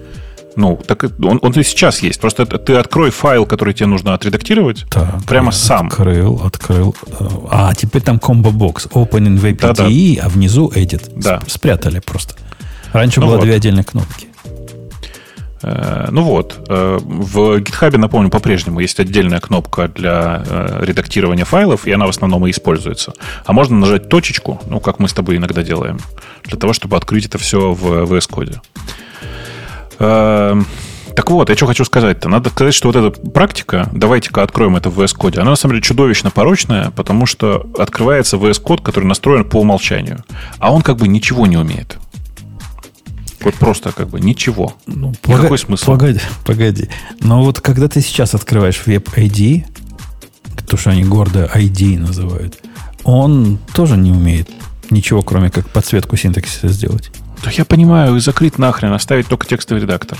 Ну, так он, он и сейчас есть. Просто ты открой файл, который тебе нужно отредактировать, так, прямо сам. Открыл, открыл. А, теперь там комбо-бокс. Open in VPTE, да, да. а внизу edit. Да. Спрятали просто. Раньше ну было вот. две отдельные кнопки. Э, ну вот, э, в GitHub, напомню, по-прежнему есть отдельная кнопка для э, редактирования файлов, и она в основном и используется. А можно нажать точечку, ну, как мы с тобой иногда делаем, для того, чтобы открыть это все в VS Code. Так вот, я что хочу сказать-то. Надо сказать, что вот эта практика, давайте-ка откроем это в VS Code, она на самом деле чудовищно порочная, потому что открывается VS Code, который настроен по умолчанию. А он как бы ничего не умеет. Вот просто как бы ничего. Ну, Никакой погоди, смысл. Погоди, погоди. Но вот когда ты сейчас открываешь Web ID, то, что они гордо ID называют, он тоже не умеет ничего, кроме как подсветку синтаксиса сделать. Да я понимаю, закрыть нахрен, оставить только текстовый редактор.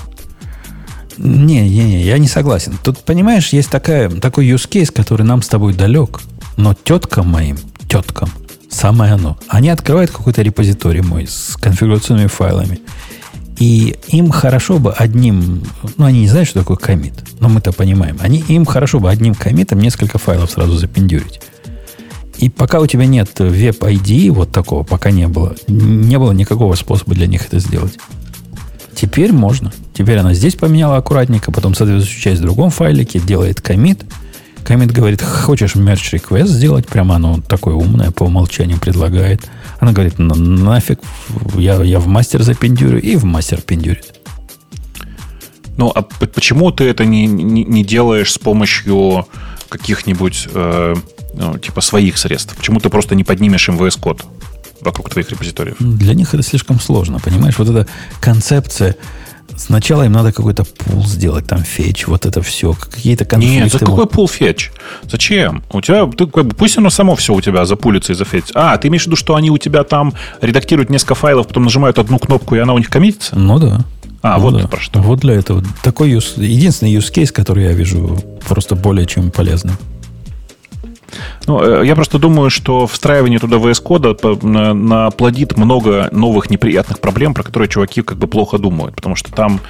Не, не, не, я не согласен. Тут, понимаешь, есть такая, такой use case, который нам с тобой далек, но теткам моим, теткам, самое оно. Они открывают какой-то репозиторий мой с конфигурационными файлами. И им хорошо бы одним, ну, они не знают, что такое комит, но мы-то понимаем. Они, им хорошо бы одним комитом несколько файлов сразу запендюрить. И пока у тебя нет веб-ID, вот такого пока не было, не было никакого способа для них это сделать. Теперь можно. Теперь она здесь поменяла аккуратненько, потом соответствующую часть в другом файлике, делает комит. Комит говорит, хочешь merge request сделать? Прямо оно такое умное, по умолчанию предлагает. Она говорит, нафиг, я, я в мастер запендюрю, и в мастер пендюрит. Ну, а почему ты это не, не, не делаешь с помощью каких-нибудь, э, ну, типа, своих средств? Почему ты просто не поднимешь МВС код вокруг твоих репозиториев? Для них это слишком сложно, понимаешь? Вот эта концепция Сначала им надо какой-то пул сделать, там фетч, вот это все, какие-то конфликты. Нет, за какой пул фетч? Зачем? У тебя, ты, как бы, пусть оно само все у тебя запулится и зафетч. А, ты имеешь в виду, что они у тебя там редактируют несколько файлов, потом нажимают одну кнопку, и она у них коммитится? Ну да. А, ну, вот да. про что. Вот для этого. Такой use, единственный use case, который я вижу просто более чем полезным. Ну, э, я просто думаю, что встраивание туда VS кода наплодит много новых неприятных проблем, про которые чуваки как бы плохо думают, потому что там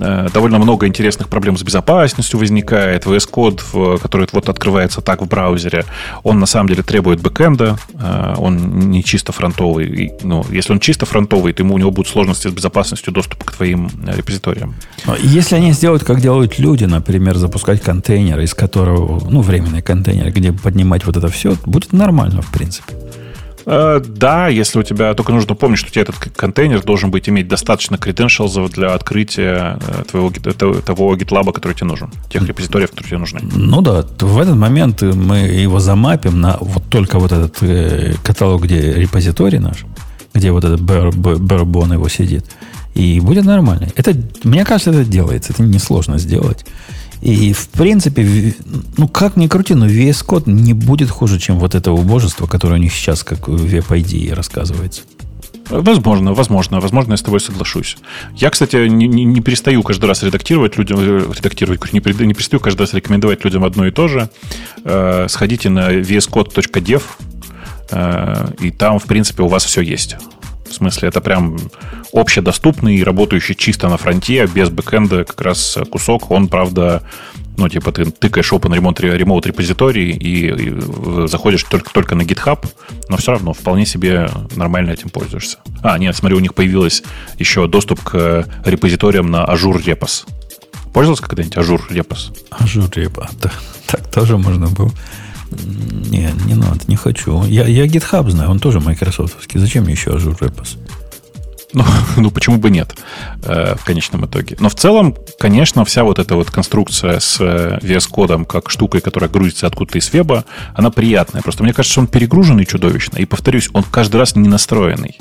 э, довольно много интересных проблем с безопасностью возникает. VS код, который вот открывается так в браузере, он на самом деле требует бэкэнда, э, он не чисто фронтовый. Ну, если он чисто фронтовый, то ему у него будут сложности с безопасностью доступа к твоим репозиториям. Если они сделают, как делают люди, например, запускать контейнер, из которого, ну, временный контейнер, где поднимать вот это все, будет нормально, в принципе. Э, да, если у тебя только нужно помнить, что у тебя этот контейнер должен быть иметь достаточно credentials для открытия э, твоего, того GitLab, который тебе нужен, тех репозиториев, которые тебе нужны. Ну да, в этот момент мы его замапим на вот только вот этот э, каталог, где репозиторий наш, где вот этот барбон его сидит, и будет нормально. Это, мне кажется, это делается, это несложно сделать. И, в принципе, ну, как ни крути, но VS Code не будет хуже, чем вот это убожество, которое у них сейчас, как в WebID рассказывается. Возможно, возможно, возможно, я с тобой соглашусь. Я, кстати, не, не, не перестаю каждый раз редактировать людям, э, редактировать, не, не перестаю каждый раз рекомендовать людям одно и то же. Э, сходите на vscode.dev, э, и там, в принципе, у вас все есть. В смысле, это прям общедоступный, работающий чисто на фронте, без бэкэнда как раз кусок. Он, правда, ну, типа, ты тыкаешь Open Remote, remote репозиторий и, и заходишь только, только на GitHub, но все равно вполне себе нормально этим пользуешься. А, нет, смотри, у них появилось еще доступ к репозиториям на Azure Repos. Пользовался когда-нибудь Azure Repos? Azure Repos, да. Так тоже можно было. Не, не надо, не хочу. Я, я GitHub знаю, он тоже майкрософтовский. Зачем мне еще Azure Repos? Ну, ну, почему бы нет э, в конечном итоге. Но в целом, конечно, вся вот эта вот конструкция с э, VS Code ом как штукой, которая грузится откуда-то из веба, она приятная. Просто мне кажется, он перегруженный чудовищно. И, повторюсь, он каждый раз не настроенный.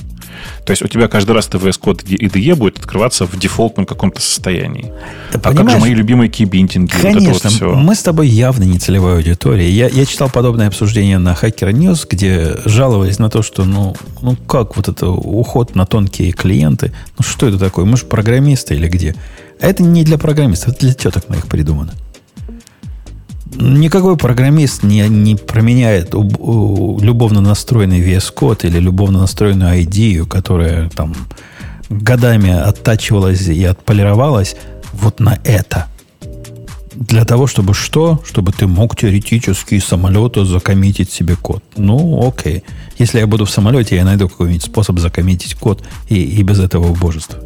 То есть у тебя каждый раз TVS-код IDE будет открываться в дефолтном каком-то состоянии. Ты а как же мои любимые кибинтинги? Конечно, вот вот мы с тобой явно не целевая аудитория. Я, я читал подобное обсуждение на Hacker News, где жаловались на то, что ну, ну как вот это уход на тонкие клиенты. Ну что это такое? Мы же программисты или где? А это не для программистов, это для теток моих придумано. Никакой программист не, не променяет у, у, любовно настроенный VS Code или любовно настроенную ID, которая там годами оттачивалась и отполировалась вот на это. Для того, чтобы что? Чтобы ты мог теоретически из самолета закоммитить себе код. Ну, окей. Если я буду в самолете, я найду какой-нибудь способ закоммитить код и, и без этого убожества.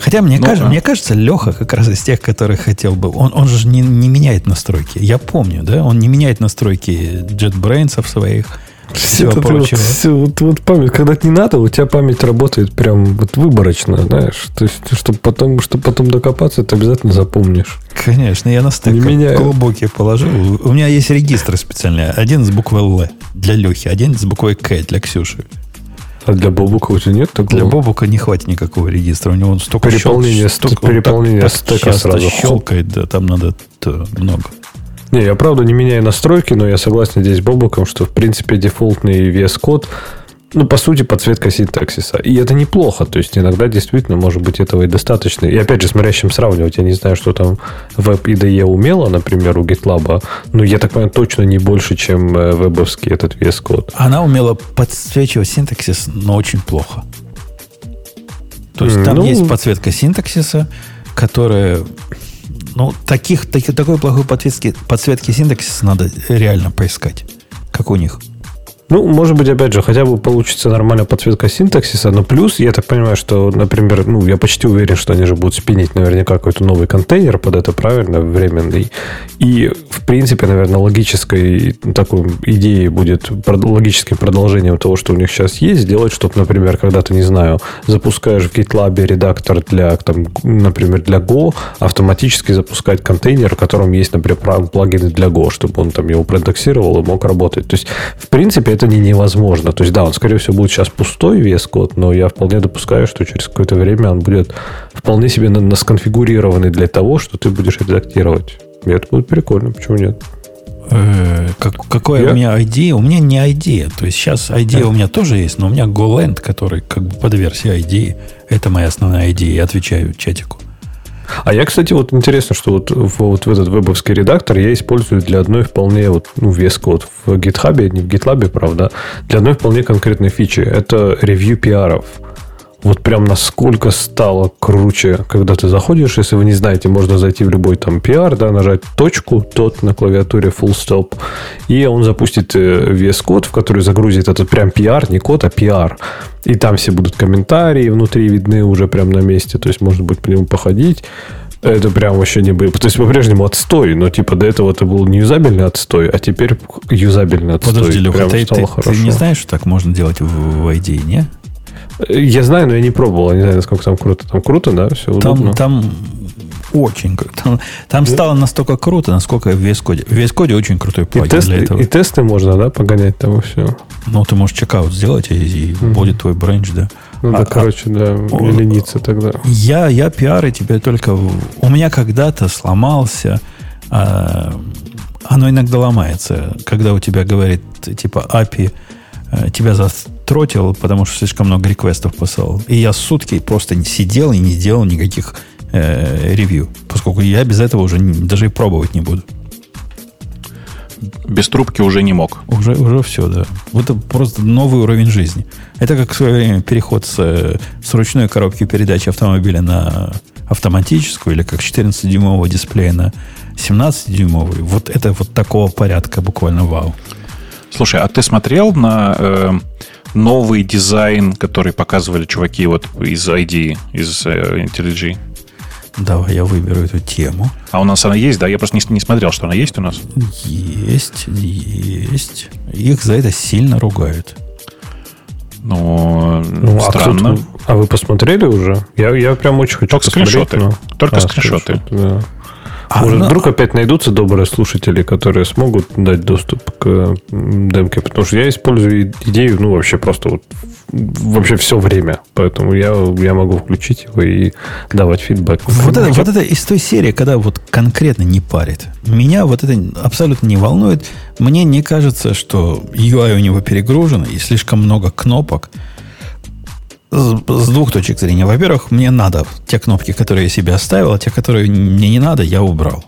Хотя мне, ну, кажется, а... мне кажется, Леха как раз из тех, которых хотел бы. Он, он же не, не меняет настройки. Я помню, да? Он не меняет настройки JetBrains своих. Все прочего. Вот, все, вот, вот память, когда не надо, у тебя память работает прям вот выборочно, знаешь. То есть, чтобы потом, чтобы потом докопаться, ты обязательно запомнишь. Конечно, я на стек глубокий положил. У меня есть регистры специальные. Один с буквой Л для Лехи, один с буквой К для Ксюши. А для Бобука у тебя нет такого? Для Бобука не хватит никакого регистра. У него столько переполнение, щел... столько, переполнение так, стека так сразу щелкает, да, там надо много. Не, я правда не меняю настройки, но я согласен здесь с Бобуком, что в принципе дефолтный VS код ну, по сути, подсветка синтаксиса. И это неплохо. То есть, иногда действительно, может быть, этого и достаточно. И опять же, смотря с чем сравнивать, я не знаю, что там веб IDE умело, например, у GitLab. Но я так понимаю, точно не больше, чем э, вебовский этот VS код. Она умела подсвечивать синтаксис, но очень плохо. То есть, там ну, есть подсветка синтаксиса, которая ну, таких, таких, такой плохой подсветки, подсветки синтаксиса надо реально поискать, как у них. Ну, может быть, опять же, хотя бы получится нормальная подсветка синтаксиса, но плюс, я так понимаю, что, например, ну, я почти уверен, что они же будут спинить наверняка какой-то новый контейнер под это, правильно, временный. И, в принципе, наверное, логической такой идеей будет, логическим продолжением того, что у них сейчас есть, сделать, чтобы, например, когда ты, не знаю, запускаешь в GitLab редактор для, там, например, для Go, автоматически запускать контейнер, в котором есть, например, плагины для Go, чтобы он там его проиндексировал и мог работать. То есть, в принципе, это это не невозможно. То есть, да, он, скорее всего, будет сейчас пустой вес код, но я вполне допускаю, что через какое-то время он будет вполне себе насконфигурированный для того, что ты будешь редактировать. И это будет прикольно, почему нет? Э, как, какое я? у меня ID? У меня не ID. То есть сейчас ID у меня тоже есть, но у меня GoLand, который как бы под версией ID. Это моя основная ID. Я отвечаю чатику. А я, кстати, вот интересно, что вот, вот в этот вебовский редактор я использую для одной вполне вот, ну, вес код в GitHub, не в GitLab, правда, для одной вполне конкретной фичи. Это ревью пиаров вот прям насколько стало круче, когда ты заходишь, если вы не знаете, можно зайти в любой там PR, да, нажать точку, тот на клавиатуре full stop, и он запустит вес э, код, в который загрузит этот прям PR, не код, а PR. И там все будут комментарии внутри видны уже прям на месте, то есть можно будет по нему походить. Это прям вообще не было. То есть по-прежнему отстой, но типа до этого это был не юзабельный отстой, а теперь юзабельный отстой. Подожди, Леха, ты, ты, ты не знаешь, что так можно делать в, в ID, не? Я знаю, но я не пробовал. Я не знаю, насколько там круто. Там круто, да? Все там, удобно. Там очень круто. Там, там стало настолько круто, насколько в весь коде. В весь коде очень крутой плагин и тест, для этого. И тесты можно, да, погонять там и все. Ну, ты можешь чекаут сделать, и, и mm будет твой бренч, да. Ну, да, а, короче, да, а, лениться тогда. Я, я пиары тебе только... У меня когда-то сломался... А, оно иногда ломается, когда у тебя говорит, типа, API Э, тебя затротил, потому что слишком много реквестов посылал. И я сутки просто не сидел и не делал никаких э, ревью, поскольку я без этого уже не, даже и пробовать не буду. Без трубки уже не мог. Уже, уже все, да. Это просто новый уровень жизни. Это как в свое время переход с, э, с ручной коробки передач автомобиля на автоматическую, или как 14-дюймового дисплея на 17-дюймовый. Вот это вот такого порядка буквально вау. Слушай, а ты смотрел на э, новый дизайн, который показывали чуваки вот из ID, из э, IntelliJ? Давай я выберу эту тему. А у нас она есть, да? Я просто не, не смотрел, что она есть у нас. Есть, есть. Их за это сильно ругают. Но Ну, а, странно. кто-то- а вы посмотрели уже? Я, я прям очень хочу Только посмотреть, скриншоты. но- Только А, скриншоты. да. А, Может, ну, вдруг опять найдутся добрые слушатели, которые смогут дать доступ к демке, потому что я использую идею, ну, вообще просто вот вообще все время. Поэтому я, я могу включить его и давать фидбэк. Вот это, вот это из той серии, когда вот конкретно не парит. Меня вот это абсолютно не волнует. Мне не кажется, что UI у него перегружен и слишком много кнопок. С, двух точек зрения. Во-первых, мне надо те кнопки, которые я себе оставил, а те, которые мне не надо, я убрал.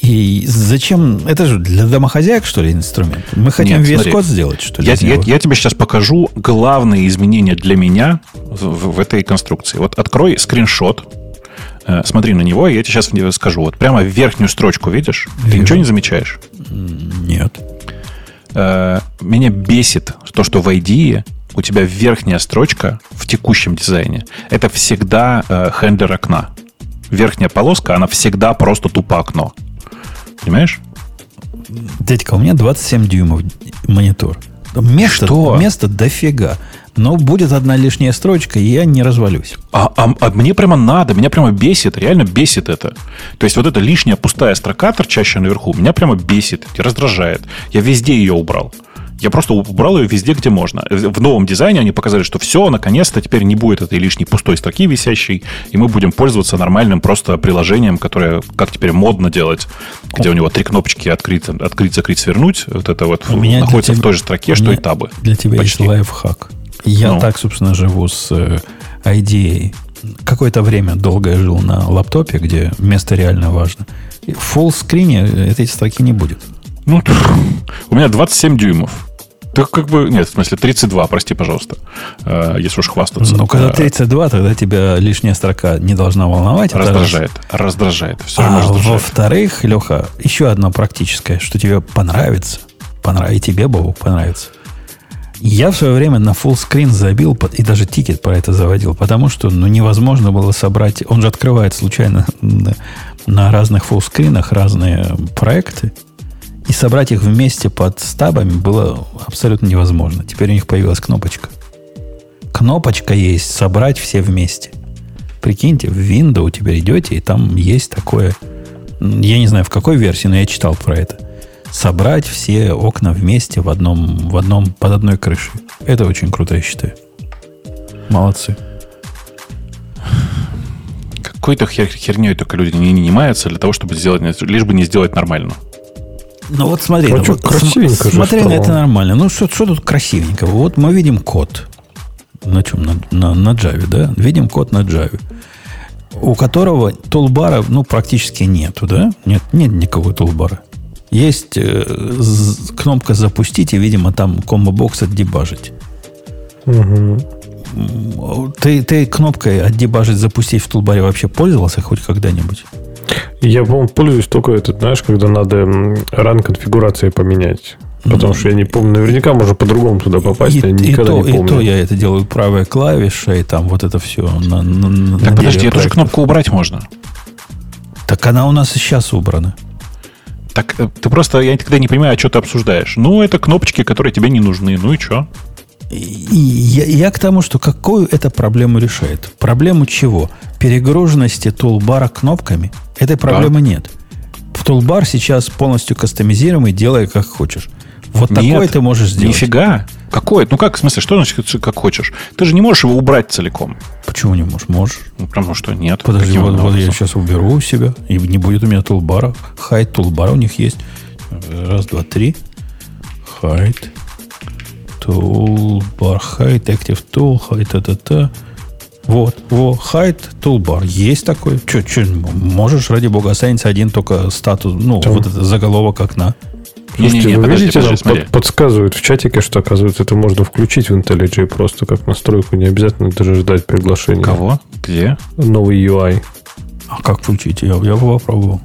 И зачем? Это же для домохозяек, что ли, инструмент? Мы хотим Нет, смотри. код сделать, что ли? Я, я- я тебе сейчас покажу главные изменения для меня в, в- в этой конструкции. Вот открой скриншот, э, смотри на него, и я тебе сейчас скажу. Вот прямо верхнюю строчку видишь? Ты Вижу. ничего не замечаешь? Нет. Э, меня бесит то, что в IDE у тебя верхняя строчка в текущем дизайне. Это всегда э, хендлер окна. Верхняя полоска, она всегда просто тупо окно. Понимаешь? Дядька, у меня 27 дюймов монитор. Места, Что? места дофига. Но будет одна лишняя строчка, и я не развалюсь. А, а- а мне прямо надо, меня прямо бесит, реально бесит это. То есть вот эта лишняя пустая строка, торчащая наверху, меня прямо бесит, раздражает. Я везде ее убрал. Я просто убрал ее везде, где можно. В новом дизайне они показали, что все, наконец-то теперь не будет этой лишней пустой строки висящей, и мы будем пользоваться нормальным просто приложением, которое, как теперь модно делать, где у него три кнопочки открыть, открыть, закрыть, свернуть. Вот это вот У меня находится для в тебя- той же строке, что и табы. Для тебя Почти. есть лайфхак. Я Ну. так, собственно, живу с э, IDA. Какое-то время долго я жил на лаптопе, где место реально важно. В full скрине этой строки не будет. Ну, у меня 27 дюймов. Так как бы... Нет, в смысле, 32, прости, пожалуйста. Э, если уж хвастаться. Но когда Э, 32, тогда тебя лишняя строка не должна волновать. это раз. Раздражает. Раздражает. Все А раздражает. во-вторых, Леха, еще одно практическое, что тебе понравится. Понравится. И тебе, Бобу, понравится. Я в свое время на full screen забил и даже тикет про это заводил, потому что ну, невозможно было собрать. Он же открывает случайно на, на разных фуллскринах разные проекты. И собрать их вместе под стабами было абсолютно невозможно. Теперь у них появилась кнопочка. Кнопочка есть собрать все вместе. Прикиньте, в Windows теперь идете, и там есть такое. Я не знаю, в какой версии, но я читал про это. Собрать все окна вместе в одном, в одном, под одной крышей. Это очень круто, я считаю. Молодцы. Какой-то хер- херней только люди не занимаются для того, чтобы сделать... Лишь бы не сделать нормально. Ну вот смотри, А ну, вот красивенько см- смотри на это нормально. Ну что, что тут красивенького? Вот мы видим код. На чем? На, на, на Java, да? Видим код на Java. У которого тулбара, ну, практически нету, да? Нет, нет никакого тулбара. Есть э, з- кнопка «Запустить», и, видимо, там комбо-бокс «Отдебажить». Мгм. Ты, ты кнопкой «Отдебажить», «Запустить» в тулбаре вообще пользовался хоть когда-нибудь? Я, по-моему, пользуюсь только этот, знаешь, когда надо ран конфигурации поменять. Потому что я не помню, наверняка можно по-другому туда попасть, и, я и никогда то, не и помню. то я это делаю правой клавишей, там вот это все на, на, на Так, подожди, эту же кнопку убрать можно. Так она у нас и сейчас убрана. Так э, ты просто, я никогда не понимаю, а что ты обсуждаешь. Ну, это кнопочки, которые тебе не нужны. Ну и что? И я, я к тому, что какую это проблему решает. Проблему чего? Перегруженности тулбара кнопками? Этой проблемы нет. Тулбар сейчас полностью кастомизируемый, делай как хочешь. Вот Нет, такое ты можешь сделать. Нифига. Какое? Ну как, в смысле, что значит как хочешь? Ты же не можешь его убрать целиком. Почему не можешь? Можешь. Ну, потому что нет. Подожди, вот, вот я сейчас уберу у себя, и не будет у меня тулбара. Hide тулбара у них есть. Раз, два, три. Hide. Toolbar. Hide, Active Tool, hide, та-та-та. Вот, во, hide, toolbar. Есть такой. Че, че, можешь, ради бога, останется один только статус, ну, Там- вот это заголовок окна. Слушайте, Не-не-не, вы подожди, видите, подожди, нам под- подсказывают в чатике, что, оказывается, это можно включить в IntelliJ просто как настройку, не обязательно даже ждать приглашения. Кого? Где? Новый UI. А как включить? Я, я бы попробовал.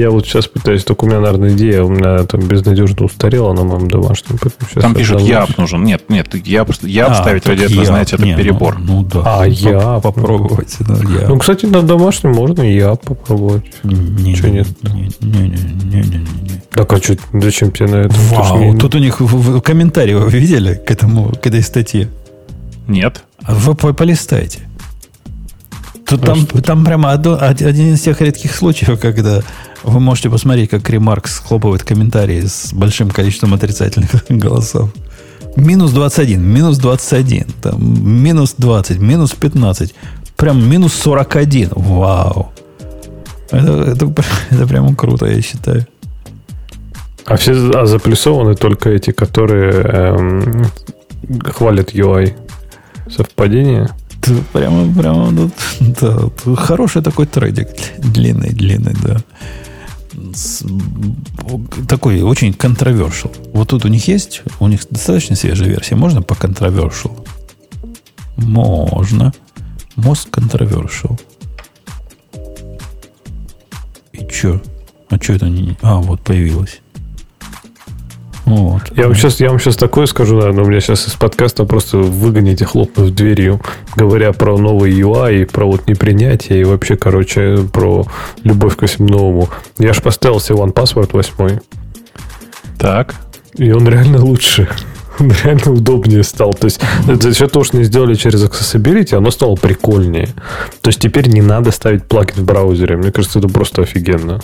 Я вот сейчас пытаюсь, только у меня, наверное, идея, у меня там безнадежно устарела на моем домашнем. Там пишут, я нужен. Нет, нет, я, я а, ставить ради этого, знаете, это перебор. Ну, ну да. А я попробовать. Да, я. Ну, кстати, на домашнем можно я попробовать. Не, что нет? Не, не, не, не, не, не. Так, а что, зачем тебе на это? Вау, тут у них в, в комментарии вы видели к этому, к этой статье? Нет. Вы полистайте. Тут там, там прямо один из тех редких случаев, когда вы можете посмотреть, как Ремарк схлопывает комментарии с большим количеством отрицательных голосов. Минус 21, минус 21, там, минус 20, минус 15, прям минус 41. Вау. Это, это, это прямо круто, я считаю. А все а заплюсованы только эти, которые эм, хвалят UI. Совпадение? Прямо, прямо, ну, да, хороший такой трейдик. Длинный, длинный, да. С, такой очень controversial. Вот тут у них есть, у них достаточно свежая версия. Можно по controversial? Можно. Most controversial. И что? А что это не... А, вот появилось. Вот. Я, вам сейчас, я вам сейчас такое скажу, наверное, у меня сейчас из подкаста просто выгоните, хлопнув дверью, говоря про новый UI, про вот непринятие, и вообще, короче, про любовь ко всему новому. Я же поставил себе One Password 8. Так. И он реально лучше. Он реально удобнее стал. То есть, за счет того, что не сделали через Accessibility, оно стало прикольнее. То есть, теперь не надо ставить плагин в браузере. Мне кажется, это просто офигенно.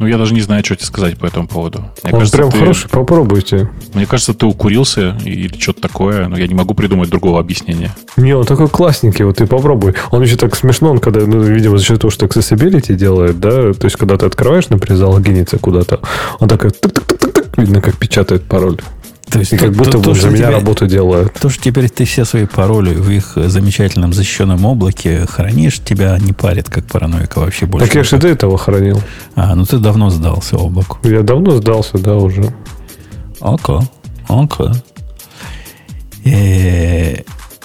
Ну, я даже не знаю, что тебе сказать по этому поводу. Мне Он кажется, прям ты... хороший, попробуйте. Мне кажется, ты укурился или что-то такое, но я не могу придумать другого объяснения. Не, он такой классненький, вот ты попробуй. Он еще так смешно, он когда, ну, видимо, за счет того, что accessibility делает, да, то есть, когда ты открываешь, например, залогиниться куда-то, он такой, видно, как печатает пароль. То есть, и как будто то, бы за меня теперь, работу делают. То, что теперь ты все свои пароли в их замечательном защищенном облаке хранишь, тебя не парит, как параноика вообще больше. Так я же до этого хранил. А, ну ты давно сдался облаку. Я давно сдался, да, уже. Око, око. Э,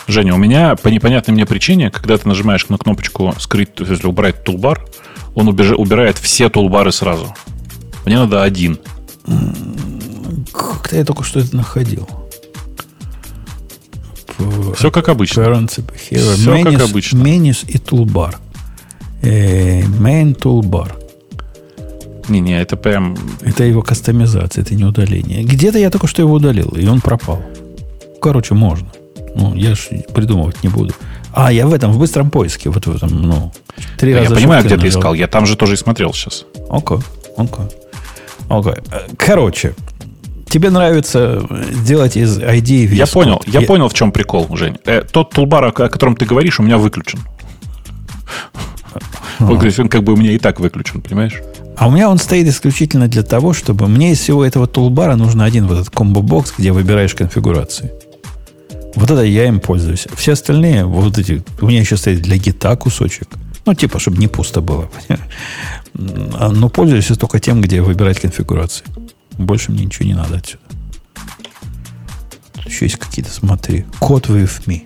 Женя, у меня по непонятной мне причине, когда ты нажимаешь на кнопочку скрыть, то есть убрать тулбар, он убирает все тулбары сразу. Мне надо один. Как-то я только что это находил. Все как обычно. Все Menus, как обычно. Menus и toolbar. Э, main toolbar. Не-не, это прям... Это его кастомизация, это не удаление. Где-то я только что его удалил, и он пропал. Короче, можно. Ну, я же придумывать не буду. А, я в этом, в быстром поиске, вот в этом, ну, три да раза. Я понимаю, где ты искал. Я там же тоже и смотрел сейчас. Окей, окей. Окей. Короче, тебе нравится делать из ID Я понял, я и... понял, в чем прикол, Жень. Э, тот тулбар, о котором ты говоришь, у меня выключен. Он как бы у меня и так выключен, понимаешь? А у меня он стоит исключительно для того, чтобы мне из всего этого тулбара нужно один вот этот комбо-бокс, где выбираешь конфигурации. Вот это я им пользуюсь. Все остальные, вот эти, у меня еще стоит для гита кусочек. Ну, типа, чтобы не пусто было. А, но пользуюсь только тем, где выбирать конфигурации. Больше мне ничего не надо отсюда. Тут еще есть какие-то, смотри. Код with me.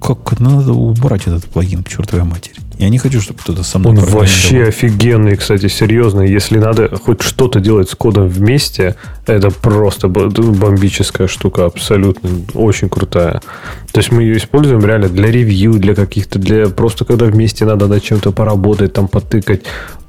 Как надо убрать этот плагин к чертовой матери. Я не хочу, чтобы кто-то со мной Он вообще офигенный, кстати, серьезно. Если надо хоть что-то делать с кодом вместе, это просто бомбическая штука, абсолютно очень крутая. То есть мы ее используем реально для ревью, для каких-то, для просто когда вместе надо над чем-то поработать, там потыкать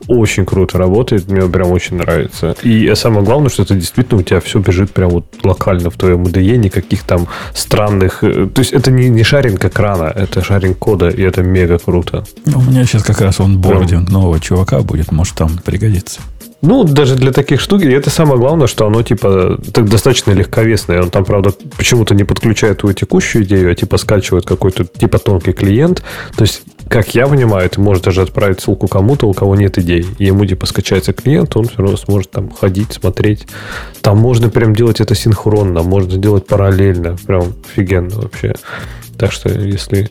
очень круто работает, мне прям очень нравится. И самое главное, что это действительно у тебя все бежит прям вот локально в твоем IDE, никаких там странных... Э, то есть это не, не шаринг экрана, это шаринг кода, и это мега круто. У меня сейчас как раз он бординг нового чувака будет, может там пригодится. Ну, даже для таких штук, и это самое главное, что оно, типа, так достаточно легковесное. Он там, правда, почему-то не подключает твою текущую идею, а, типа, скачивает какой-то, типа, тонкий клиент. То есть, как я понимаю, ты можешь даже отправить ссылку кому-то, у кого нет идей. И ему, типа, скачается клиент, он все равно сможет там ходить, смотреть. Там можно прям делать это синхронно, можно делать параллельно. Прям офигенно вообще. Так что, если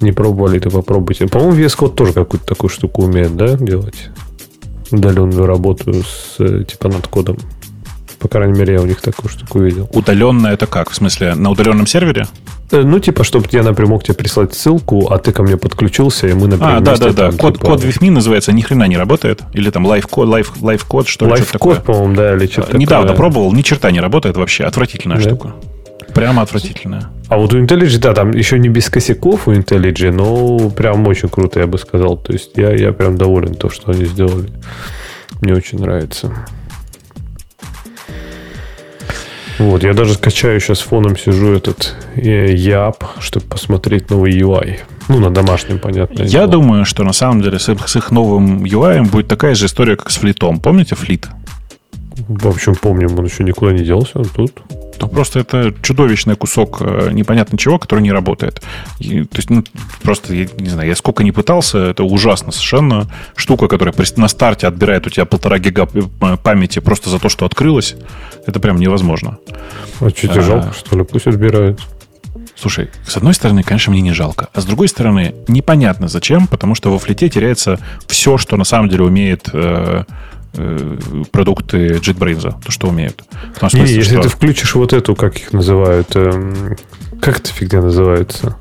не пробовали, то попробуйте. По-моему, VS Code тоже какую-то такую штуку умеет, да, делать? удаленную работу с э, типа над кодом. По крайней мере, я у них такую штуку видел. Удаленно это как? В смысле, на удаленном сервере? Э, ну, типа, чтобы я, например, мог тебе прислать ссылку, а ты ко мне подключился, и мы, например, А, да, да, да. там, Код, типа, код me называется, ни хрена не работает. Или там live code, live, live code, что ли, Live code, по-моему, да, или что-то Недавно такое. пробовал, ни черта не работает вообще. Отвратительная Да? штука. Прямо отвратительная. А вот у IntelliJ, да, там еще не без косяков у IntelliJ, но прям очень круто, я бы сказал. То есть я, я прям доволен то, что они сделали. Мне очень нравится. Вот, я даже скачаю сейчас фоном сижу этот э, Яп, чтобы посмотреть новый UI. Ну, на домашнем, понятно. Я думаю, что на самом деле с их, с их новым UI будет такая же история, как с флитом. Помните флит? В общем, помним, он еще никуда не делся, он тут. Ну, просто это чудовищный кусок э, непонятно чего, который не работает. И, то есть, ну, просто, я не знаю, я сколько не пытался, это ужасно совершенно. Штука, которая на старте отбирает у тебя полтора гига п- памяти просто за то, что открылась, это прям невозможно. А что, тебе А. жалко, что ли? Пусть отбирают. Слушай, с одной стороны, конечно, мне не жалко, а с другой стороны, непонятно зачем, потому что во флите теряется все, что на самом деле умеет э, э, продукты JetBrains, то, что умеют. В том Не, смысле, если что- ты включишь вот эту, как их называют, эм, как эта фигня называется?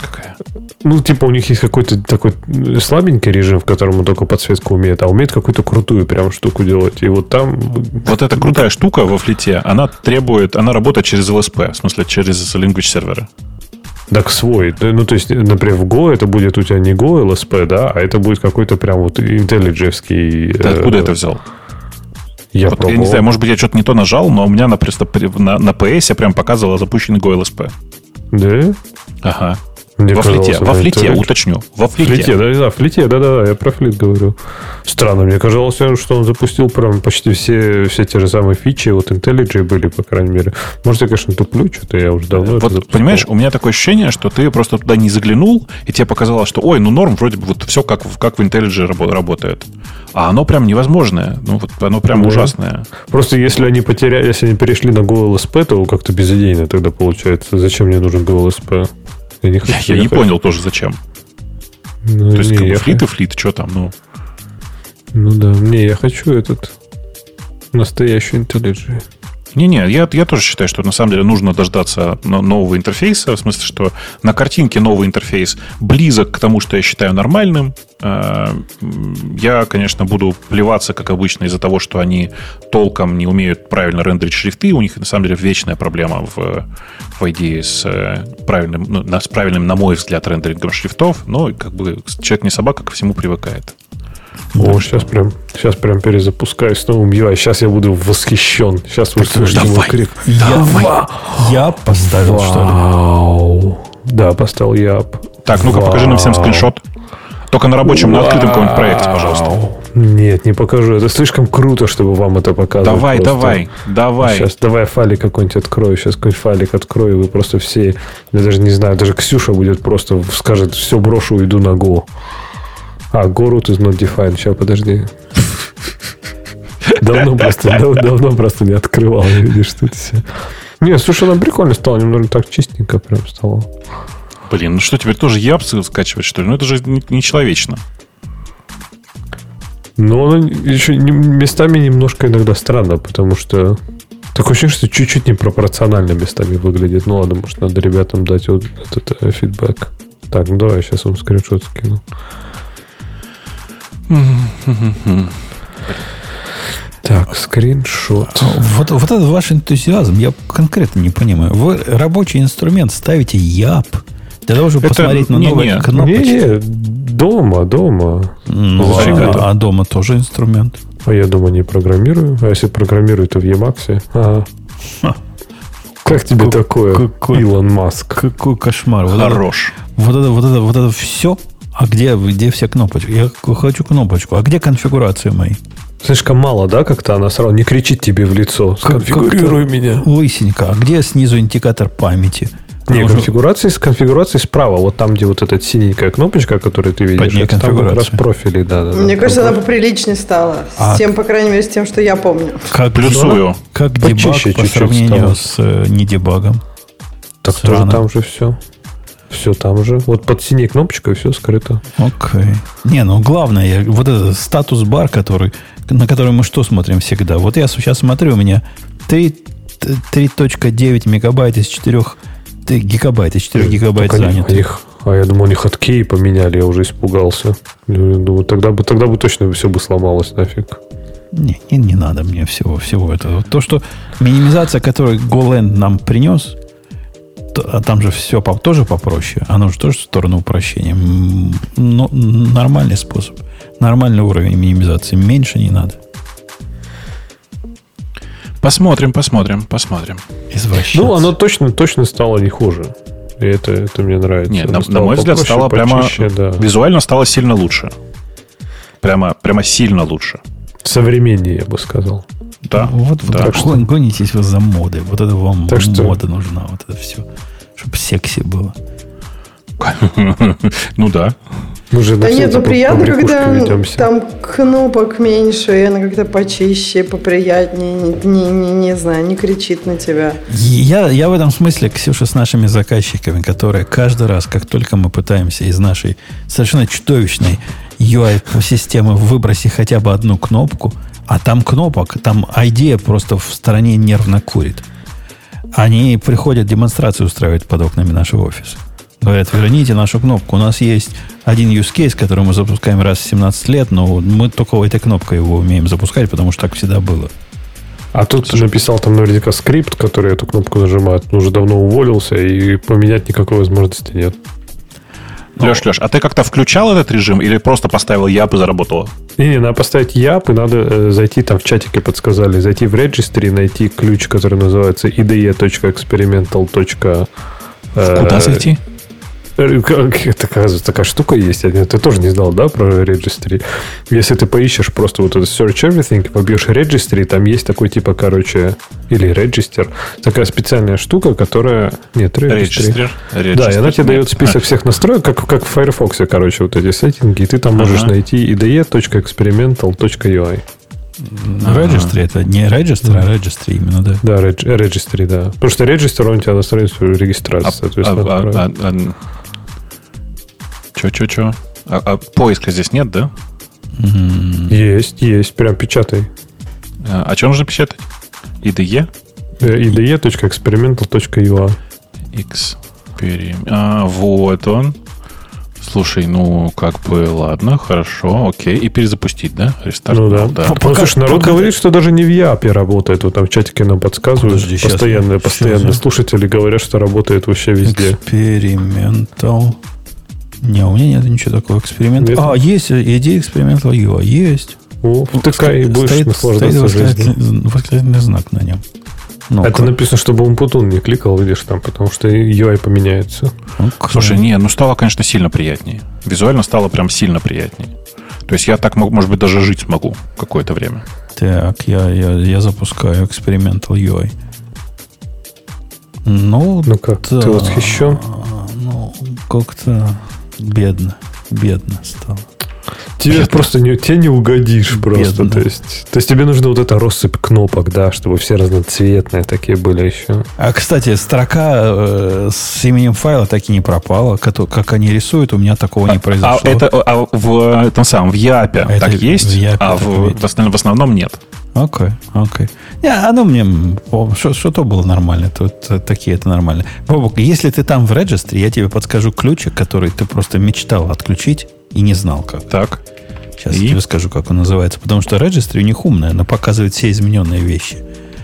Какая? Ну, типа, у них есть какой-то такой слабенький режим, в котором он только подсветку умеет, а умеет какую-то крутую прям штуку делать. И вот там... Вот эта крутая штука во флите, она требует, она работает через LSP, в смысле через language сервера. Так свой. Ну, то есть, например, в Go это будет у тебя не Go LSP, да, а это будет какой-то прям вот IntelliJ-евский... Ты откуда это взял? Я Вот, я не знаю, может быть, я что-то не то нажал, но у меня на, просто на, на PS прям показывало запущенный GoLSP. Да? Ага. Мне во флите, это во флите, IntelliJ. уточню. Во флите. флите, да, да, в флите, да, да, да, я про флит говорю. Странно, мне казалось, что он запустил прям почти все, все те же самые фичи, вот IntelliJ были, по крайней мере. Может, я, конечно, туплю, что-то я уже давно это Вот, понимаешь, у меня такое ощущение, что ты просто туда не заглянул, и тебе показалось, что, ой, ну норм, вроде бы вот все как, в- как в IntelliJ рабо- работает. А оно прям невозможное. Ну, вот оно прям Да. ужасное. Просто если они потеряли, если они перешли на GoLSP, то как-то безидейно тогда получается. Зачем мне нужен GoLSP? Я не, Я, хочу, я не хочу. понял тоже, зачем. Ну, То есть, не, как бы я флит и флит, что там, ну. Ну да, не, я хочу этот настоящий IntelliJ. Не-не, я, я тоже считаю, что на самом деле нужно дождаться но- нового интерфейса, в смысле, что на картинке новый интерфейс близок к тому, что я считаю нормальным. Э, Я, конечно, буду плеваться, как обычно, из-за того, что они толком не умеют правильно рендерить шрифты. У них, на самом деле, вечная проблема в, в IDE с э, правильным, ну, с правильным, на мой взгляд, рендерингом шрифтов. Но как бы человек не собака, ко всему привыкает. О, сейчас прям, сейчас прям перезапускаюсь с новым UI. Сейчас я буду восхищен. Сейчас вы слышите мой давай. крик. Я, я поставил, что ли? Вау. Да, поставил я. Так, ну-ка, покажи нам всем скриншот. Только на рабочем, на открытом каком-нибудь проекте, пожалуйста. Нет, не покажу. Это слишком круто, чтобы вам это показывать. Давай, просто. давай, давай. Сейчас давай файлик какой-нибудь открою. Сейчас какой-нибудь файлик открою, и вы просто все. Я даже не знаю, даже Ксюша будет просто скажет, все брошу, уйду на Go. А, Go root is not defined. Сейчас, подожди. Давно просто, дав- давно просто не открывал, видишь, тут все. Не, слушай, она прикольно стала, немного так чистенько прям стало. Блин, ну что, теперь тоже япсы скачивать, что ли? Ну это же не- нечеловечно. Но она еще местами немножко иногда странно, потому что такое ощущение, что чуть-чуть непропорционально местами выглядит. Ну ладно, может, надо ребятам дать вот этот э, фидбэк. Так, ну давай, сейчас вам скриншот скину. Так, скриншот. Вот, вот этот ваш энтузиазм, я конкретно не понимаю. Вы рабочий инструмент ставите ЯП для того, чтобы Это- посмотреть на не, новые не, кнопочки. Не, дома, дома. Ну, Зачем а, это? а дома тоже инструмент. А я дома не программирую. А если программирую, то в Emacs. Ага. Как тебе Как- такое, какой- Илон Маск? Какой кошмар. Вот это, Хорош. вот это, вот это, вот это все. А где, где все кнопочки? Я хочу кнопочку. А где конфигурации мои? Слишком мало, да, как-то она сразу не кричит тебе в лицо. Сконфигурируй меня. Лысенько. А где снизу индикатор памяти? Не, конфигурации с конфигурацией справа. Вот там, где вот эта синенькая кнопочка, которую ты видишь, Под ней это там как раз конфигурация. профили, да, да. да. Мне кажется, Там она поприличнее стала. А- С тем, по крайней мере, с тем, что я помню. как Плюсую. Как Почище дебаг по чуть-чуть сравнению стало. с э, недебагом. Так Странно. тоже там же все. Все там же. Вот под синей кнопочкой все скрыто. Окей. Не, ну главное, я- вот этот статус-бар, который, на который мы что смотрим всегда. Вот я сейчас смотрю, у меня 3 3.9 мегабайт из 4 Ты гигабайты, 4 гигабайт Так они- занят. они х- а я думал, они хоткеи поменяли, я уже испугался. Думаю, тогда бы, тогда бы точно все бы сломалось нафиг. Не, не, не надо мне всего, всего этого. То, что минимизация, которую GoLand нам принес, а там же все по- тоже попроще. Оно же тоже в сторону упрощения. Ну, нормальный способ. Нормальный уровень минимизации. Меньше не надо. Посмотрим, посмотрим, посмотрим. Извращаться. Ну, оно точно, точно стало не хуже. И это, это мне нравится. Нет, Оно на, на мой взгляд, стало прямо... почище, да. Визуально стало сильно лучше. Прямо, прямо сильно лучше. Современнее, я бы сказал. Да, Вот вы да. так гон- гонитесь вы за модой. Вот это вам Так что- мода нужна. Вот это все. Чтобы секси было. Ну да. Мы же Да нет, ну приятно, когда ведемся. там кнопок меньше, и она как-то почище, поприятнее, не, не, не, не знаю, не кричит на тебя. Я, я в этом смысле, Ксюша, с нашими заказчиками, которые каждый раз, как только мы пытаемся из нашей совершенно чудовищной UI-системы выбросить хотя бы одну кнопку, а там кнопок, там идея просто в стороне нервно курит. Они приходят демонстрацию устраивать под окнами нашего офиса. Говорят, верните нашу кнопку. У нас есть один use case, который мы запускаем раз в 17 лет, но мы только этой кнопкой его умеем запускать, потому что так всегда было. А тут ты написал там наверняка скрипт, который эту кнопку нажимает. Он уже давно уволился, и поменять никакой возможности нет. Леш, Леш, а ты как-то включал этот режим или просто поставил яп и заработало? Не-не, надо поставить яп, и надо э, зайти, там в чатике подсказали, зайти в registry, найти ключ, который называется ide.experimental. э, Куда зайти? Это, оказывается, такая штука есть. Я- Ты тоже не знал, да, про registry? Если ты поищешь просто вот это search everything, побьешь registry, там есть такой типа, короче, или register, такая специальная штука, которая... Нет, registry. Регистр. Да, и она тебе дает список всех настроек, как, как в Firefox, короче, вот эти сеттинги, и ты там можешь Ага. найти ide.experimental.ui. Registry это не registry, а registry именно, да. Да, reg- registry, да. Потому что registry, он тебя на страницу регистрации, А, соответственно, а, отправит. а, а, Че, че, че? А, а поиска здесь нет, да? Есть, есть, прям печатай. А, а что нужно печатать? IDE? Ide.experimental.ua. Эксперимент. А, вот он. Слушай, ну, как бы, ладно, хорошо, окей. И перезапустить, да? Рестарт. Ну да. да. Ну, слушай, народ пока- говорит, что даже не в Япе работает. Вот там в чатике нам подсказывают. Подожди, постоянно щас я- слушатели говорят, что работает вообще везде. Экспериментал. Не, у меня нет ничего такого. Эксперимент. Нет? А, есть идея экспериментал UI. Есть. О, втыкай и будешь стоит, наслаждаться стоит жизнью. восклицательный, восклицательный знак на нем. Ну, Это написано, чтобы Умпутун не кликал, видишь, там, потому что UI поменяется. Слушай, не, ну стало, конечно, сильно приятнее. Визуально стало прям сильно приятнее. То есть я так, мог- может быть, даже жить смогу какое-то время. Так, я, я, я запускаю Experimental UI. Ну, Ну как, да. ты восхищен? Ну, как-то бедно. Бедно стало. Тебе просто не, тебе не угодишь просто. Бедно. То есть, то есть тебе нужна вот эта россыпь кнопок, да, чтобы все разноцветные такие были еще. А, кстати, строка э, с именем файла так и не пропала. Кото- Как они рисуют, у меня такого не А, произошло. это а в этом самом, в Япе А это так в есть, Япе а в, в основном, в основном нет. Окей, окей. Не, оно мне... Что, то было нормально, то, то такие это нормально. Бобок, если ты там в регистре, я тебе подскажу ключик, который ты просто мечтал отключить и не знал как. Так. Сейчас И? я тебе скажу, как он называется. Потому что регистри у них умная, она показывает все измененные вещи.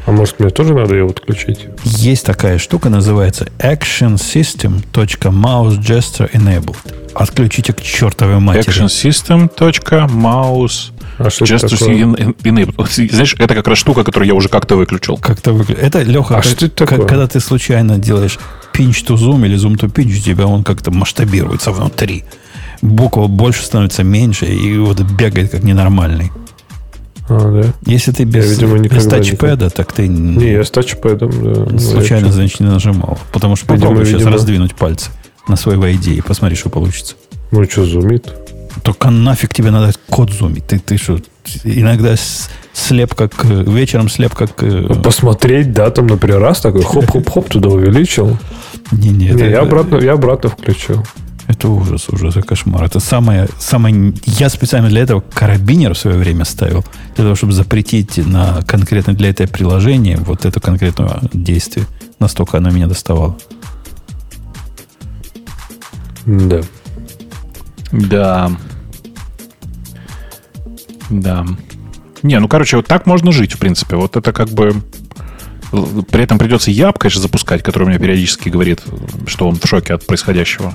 А может, мне тоже надо его отключить? Есть такая штука, называется Action System.mouse Gesture Enabled. Отключите к чертовой матери. actionsystem.mouse А что Just in- enable. Вот, Знаешь, это как раз штука, которую я уже как-то выключил. Как-то выглядит. Это, Леха, А как- что это такое? когда ты случайно делаешь pinch to zoom или zoom to pinch, у тебя он как-то масштабируется внутри. Буква больше становится меньше, и вот бегает как ненормальный. А, да? Если ты без, видимо, никогда без не- тачпэда, так ты Не, я с тачпэдом, да. Ну, случайно, я значит, не нажимал. Потому что Видимо, попробуй сейчас видимо. раздвинуть пальцы на своей войде и посмотри, что получится. Ну, что, зумит? Только нафиг тебе надо код зумить. Ты, ты что, иногда слеп как... э, Вечером слеп как... э, Посмотреть, да, там, например, раз такой, хоп-хоп-хоп, туда увеличил. Не, не, Не, это- я обратно, я обратно включил. Это ужас, ужас, это кошмар. Это самое, самое... Я специально для этого карабинер в свое время ставил, для того, чтобы запретить на конкретно для этого приложения вот это конкретное действие. Настолько оно меня доставало. Да. Да. Да. Не, ну, короче, вот так можно жить, в принципе. Вот это как бы... При этом придется яб, конечно, запускать, который мне периодически говорит, что он в шоке от происходящего.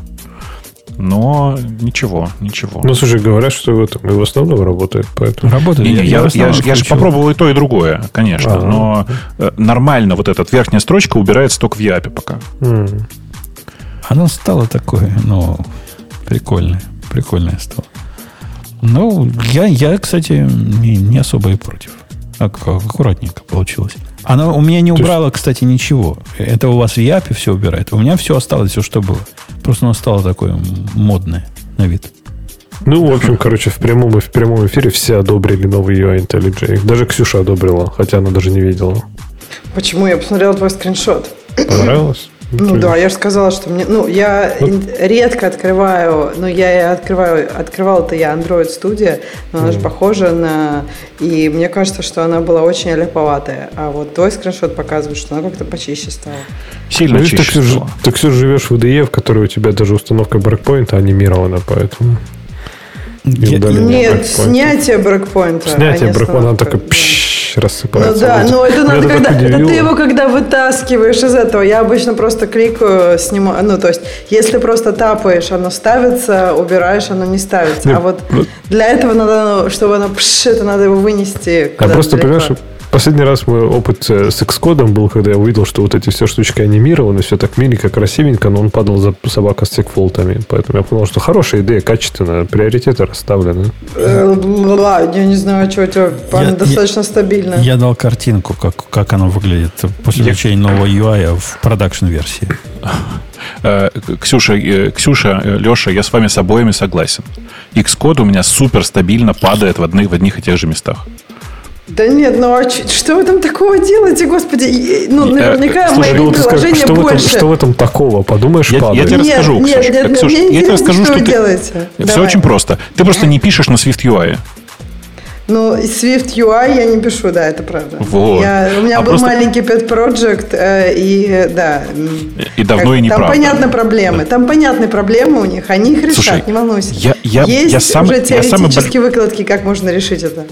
Но ничего, ничего. Ну, слушай, говорят, что в этом и в основном работает, поэтому... Работает. Не, не, я, я, я, я же попробовал и то, и другое, конечно. А. Но э, нормально вот эта верхняя строчка убирается только в ЯПе пока. М. Оно стало такое, ну, прикольное. Прикольное стало. Ну, я, я кстати, не, не особо и против. Ак- аккуратненько получилось. Она у меня не есть- убрала, кстати, ничего. Это у вас в Япе все убирает. У меня все осталось, все, что было. Просто оно стало такое модное на вид. Ну, в общем, короче, в прямом, и в прямом эфире все одобрили новый UI IntelliJ. Даже Ксюша одобрила, хотя она даже не видела. Почему? Я посмотрела твой скриншот. Понравилось? Ну да, я же сказала, что мне... Ну, я ин- редко открываю... Ну, я и открываю... Открывала-то я Android Studio, но она же похожа на... И мне кажется, что она была очень аляповатая. А вот твой скриншот показывает, что она как-то почище стала. Сильно Ну, видишь, ты, чище Ксюш, стало. ты, Ксюш, живешь в IDE, в которой у тебя даже установка брейкпоинта анимирована, поэтому... Нет, снятие брейкпоинта. Снятие а не брейкпоинта, она такая да. Пш, Ну рассыпается. да, Вот. но это надо, когда, это ты его когда вытаскиваешь из этого. Я обычно просто кликаю, снимаю. Ну, то есть, если просто тапаешь, оно ставится, убираешь, оно не ставится. Нет, а вот вот- для этого надо, ну, чтобы оно пш, это надо его вынести. А просто, далеко. понимаешь, последний раз мой опыт э, с Xcode был, когда я увидел, что вот эти все штучки анимированы, все так миленько, красивенько, но он падал за собака с секфолтами. Поэтому я понял, что хорошая идея, качественная, приоритеты расставлены. Э, бла-бла, Я не знаю, что у тебя Я- достаточно стабильно. Я дал картинку, как, как оно выглядит после включения нового UI в продакшн-версии. Э, Ксюша, э, Ксюша, э, Леша, я с вами с обоими согласен. Xcode у меня супер стабильно падает в одних, в одних и тех же местах. Да нет, ну а что вы там такого делаете, господи? Ну, Э, наверняка слушай, мои Ну, приложения что, в этом, больше. что в этом такого? Подумаешь, Я- я падает. тебе Нет, расскажу, нет, Ксюш. нет, Э, Ксюш, мне я тебе интересно, расскажу, что что вы ты- делаете. Все Давай. очень просто. Ты просто не пишешь на Swift UI. Ну, Swift UI я не пишу, да, это правда. Вот. Я, у меня А был просто- маленький pet project, э, и э, да. И давно и Там неправда. понятны проблемы. Там понятны проблемы у них. Они их решат, Слушай, не волнуйся. я- я- Есть я сам- уже я самый теоретические выкладки, как можно решить это.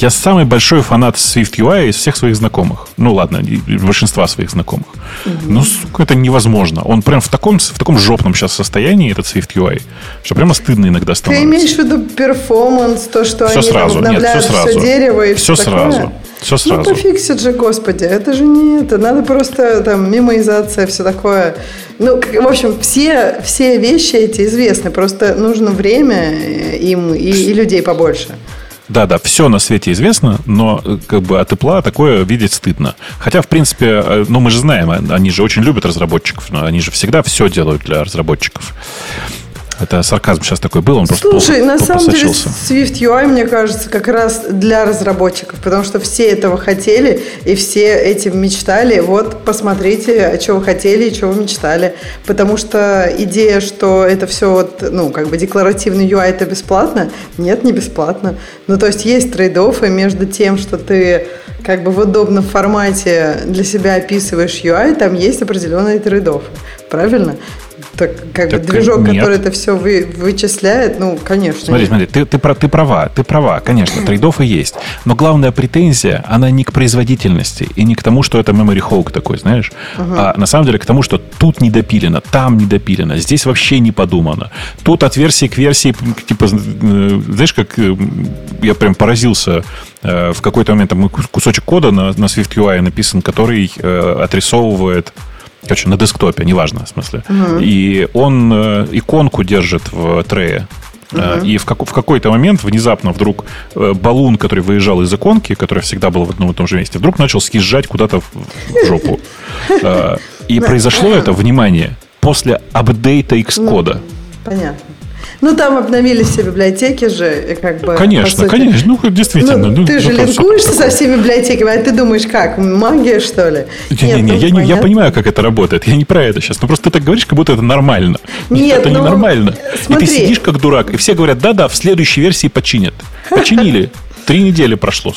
Я самый большой фанат Swift UI из всех своих знакомых. Ну ладно, большинства своих знакомых. Ну, сука, это невозможно. Он прям в таком, в таком жопном сейчас состоянии, этот Swift UI, что прямо стыдно иногда Ты становится. имеешь в виду перформанс, то, что Все они сразу, там нет, обновляют все сразу. дерево и Все все, сразу. такое? Все Ну, сразу. пофиксит же, господи. Это же не это. Надо просто там мимоизация, все такое. Ну, в общем, все, все вещи эти известны. Просто нужно время э, им и, и людей побольше. Да, да, все на свете известно, но э, как бы от Apple такое видеть стыдно. Хотя, в принципе, э, ну мы же знаем, э, они же очень любят разработчиков, но они же всегда все делают для разработчиков. Это сарказм сейчас такой был, он просто Слушай, на самом деле. Swift UI, мне кажется, как раз для разработчиков, потому что все этого хотели и все этим мечтали. Вот посмотрите, что вы хотели и что вы мечтали. Потому что идея, что это все вот, ну, как бы декларативный UI это бесплатно, нет, не бесплатно. Ну, то есть есть trade между тем, что ты как бы в удобном формате для себя описываешь UI, там есть определенные trade Правильно? Так, как Так, бы движок, нет. который это все вы, вычисляет, ну, конечно. Смотри, смотри, ты, ты, ты права, ты права, конечно, trade-off и есть. Но главная претензия, она не к производительности и не к тому, что это memory hog такой, знаешь, а на самом деле к тому, что тут не допилено, там не допилено, здесь вообще не подумано. Тут от версии к версии, типа, э, знаешь, как э, я прям поразился, э, в какой-то момент там кусочек кода на, на Swift UI написан, который э, отрисовывает Короче, на десктопе, неважно, в смысле. И он э, иконку держит в трее. Э, И в, как- в какой-то момент внезапно вдруг э, баллон, который выезжал из иконки, который всегда был в одном и том же месте, вдруг начал съезжать куда-то в, жопу. И произошло это, внимание, после апдейта Xcode. Понятно. Ну, там обновились все библиотеки же, как бы... Конечно, конечно, ну действительно. Ну, ты же ну, линкуешься со всеми библиотеками, а ты думаешь, как, магия, что ли? Не-не-не, ну, я, не- я понимаю, как это работает. Я не про это сейчас. Но просто ты так говоришь, как будто это нормально. Нет, это ну, ненормально. смотри. И ты сидишь как дурак, и все говорят, да-да, в следующей версии починят. Починили. Три недели прошло.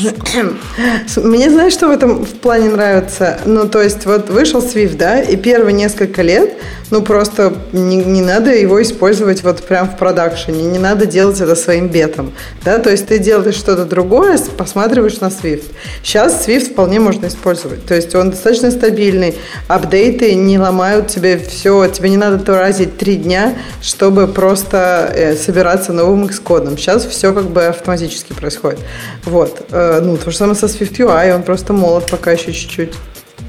Мне знаешь, что в этом в плане нравится? Ну, то есть, вот вышел Swift, да, и первые несколько лет, ну, просто не, не надо его использовать вот прям в продакшене, не надо делать это своим бетом, да, то есть ты делаешь что-то другое, посматриваешь на Swift. Сейчас Swift вполне можно использовать, то есть он достаточно стабильный, апдейты не ломают тебе все, тебе не надо тратить три дня, чтобы просто э, собираться новым Xcode. Сейчас все как бы автоматически происходит. Вот. Э, ну, то же самое со SwiftUI, он просто молод пока еще чуть-чуть.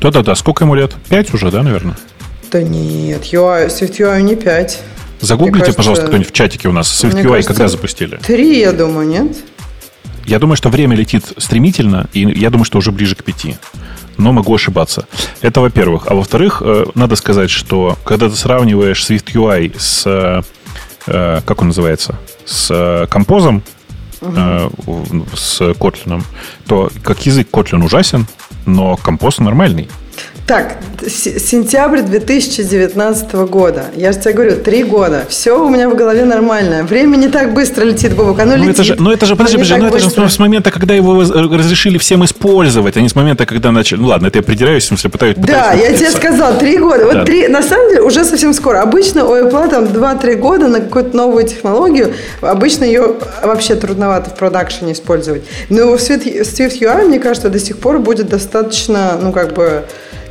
Да-да-да, сколько ему лет? Пять уже, да, наверное? Да нет, UI, SwiftUI не пять. Загуглите, кажется, пожалуйста, кто-нибудь в чатике у нас. SwiftUI кажется, когда запустили? Три, я думаю, нет? Я думаю, что время летит стремительно, и я думаю, что уже ближе к пяти. Но могу ошибаться. Это во-первых. А во-вторых, э, надо сказать, что когда ты сравниваешь SwiftUI с... Э, как он называется? С композом, угу. с Kotlin, то как язык Kotlin ужасен, но композ нормальный. Так, сентябрь 2019 года. Я же тебе говорю, три года. Все у меня в голове нормально. Время не так быстро летит, Бобок. Оно ну, летит. Это же, ну, это же, подожди, подожди, ну, это же с момента, когда его разрешили всем использовать, а не с момента, когда начали... Ну, ладно, это я придираюсь, в смысле, пытаюсь... Да, я тебе сказал, три года. Вот да. три, на самом деле, уже совсем скоро. Обычно у Apple там 2-3 года на какую-то новую технологию. Обычно ее вообще трудновато в продакшене использовать. Но в Swift UI, мне кажется, до сих пор будет достаточно, ну, как бы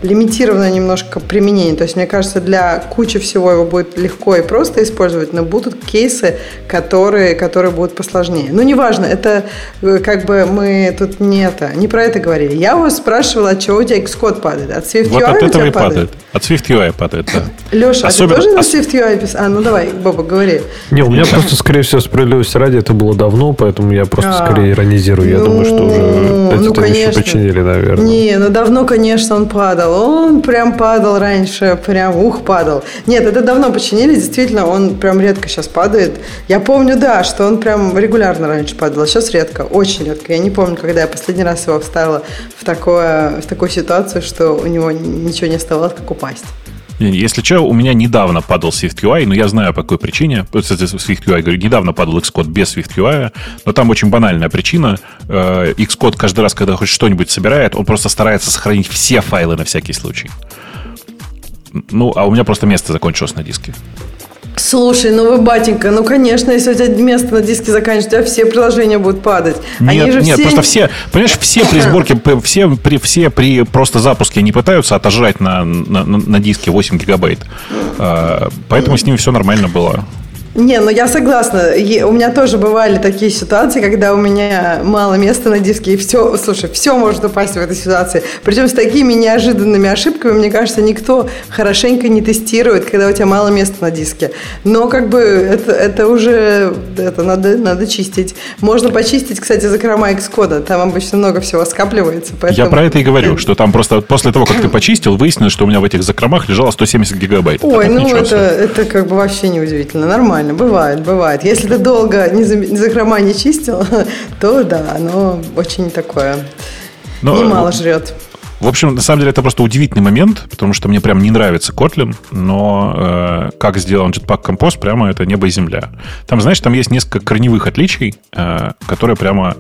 лимитированное немножко применение. То есть, мне кажется, для кучи всего его будет легко и просто использовать, но будут кейсы, которые, которые будут посложнее. Ну, неважно, это э, как бы мы тут не это, не про это говорили. Я вас спрашивала, от чего у тебя Xcode падает? От SwiftUI вот от этого и падает? От SwiftUI падает, да. Леша, Особенно... а ты тоже на SwiftUI писал? А, ну давай, Боба, говори. Не, у меня просто, скорее всего, справедливости ради, это было давно, поэтому я просто а, скорее иронизирую. Я думаю, что уже ну, эти ну, вещи починили, наверное. Не, ну давно, конечно, он падал он прям падал раньше, прям ух, падал. Нет, это давно починили, действительно, он прям редко сейчас падает. Я помню, да, что он прям регулярно раньше падал, а сейчас редко, очень редко. Я не помню, когда я последний раз его вставила в, такое, в такую ситуацию, что у него ничего не оставалось, как упасть. Если что, у меня недавно падал SwiftUI, но я знаю по какой причине. SwiftUI, говорю, недавно падал Xcode без SwiftUI, но там очень банальная причина. Э, Xcode каждый раз, когда хоть что-нибудь собирает, он просто старается сохранить все файлы на всякий случай. Ну, а у меня просто место закончилось на диске. Слушай, ну вы, батенька, ну конечно, если у тебя место на диске заканчивается, у тебя все приложения будут падать. Они нет, же нет, все... просто все, понимаешь, все при сборке, все при, все при просто запуске не пытаются отожрать на, на, на диске 8 гигабайт. А, поэтому с ними все нормально было. Не, ну я согласна. У меня тоже бывали такие ситуации, когда у меня мало места на диске, и все, слушай, все может упасть в этой ситуации. Причем с такими неожиданными ошибками, мне кажется, никто хорошенько не тестирует, когда у тебя мало места на диске. Но как бы это, это уже это надо, надо чистить. Можно почистить, кстати, закрома Xcode. Там обычно много всего скапливается. Поэтому... Я про это и говорю, что там просто после того, как ты почистил, выяснилось, что у меня в этих закромах лежало 170 гигабайт. Ой, ну это, это как бы вообще неудивительно. Нормально нормально, бывает, бывает. Если ты долго не, за, не закрома не чистил, то да, оно очень такое, Но, немало жрет. В общем, на самом деле это просто удивительный момент, потому что мне прям не нравится Kotlin, но э, как сделан Jetpack Compose, прямо это небо и земля. Там, знаешь, там есть несколько корневых отличий, э, которые прямо,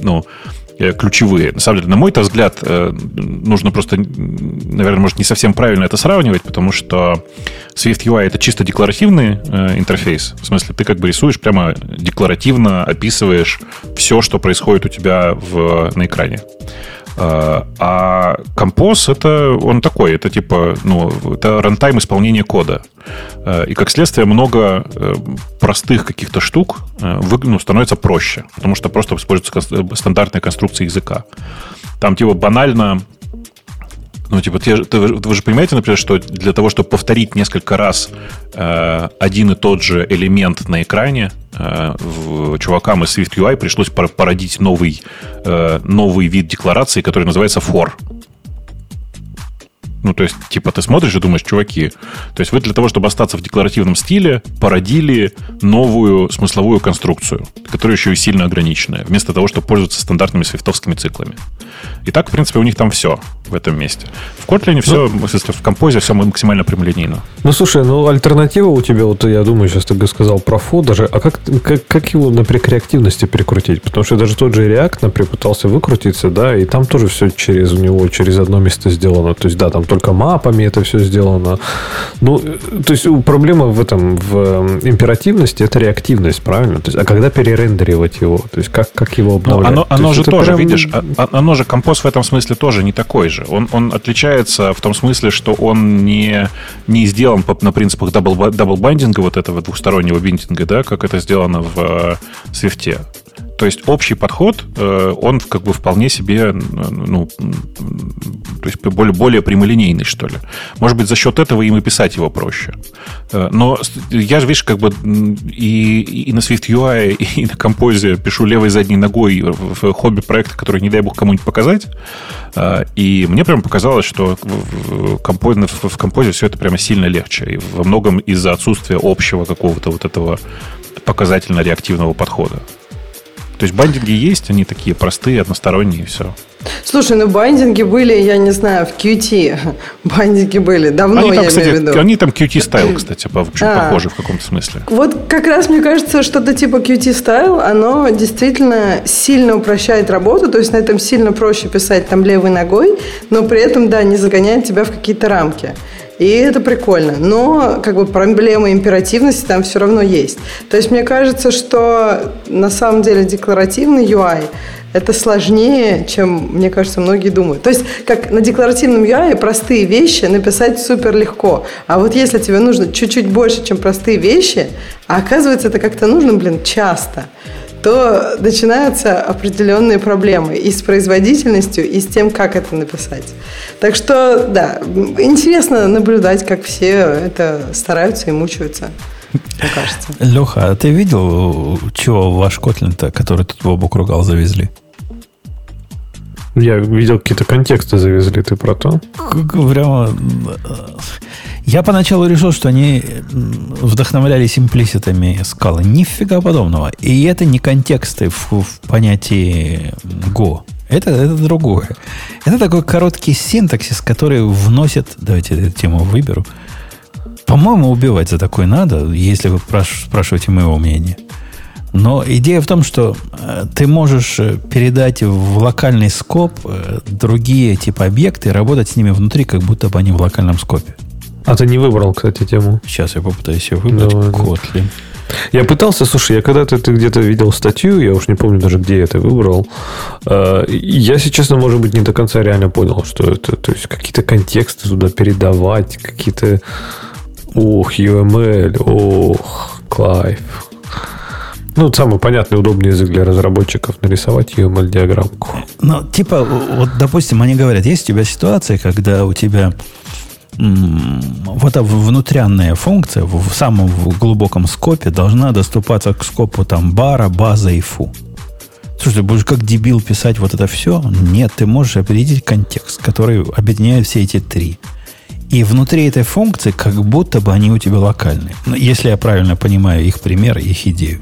ну, Э, ключевые. На самом деле, на мой взгляд, э, нужно просто, наверное, может, не совсем правильно это сравнивать, потому что Swift UI это чисто декларативный э, интерфейс. В смысле, ты как бы рисуешь прямо декларативно, описываешь все, что происходит у тебя в, на экране. А композ это он такой, это типа, ну, это рантайм исполнения кода. И как следствие много простых каких-то штук ну, становится проще, потому что просто используются стандартные конструкции языка. Там типа банально ну, типа, ты, ты, вы же понимаете, например, что для того, чтобы повторить несколько раз э, один и тот же элемент на экране, э, в, чувакам из SwiftUI пришлось породить новый, э, новый вид декларации, который называется for. Ну, то есть, типа, ты смотришь и думаешь, чуваки, то есть вы для того, чтобы остаться в декларативном стиле, породили новую смысловую конструкцию, которая еще и сильно ограниченная, вместо того, чтобы пользоваться стандартными свифтовскими циклами. И так, в принципе, у них там все в этом месте. В Kotlin все, ну, в композе все максимально прямолинейно. Ну, слушай, ну, альтернатива у тебя, вот я думаю, сейчас ты сказал про фо даже, а как, как, как его, например, к реактивности прикрутить? Потому что даже тот же React, например, пытался выкрутиться, да, и там тоже все через у него, через одно место сделано. То есть, да, там только мапами это все сделано. Ну, то есть, проблема в этом, в эм, императивности, это реактивность, правильно? То есть, а когда перерендеривать его? То есть, как, как его обновлять? Ну, оно, оно же тоже, прям... видишь, а, а, оно же, Compose в этом смысле тоже не такой же. Он, он отличается в том смысле, что он не, не сделан по, на принципах double, double binding а, вот этого двухстороннего binding а, да, как это сделано в э, Swift. То есть общий подход, э, он как бы вполне себе, ну, то есть более, более прямолинейный, что ли. Может быть, за счет этого им и писать его проще. Э, но я же, видишь, как бы и, и на Swift UI, и на композе пишу левой задней ногой в хобби-проекты, которые, не дай бог, кому-нибудь показать. Э, и мне прям показалось, что в композе, в композе все это прямо сильно легче. И во многом из-за отсутствия общего какого-то вот этого показательно-реактивного подхода. То есть бандинги есть, они такие простые, односторонние, и все. Слушай, ну бандинги были, я не знаю, в QT. Бандинги были давно, они там, я кстати, имею в виду. Они там QT стайл, кстати, очень а, похожи в каком-то смысле. Вот как раз мне кажется, что-то типа QT стайл, оно действительно сильно упрощает работу, то есть на этом сильно проще писать там левой ногой, но при этом, да, не загоняет тебя в какие-то рамки. И это прикольно. Но как бы проблема императивности там все равно есть. То есть мне кажется, что на самом деле декларативный UI это сложнее, чем, мне кажется, многие думают. То есть, как на декларативном UI простые вещи написать супер легко. А вот если тебе нужно чуть-чуть больше, чем простые вещи, а оказывается, это как-то нужно, блин, часто – то начинаются определенные проблемы и с производительностью, и с тем, как это написать. Так что, да, интересно наблюдать, как все это стараются и мучаются. Мне кажется. Леха, а ты видел, чего ваш Kotlin-то, который тут Бобук ругал, завезли? Я видел, какие-то контексты завезли, ты про то? Прямо... Я поначалу решил, что они вдохновлялись имплиситами скалы. Нифига подобного. И это не контексты в, в понятии Go. Это, это другое. Это такой короткий синтаксис, который вносит... Давайте эту тему выберу. По-моему, убивать за такой надо, если вы спрашиваете моего мнения. Но идея в том, что э, ты можешь э, передать в локальный скоп э, другие типа объекты и работать с ними внутри, как будто бы они в локальном скопе. А ты не выбрал, кстати, тему. Сейчас я попытаюсь ее выбрать. Давай, Kotlin. Я пытался, слушай, я когда-то ты где-то видел статью, я уж не помню даже, где я это выбрал. Я, если честно, может быть, не до конца реально понял, что это. То есть, какие-то контексты туда передавать, какие-то... Ох, UML, ох, Клайв. Ну, самый понятный, удобный язык для разработчиков нарисовать UML-диаграммку. Ну, типа, вот, допустим, они говорят, есть у тебя ситуация, когда у тебя вот эта внутрянная функция в самом глубоком скопе должна доступаться к скопу там бара, база и фу. Слушай, ты будешь как дебил писать вот это все? Нет, ты можешь определить контекст, который объединяет все эти три. И внутри этой функции как будто бы они у тебя локальные. Ну, если я правильно понимаю их пример, их идею.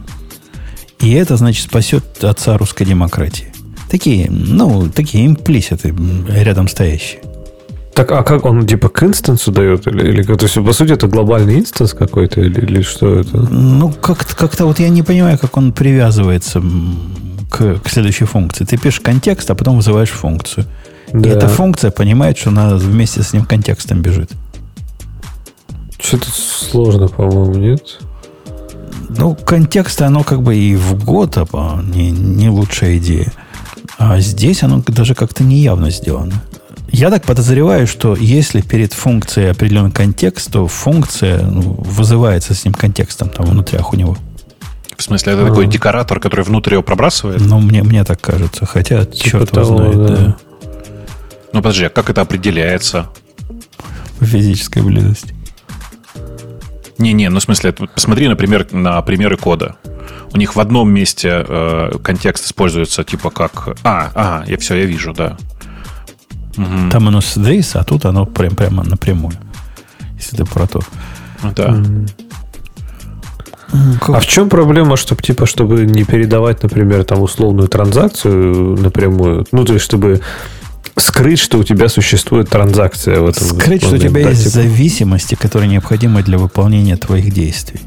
И это, значит, спасет отца русской демократии. Такие, ну, такие имплиситы рядом стоящие. Так, а как он типа к инстансу дает? Или, или то есть, по сути, это глобальный инстанс какой-то, или, или что это? Ну, как-то, как-то вот я не понимаю, как он привязывается к, к следующей функции. Ты пишешь контекст, а потом вызываешь функцию. Да. И эта функция понимает, что она вместе с ним контекстом бежит. Что-то сложно, по-моему, нет? Ну, контекст, оно как бы и в год а не, не лучшая идея. А здесь оно даже как-то неявно сделано. Я так подозреваю, что если перед функцией определенный контекст, то функция ну, вызывается с ним контекстом там внутрях у него. В смысле, это а. такой декоратор, который внутрь его пробрасывает? Ну, мне, мне так кажется. Хотя, типа черт того, знает, да. да. Ну, подожди, а как это определяется? По физической близости. Не-не, ну в смысле, посмотри, например, на примеры кода. У них в одном месте э, контекст используется типа как... А, ага, я все, я вижу, да. Угу. Там оно с this, а тут оно прям, прямо напрямую. Если ты про то. Да. Как? А в чем проблема, чтобы типа, чтобы не передавать, например, там условную транзакцию напрямую? Ну, то есть, чтобы скрыть, что у тебя существует транзакция в этом. Скрыть, что у тебя да, есть типа... зависимости, которые необходимы для выполнения твоих действий.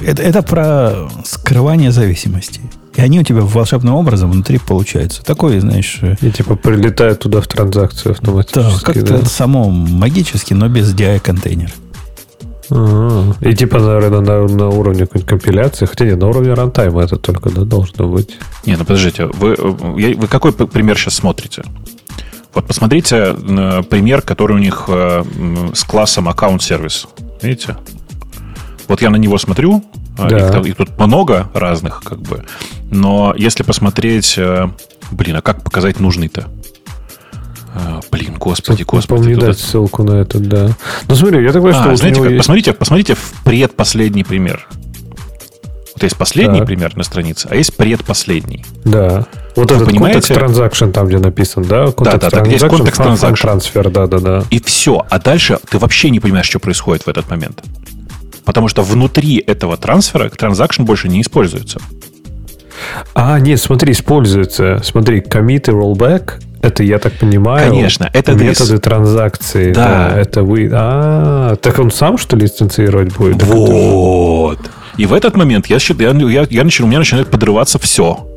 Это, это про скрывание зависимостей. И они у тебя волшебным образом внутри получаются. Такое, знаешь... Э, И типа прилетают туда в транзакцию автоматически. Да, как-то да? само магически, но без DI-контейнера. А-а-а. И типа, наверное, на, на уровне какой-нибудь компиляции, хотя нет, на уровне рантайма это только да, должно быть. Не, ну подождите, вы, вы какой пример сейчас смотрите? Вот посмотрите пример, который у них э, с классом аккаунт-сервис. Видите? Вот я на него смотрю, а, да. их, их тут много разных, как бы. Но если посмотреть, э, блин, а как показать нужный-то? А, блин, господи, господи. Помню дать это... ссылку на это, да. Ну, смотри, я так понимаю, а, что... Знаете, как, есть... посмотрите, посмотрите в предпоследний пример. Вот есть последний так. пример на странице, а есть предпоследний. Да. Вот Вы этот понимаете? контекст transaction там, где написан, да? Контекст да, да, так, есть контекст. Трансфер, да, да, да. И все. А дальше ты вообще не понимаешь, что происходит в этот момент. Потому что внутри этого трансфера транзакшн больше не используется. А, нет, смотри, используется. Смотри, commit и rollback это, я так понимаю, Конечно, это методы this. транзакции. Да. да. Это вы. А, так он сам, что ли, лицензировать будет? Вот. И в этот момент я, я, я, я начинаю, у меня начинает подрываться все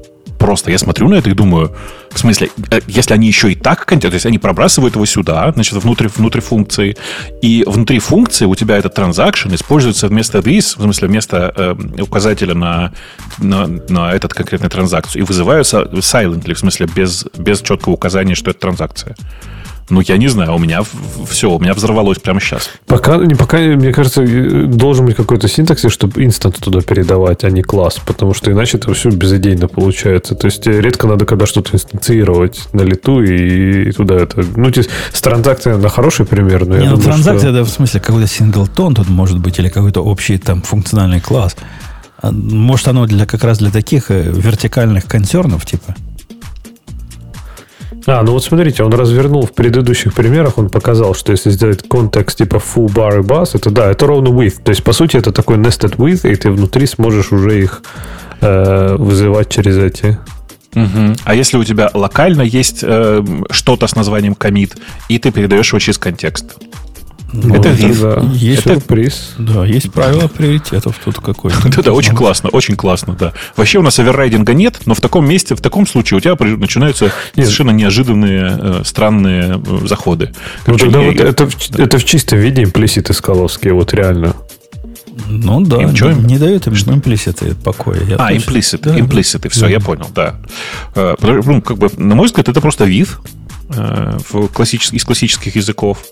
просто я смотрю на это и думаю, в смысле, э, если они еще и так то есть они пробрасывают его сюда, значит, внутрь, внутрь функции, и внутри функции у тебя этот транзакшн используется вместо this, в смысле, вместо э, указателя на, на, на этот конкретный транзакцию, и вызываются silently, в смысле, без, без четкого указания, что это транзакция. Ну, я не знаю, у меня все, у меня взорвалось прямо сейчас. Пока, не пока, мне кажется, должен быть какой-то синтаксис, чтобы инстанс туда передавать, а не класс, потому что иначе это все безыдейно получается. То есть редко надо когда что-то инстанцировать на лету и, и туда это... Ну, то есть с транзакцией на хороший пример, но не, я ну, думаю, транзакция, что... это в смысле какой-то синглтон тут может быть, или какой-то общий там функциональный класс. А, может, оно для, как раз для таких э, вертикальных концернов, типа? А, ну вот смотрите, он развернул в предыдущих примерах, он показал, что если сделать контекст типа full bar и bus, это да, это ровно with. То есть, по сути, это такой nested with, и ты внутри сможешь уже их э, вызывать через эти Угу. А если у тебя локально есть э, что-то с названием commit, и ты передаешь его через контекст? Ну, это. Да. Есть это приз. Да, есть правило приоритетов тут какой-то. Да-да, очень классно, очень классно, да. Вообще у нас оверрайдинга нет, но в таком месте, в таком случае у тебя начинаются совершенно неожиданные, э, странные э, заходы. Ну, тогда вот это, это в чистом виде имплиситы скаловские, вот реально. Ну да, им, не, не дают им имплиситы покоя. Я а, имплиситы, да, имплиситы, все, да. я понял, да. Э, ну, как бы, на мой взгляд, это просто вид, в классических, из классических языков,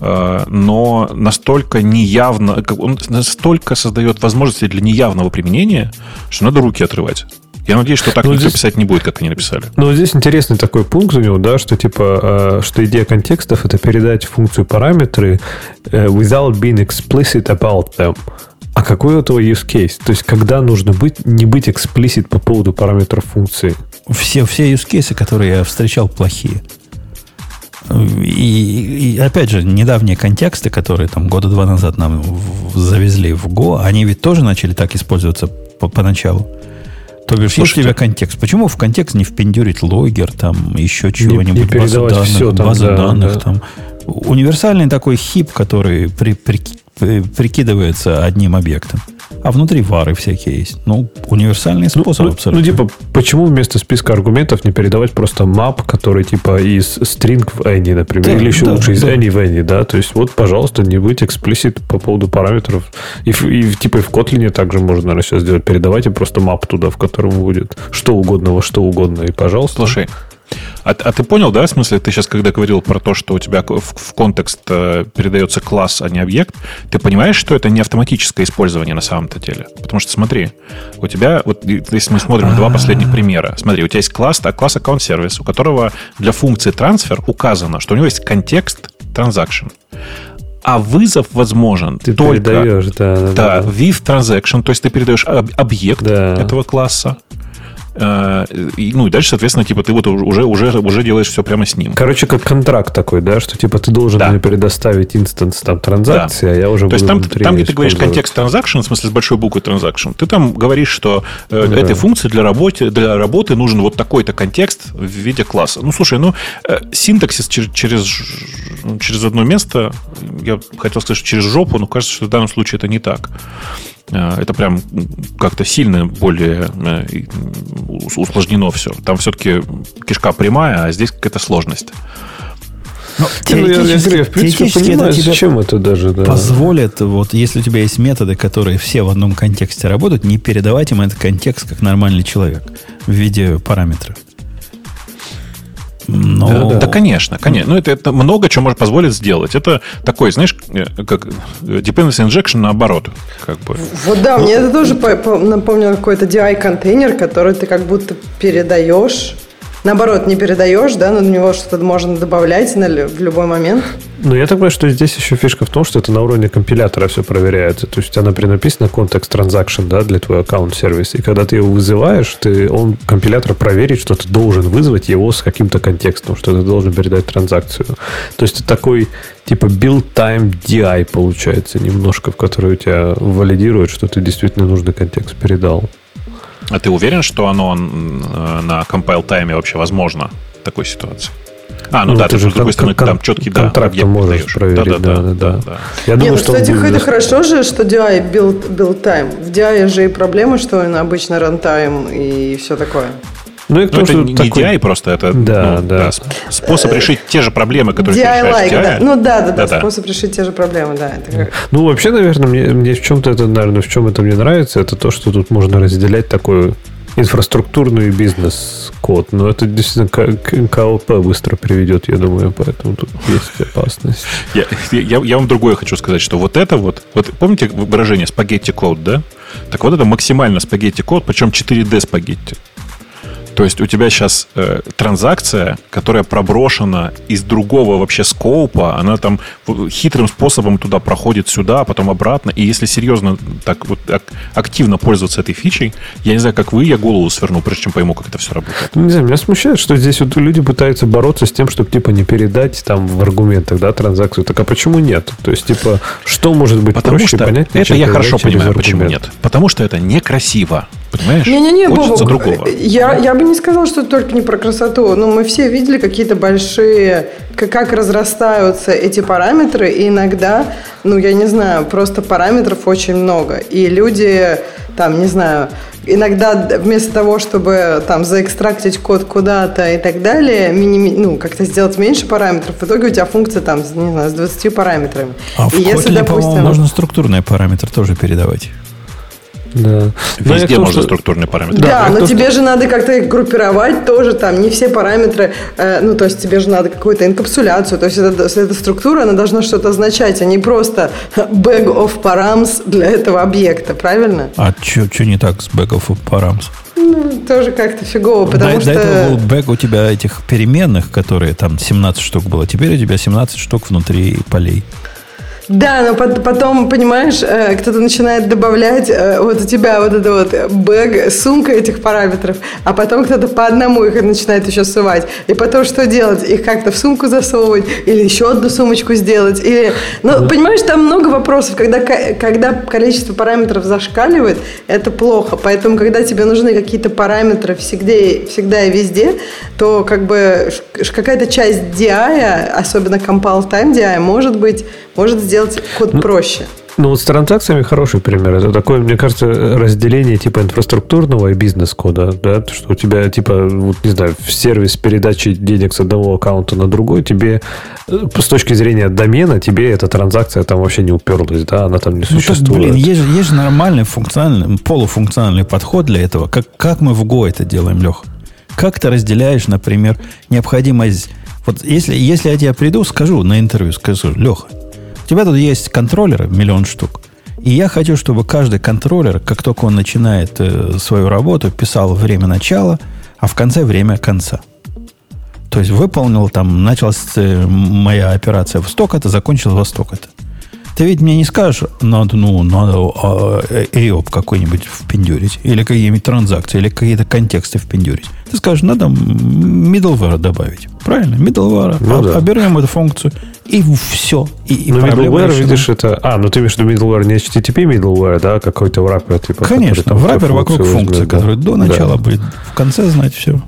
э, но настолько неявно, он настолько создает возможности для неявного применения, что надо руки отрывать. Я надеюсь, что так ну, никто здесь, писать не будет, как они написали. Ну, здесь интересный такой пункт у него, да, что типа, э, что идея контекстов это передать функцию параметры without being explicit about them. А какой у этого use case? То есть, когда нужно быть, не быть explicit по поводу параметров функции? Все, все use cases, которые я встречал, плохие. И, и опять же, недавние контексты, которые там года два назад нам завезли в Go, они ведь тоже начали так использоваться по, поначалу. То бишь, Слушайте, есть у тебя контекст. Почему в контекст не впендюрить логер, там, еще чего-нибудь, базу данных, все там, базу да, данных да. там. Универсальный такой хип, который при, при, прикидывается одним объектом. А внутри вары всякие есть. Ну, универсальный ну, способ ну, абсолютно. Ну, типа, почему вместо списка аргументов не передавать просто map, который типа из string в any, например, да, или еще да, лучше из да. any в any, да? То есть, вот, пожалуйста, не быть explicit по поводу параметров. И, и типа и в Kotlin также можно, наверное, сейчас сделать. Передавайте просто map туда, в котором будет что угодно во что угодно, и пожалуйста. Слушай, а, а ты понял, да, в смысле, ты сейчас, когда говорил про то, что у тебя в, в контекст э, передается класс, а не объект, ты понимаешь, что это не автоматическое использование на самом-то деле? Потому что смотри, у тебя, вот если мы смотрим два последних примера, смотри, у тебя есть класс, а класс аккаунт сервис, у которого для функции трансфер указано, что у него есть контекст transaction а вызов возможен ты только передаешь, да, да, да, with transaction, то есть ты передаешь объект да. этого класса ну и дальше, соответственно, типа ты вот уже, уже, уже делаешь все прямо с ним. Короче, как контракт такой, да, что типа ты должен да. мне предоставить instance там транзакции, да. а я уже То есть там, там где ты говоришь контекст transaction, в смысле с большой буквы transaction, ты там говоришь, что э, да. этой функции для работы, для работы нужен вот такой-то контекст в виде класса. Ну, слушай, ну, э, синтаксис через, через, через одно место, я хотел сказать, что через жопу, но кажется, что в данном случае это не так. Э, это прям как-то сильно более э, усложнено все. Там все-таки кишка прямая, а здесь какая-то сложность. Ну, теоретически, я, я, в принципе, понимаю, это зачем это даже да. позволит, вот если у тебя есть методы, которые все в одном контексте работают, не передавать им этот контекст как нормальный человек в виде параметров. Но... Да, да. да, конечно, конечно. Ну, это, это много чего может позволить сделать. Это такой, знаешь, э, как dependency injection наоборот. Как бы. Вот да, ну, мне это тоже напомнило какой-то DI-контейнер, который ты как будто передаешь наоборот, не передаешь, да, на него что-то можно добавлять на, в любой момент. Ну, я так понимаю, что здесь еще фишка в том, что это на уровне компилятора все проверяется. То есть, у тебя, например, написано контекст transaction, да, для твоего аккаунт-сервиса. И когда ты его вызываешь, ты, он, компилятор проверит, что ты должен вызвать его с каким-то контекстом, что ты должен передать транзакцию. То есть, это такой, типа, build time DI получается немножко, в который у тебя валидирует, что ты действительно нужный контекст передал. А ты уверен, что оно на compile тайме вообще возможно в такой ситуации? А, ну, ну да, ты же, с другой стороны, там четкий да, контракт можешь даешь. проверить. Да, да, да. да, да, да. Я Нет, думаю, ну, что кстати, это хорошо же, что DI build, build time. В DI же и проблема, что он обычно runtime и все такое. Ну, и ну, это не такой... DI просто, это да, ну, да. Да, способ решить те же проблемы, которые DI ты решаешь. Like, Да. Ну да, да, да, да, способ решить те же проблемы, да. Это как... Ну, вообще, наверное, мне, мне в чем-то это, наверное, в чем это мне нравится, это то, что тут можно разделять такую инфраструктурный бизнес-код. Но это действительно КОП быстро приведет, я думаю, поэтому тут есть опасность. Я, я, я вам другое хочу сказать, что вот это вот, вот помните выражение спагетти код, да? Так вот это максимально спагетти код, причем 4D спагетти. То есть у тебя сейчас э, транзакция, которая проброшена из другого вообще скоупа, она там хитрым способом туда проходит сюда, а потом обратно. И если серьезно так вот ак- активно пользоваться этой фичей, я не знаю, как вы, я голову сверну, прежде чем пойму, как это все работает. Ну, не знаю, меня смущает, что здесь вот люди пытаются бороться с тем, чтобы типа не передать там в аргументах, да, транзакцию. Так а почему нет? То есть, типа, что может быть Потому проще что понять? Это я хорошо понимаю, почему нет. Потому что это некрасиво. Понимаешь? Не-не-не, Хочется Бобок, другого. Я, я бы не сказал, что только не про красоту. Но мы все видели какие-то большие, как, как разрастаются эти параметры. И иногда, ну, я не знаю, просто параметров очень много. И люди, там, не знаю, иногда вместо того, чтобы там заэкстрактить код куда-то и так далее, миними, ну, как-то сделать меньше параметров, в итоге у тебя функция там, не знаю, с 20 параметрами. А и в если, Kotlin, допустим... можно структурные параметры тоже передавать. Да. Везде но можно что... структурные параметры. Да, да но тебе что... же надо как-то их группировать тоже, там не все параметры, э, ну то есть тебе же надо какую-то инкапсуляцию, то есть эта, эта структура, она должна что-то означать, а не просто bag of params для этого объекта, правильно? А что не так с bag of params? Ну, тоже как-то фигово, потому до, что... До этого был бэк у тебя этих переменных, которые там 17 штук было. Теперь у тебя 17 штук внутри полей. Да, но потом, понимаешь, э, кто-то начинает добавлять э, вот у тебя вот это вот бэг, сумка этих параметров, а потом кто-то по одному их начинает еще сувать. И потом что делать? Их как-то в сумку засовывать или еще одну сумочку сделать? Или... Ну, понимаешь, там много вопросов. Когда, когда количество параметров зашкаливает, это плохо. Поэтому, когда тебе нужны какие-то параметры всегда, всегда и везде, то как бы какая-то часть DI, особенно compile time DI, может быть может сделать код ну, проще. Ну, вот с транзакциями хороший пример. Это такое, мне кажется, разделение типа инфраструктурного и бизнес-кода, да, что у тебя, типа, вот, не знаю, в сервис передачи денег с одного аккаунта на другой, тебе э, с точки зрения домена, тебе эта транзакция там вообще не уперлась, да, она там не ну, существует. Так, блин, есть, есть же нормальный функциональный, полуфункциональный подход для этого. Как, как мы в Go это делаем, Лех? Как ты разделяешь, например, необходимость... Вот если, если я тебе приду, скажу на интервью, скажу, Леха, тебя тут есть контроллеры, миллион штук. И я хочу, чтобы каждый контроллер, как только он начинает э, свою работу, писал время начала, а в конце время конца. То есть выполнил там, началась э, моя операция в сток это, закончилась во сток это. Ты ведь мне не скажешь, надо, ну, надо AOP а, какой-нибудь впендюрить, или какие-нибудь транзакции, или какие-то контексты впендюрить. Ты скажешь, надо middleware добавить. Правильно? Middleware. Ну, да. Оберем эту функцию, и все. И, Но middleware, видишь, это... А, ну ты имеешь в виду middleware не HTTP middleware, да? Какой-то wrapper, типа... Конечно, wrapper вокруг функции, да. который до начала да. будет, в конце знать все.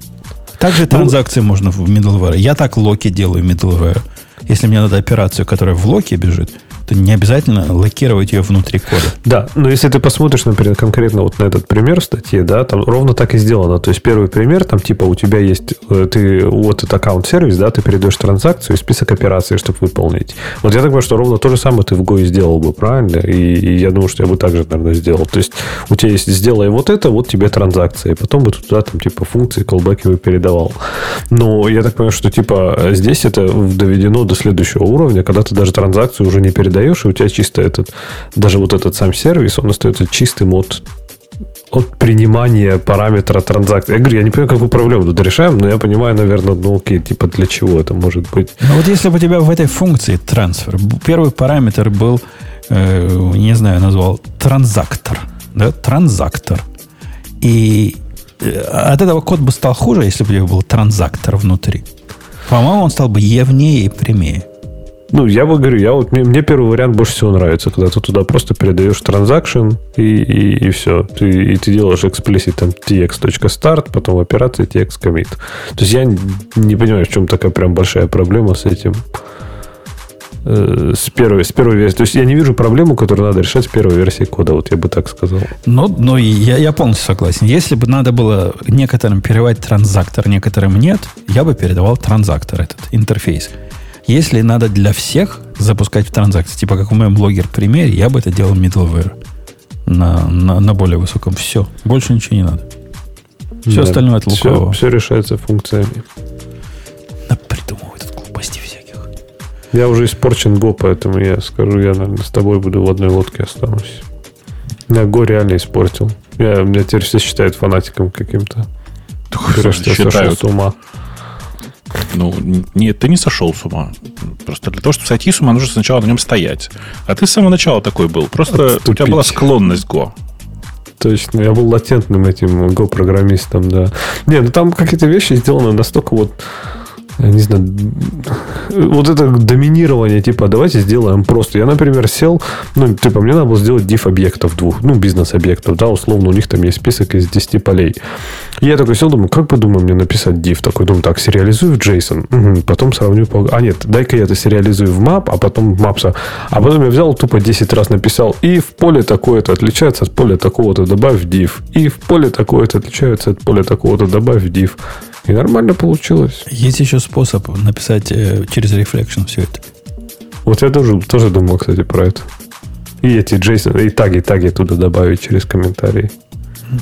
Также ну, транзакции можно в middleware. Я так локи делаю middleware. Если мне надо операцию, которая в локе бежит, то не обязательно локировать ее внутри кода. Да, но если ты посмотришь, например, конкретно вот на этот пример в статье, да, там ровно так и сделано. То есть первый пример, там типа у тебя есть, э, ты вот этот аккаунт-сервис, да, ты передаешь транзакцию и список операций, чтобы выполнить. Вот я так понимаю, что ровно то же самое ты в Go сделал бы, правильно? И, и я думаю, что я бы так же, наверное, сделал. То есть у тебя есть сделай вот это, вот тебе транзакция, и потом бы туда там типа функции, колбеки бы передавал. Но я так понимаю, что типа здесь это доведено до следующего уровня, когда ты даже транзакцию уже не передаешь передаешь, и у тебя чисто этот, даже вот этот сам сервис, он остается чистым от от принимания параметра транзакции. Я говорю, я не понимаю, какую проблему тут решаем, но я понимаю, наверное, ну окей, типа для чего это может быть. Ну вот если бы у тебя в этой функции трансфер, первый параметр был, э, не знаю, назвал транзактор, да, транзактор. И э, от этого код бы стал хуже, если бы у тебя был транзактор внутри. По-моему, он стал бы явнее и прямее. Ну, я бы говорю, я вот, мне, мне первый вариант больше всего нравится, когда ты туда просто передаешь транзакшн и, и, и все. Ты, и ты делаешь explicit там tx.start, потом операция tx commit. То есть я не понимаю, в чем такая прям большая проблема с этим. Э, с первой, с первой версии. То есть я не вижу проблему, которую надо решать с первой версии кода. Вот я бы так сказал. Ну, ну я, я полностью согласен. Если бы надо было некоторым переводить транзактор, некоторым нет, я бы передавал транзактор, этот интерфейс. Если надо для всех запускать в транзакции, типа как в моем блогер примере, я бы это делал middleware на, на, на более высоком. Все. Больше ничего не надо. Все да, остальное от лукавого. Все, все решается функциями. Да придумывают тут глупости всяких. Я уже испорчен Го, поэтому я скажу, я, наверное, с тобой буду в одной лодке останусь. Я Го реально испортил. Я, меня теперь все считают фанатиком каким-то. Считают. с ума. Ну, нет, ты не сошел с ума. Просто для того, чтобы сойти с ума, нужно сначала на нем стоять. А ты с самого начала такой был. Просто Отступить. у тебя была склонность Go. Точно, я был латентным этим Go-программистом, да. Не, ну там какие-то вещи сделаны настолько вот не знаю, вот это доминирование, типа, давайте сделаем просто. Я, например, сел, ну, типа, мне надо было сделать div объектов двух, ну, бизнес-объектов, да, условно, у них там есть список из 10 полей. Я такой сел, думаю, как бы, думаю, мне написать div? Такой, думаю, так, сериализую в JSON, угу, потом сравню по... А, нет, дай-ка я это сериализую в map, а потом в maps. А потом я взял, тупо 10 раз написал, и в поле такое-то отличается от поля такого-то, добавь div. И в поле такое-то отличается от поля такого-то, добавь div. И нормально получилось. Есть еще способ написать э, через Reflection все это. Вот я тоже, тоже думал, кстати, про это. И эти JSON, и таги, таги туда добавить через комментарии.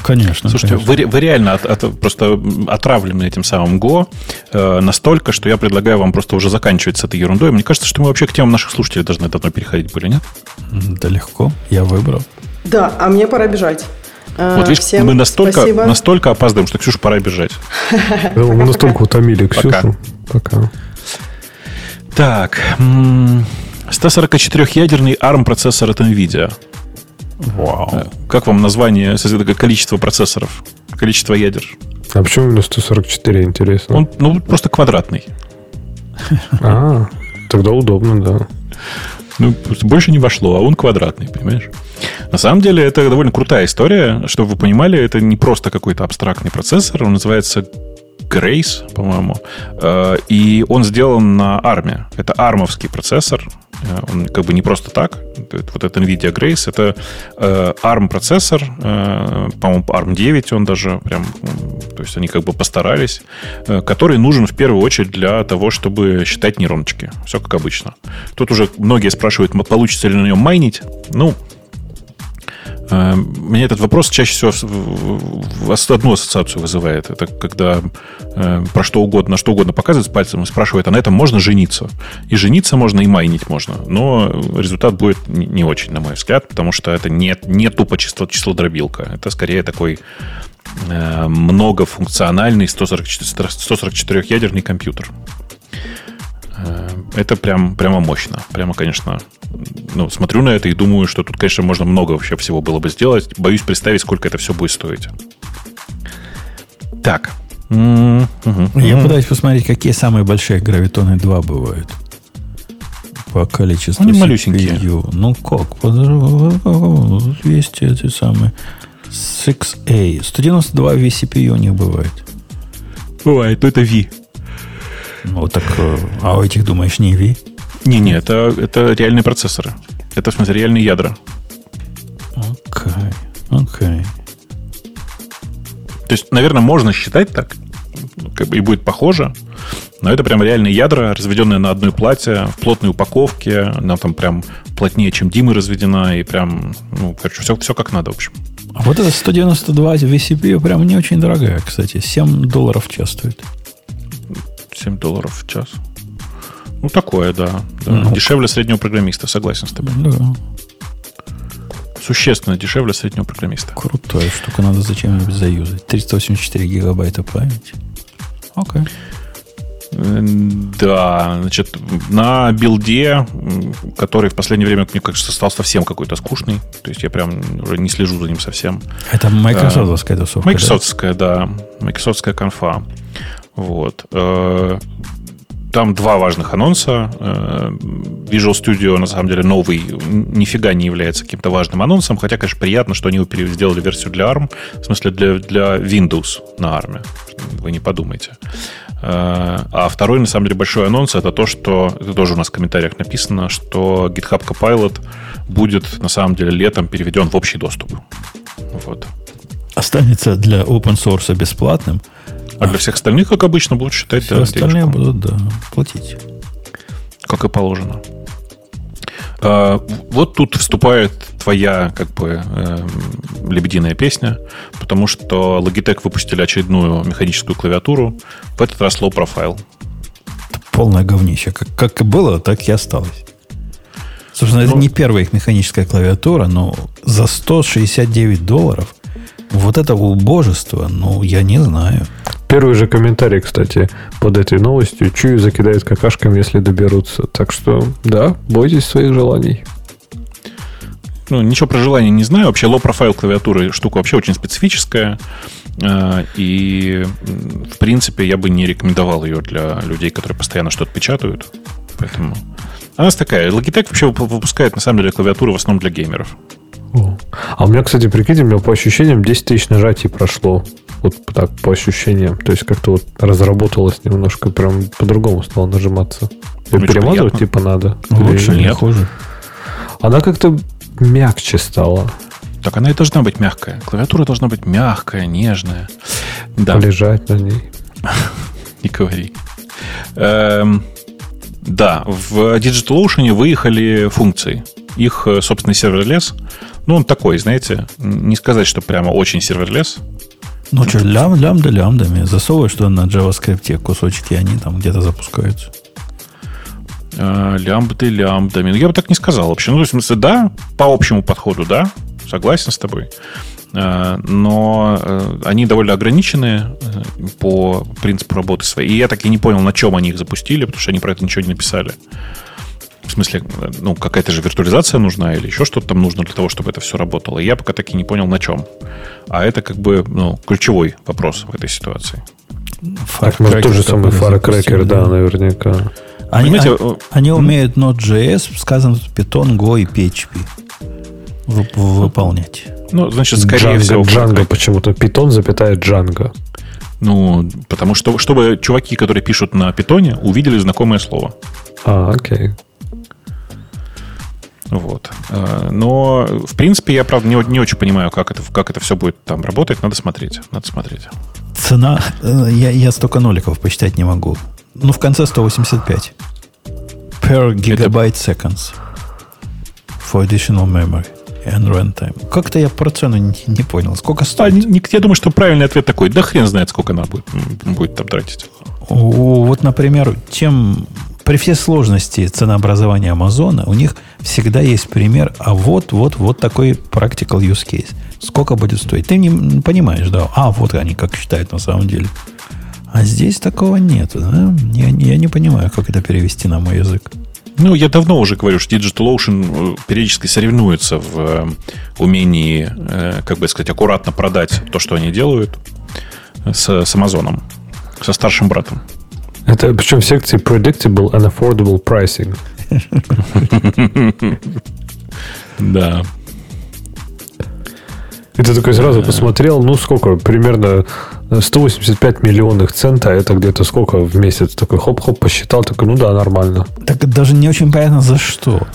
Конечно. Слушайте, конечно. Вы, вы реально от, от, просто отравлены этим самым Go э, настолько, что я предлагаю вам просто уже заканчивать с этой ерундой. Мне кажется, что мы вообще к темам наших слушателей должны давно переходить были, нет? Да легко. Я выбрал. Да, а мне пора бежать. Вот видишь, Всем мы настолько, настолько опаздываем, что Ксюша пора бежать. Мы настолько утомили Ксюшу. Пока. Так. 144-ядерный ARM процессор от NVIDIA. Вау. Э, как вам название, количество процессоров, количество ядер? А почему именно 144, интересно? Он ну, просто квадратный. А, тогда удобно, да. Ну, больше не вошло, а он квадратный, понимаешь? На самом деле, это довольно крутая история. Чтобы вы понимали, это не просто какой-то абстрактный процессор. Он называется Grace, по-моему. Э, и он сделан на ARM. Это армовский процессор. Э, он как бы не просто так. Вот это NVIDIA Grace. Это э, ARM процессор. По-моему, ARM 9 он даже прям... То есть они как бы постарались. Который нужен в первую очередь для того, чтобы считать нейроночки. Все как обычно. Тут уже многие спрашивают, получится ли на нем майнить. Ну, Э, меня этот вопрос чаще всего одну ассоциацию вызывает. Это когда э, про что угодно, что угодно показывает с пальцем и спрашивает, а на этом можно жениться? И жениться можно, и майнить можно. Но результат будет не очень, на мой взгляд, потому что это не, не тупо число, число дробилка. Это скорее такой э, многофункциональный 144, 144-ядерный компьютер. Это прям, прямо мощно. Прямо, конечно, ну, смотрю на это и думаю, что тут, конечно, можно много вообще всего было бы сделать. Боюсь представить, сколько это все будет стоить. Так. Я пытаюсь посмотреть, какие самые большие гравитоны 2 бывают. По количеству Они малюсенькие. Ну как? Есть эти самые. 6A. 192 vCPU у них бывает. Бывает, но это V. Ну, так, э, а у этих, думаешь, не V? Не-не, это, это реальные процессоры. Это, в смысле, реальные ядра. Окей, окей. То есть, наверное, можно считать так, как бы и будет похоже, но это прям реальные ядра, разведенные на одной плате, в плотной упаковке, она там прям плотнее, чем Димы разведена, и прям, ну, короче, все, все как надо, в общем. А вот эта 192 VCP прям не очень дорогая, кстати. 7 долларов в час стоит. 7 долларов в час. Ну, такое, да. да. Ну, дешевле среднего программиста, согласен с тобой. Да. Существенно дешевле среднего программиста. Крутая штука, надо зачем-нибудь заюзать. 384 гигабайта памяти. Окей. Э, Да, значит, на билде, который в последнее время, мне кажется, стал совсем какой-то скучный. То есть я прям уже не слежу за ним совсем. Это Microsoftская тусовка. да? Майкрософтская, да. Майкрософтская конфа. Вот. Э, Там два важных анонса. Э, Visual Studio, на самом деле, новый нифига не является каким-то важным анонсом, хотя, конечно, приятно, что они сделали версию для ARM, в смысле для, для Windows на ARM. Вы не подумайте. Э, А второй, на самом деле, большой анонс это то, что, это тоже у нас в комментариях написано, что GitHub Copilot будет, на самом деле, летом переведен в общий доступ. Вот. Останется для open source бесплатным, А для всех остальных, как обычно, будут считать все да, остальные денежку, будут, да, платить. как и положено. А, Вот тут вступает твоя, как бы, эм, лебединая песня, потому что Logitech выпустили очередную механическую клавиатуру, в этот раз low profile. Это полное говнище. Как, как и было, так и осталось. Собственно, это Ну- не первая их механическая клавиатура, но за 169 долларов вот это убожество, ну, я не знаю. Первый же комментарий, кстати, под этой новостью. Чую закидают какашками, если доберутся. Так что, да, бойтесь своих желаний. Ну, ничего про желание не знаю. Вообще, profile клавиатуры штука вообще очень специфическая. А, И, в принципе, я бы не рекомендовал ее для людей, которые постоянно что-то печатают. Поэтому она такая. Logitech вообще выпу- выпускает, на самом деле, клавиатуру в основном для геймеров. А у меня, кстати, прикиньте, у меня по ощущениям 10 тысяч нажатий прошло. Вот так, по ощущениям. То есть как-то вот разработалось немножко, прям по-другому стало нажиматься. Очень Перемазывать приятно. типа надо? Лучше, Или- не хуже. Она как-то мягче стала. Так она и должна быть мягкая. Клавиатура должна быть мягкая, нежная. Да, Полежать на ней. не говори. Эм, да, в DigitalOcean выехали функции. Их э, собственный serverless. Ну, он такой, знаете, не сказать, что прямо очень serverless. Ну что, лям, лямбда лямбдами. Засовываешь что на JavaScript кусочки, они там где-то запускаются. Э, Лямбды, лямбдами. Ну, я бы так не сказал вообще. Ну, в смысле, да, по общему подходу, да, согласен с тобой. Э, Но э, они довольно ограничены э, по принципу работы своей. И я так и не понял, на чем они их запустили, потому что они про это ничего не написали. В смысле, ну, какая-то же виртуализация нужна или еще что-то там нужно для того, чтобы это все работало. И я пока так и не понял, на чем. А это как бы ну, ключевой вопрос в этой ситуации. Так, может, тот же самый Firecracker, да, наверняка. Они, Понимаете, они, э, они умеют Node.js, сказано Python, Go и PHP вып- выполнять. Ну, значит, скорее Django, всего... Django почему-то. Python запятая Django. Ну, потому что, чтобы чуваки, которые пишут на питоне, увидели знакомое слово. А, окей. Вот. Э, Но, в принципе, я, правда, не, не очень понимаю, как это, как это все будет там работать. Надо смотреть. Надо смотреть. Цена, э, я, я столько ноликов посчитать не могу. Ну, в конце 185. Per gigabyte seconds. For additional memory and runtime. Как-то я про цену не, не понял. Сколько А, стоит? не- не- я думаю, что правильный ответ такой. Да хрен знает, сколько она будет, будет там тратить. О, вот, например, чем при всей сложности ценообразования Амазона, у них всегда есть пример, а вот, вот, вот такой practical use case. Сколько будет стоить? Ты не понимаешь, да? А, вот они как считают на самом деле. А здесь такого нет, да? Я, я не понимаю, как это перевести на мой язык. Ну, я давно уже говорю, что DigitalOcean э, периодически соревнуется в э, умении, э, как бы сказать, аккуратно продать то, что они делают с, с Amazon, со старшим братом. Это причем в секции Predictable and Affordable Pricing. Да. И ты такой сразу посмотрел, ну сколько, примерно 185 миллионных цента, это где-то сколько в месяц? Такой хоп-хоп посчитал, такой, ну да, нормально. Так даже не очень понятно за что.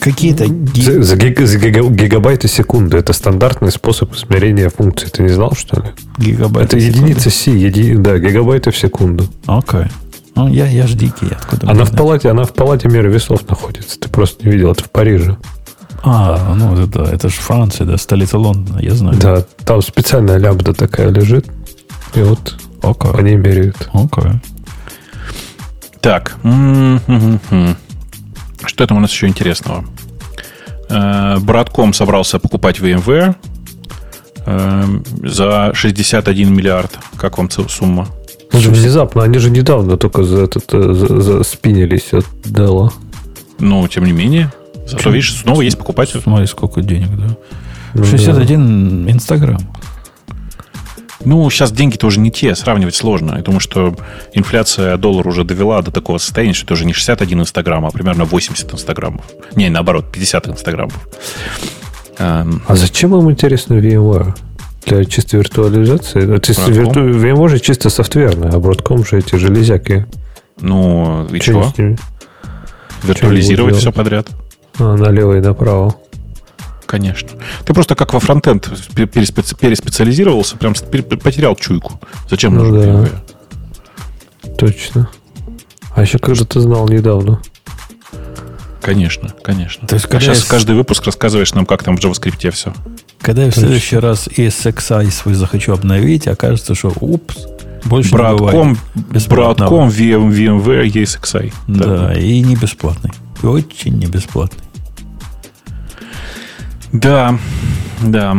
Какие-то... За, за, гиг, за гига, гигабайты секунды. Это стандартный способ измерения функции. Ты не знал, что ли? Гигабайты Это единица C, еди, да, гигабайты в секунду. Окей. Okay. Ну, я, я ж дикий. Откуда она в, палате, она в палате меры весов находится. Ты просто не видел, это в Париже. А, ну это, это же Франция, да, столица Лондона, я знаю. Да, там специальная лямбда такая лежит. И вот okay. по ней меряют. Okay. Так. Что там у нас еще интересного? Братком собрался покупать VMware за 61 миллиард. Как вам сумма? Ну, внезапно, они же недавно только за этот э, за, за спинились от Dell. Ну, тем не менее. Зато, видишь, снова есть покупатель. Смотри, сколько денег, да. Ну, 61 Инстаграм. Ну, сейчас деньги тоже не те, сравнивать сложно. Я думаю, что инфляция доллара уже довела до такого состояния, что это уже не 61 инстаграм, а примерно 80 инстаграмов. Не, наоборот, 50 инстаграмов. А зачем вам интересно VMware? Для чистой виртуализации? Это вирту... VMware же чисто софтверный, а Broadcom же эти железяки. Ну, и что? Виртуализировать все подряд. А, налево и направо. Конечно. Ты просто как во фронтенд переспециализировался, прям потерял чуйку. Зачем ну, нужен да. Точно. А еще как же ты знал недавно? Конечно, конечно. То есть, а сейчас я... каждый выпуск рассказываешь нам, как там в JavaScript все. Когда я в следующий раз ESXi свой захочу обновить, окажется, что упс, больше Братком, не Братком VM, VMware ESXi. Да, да, и не бесплатный. И очень не бесплатный. Да, да.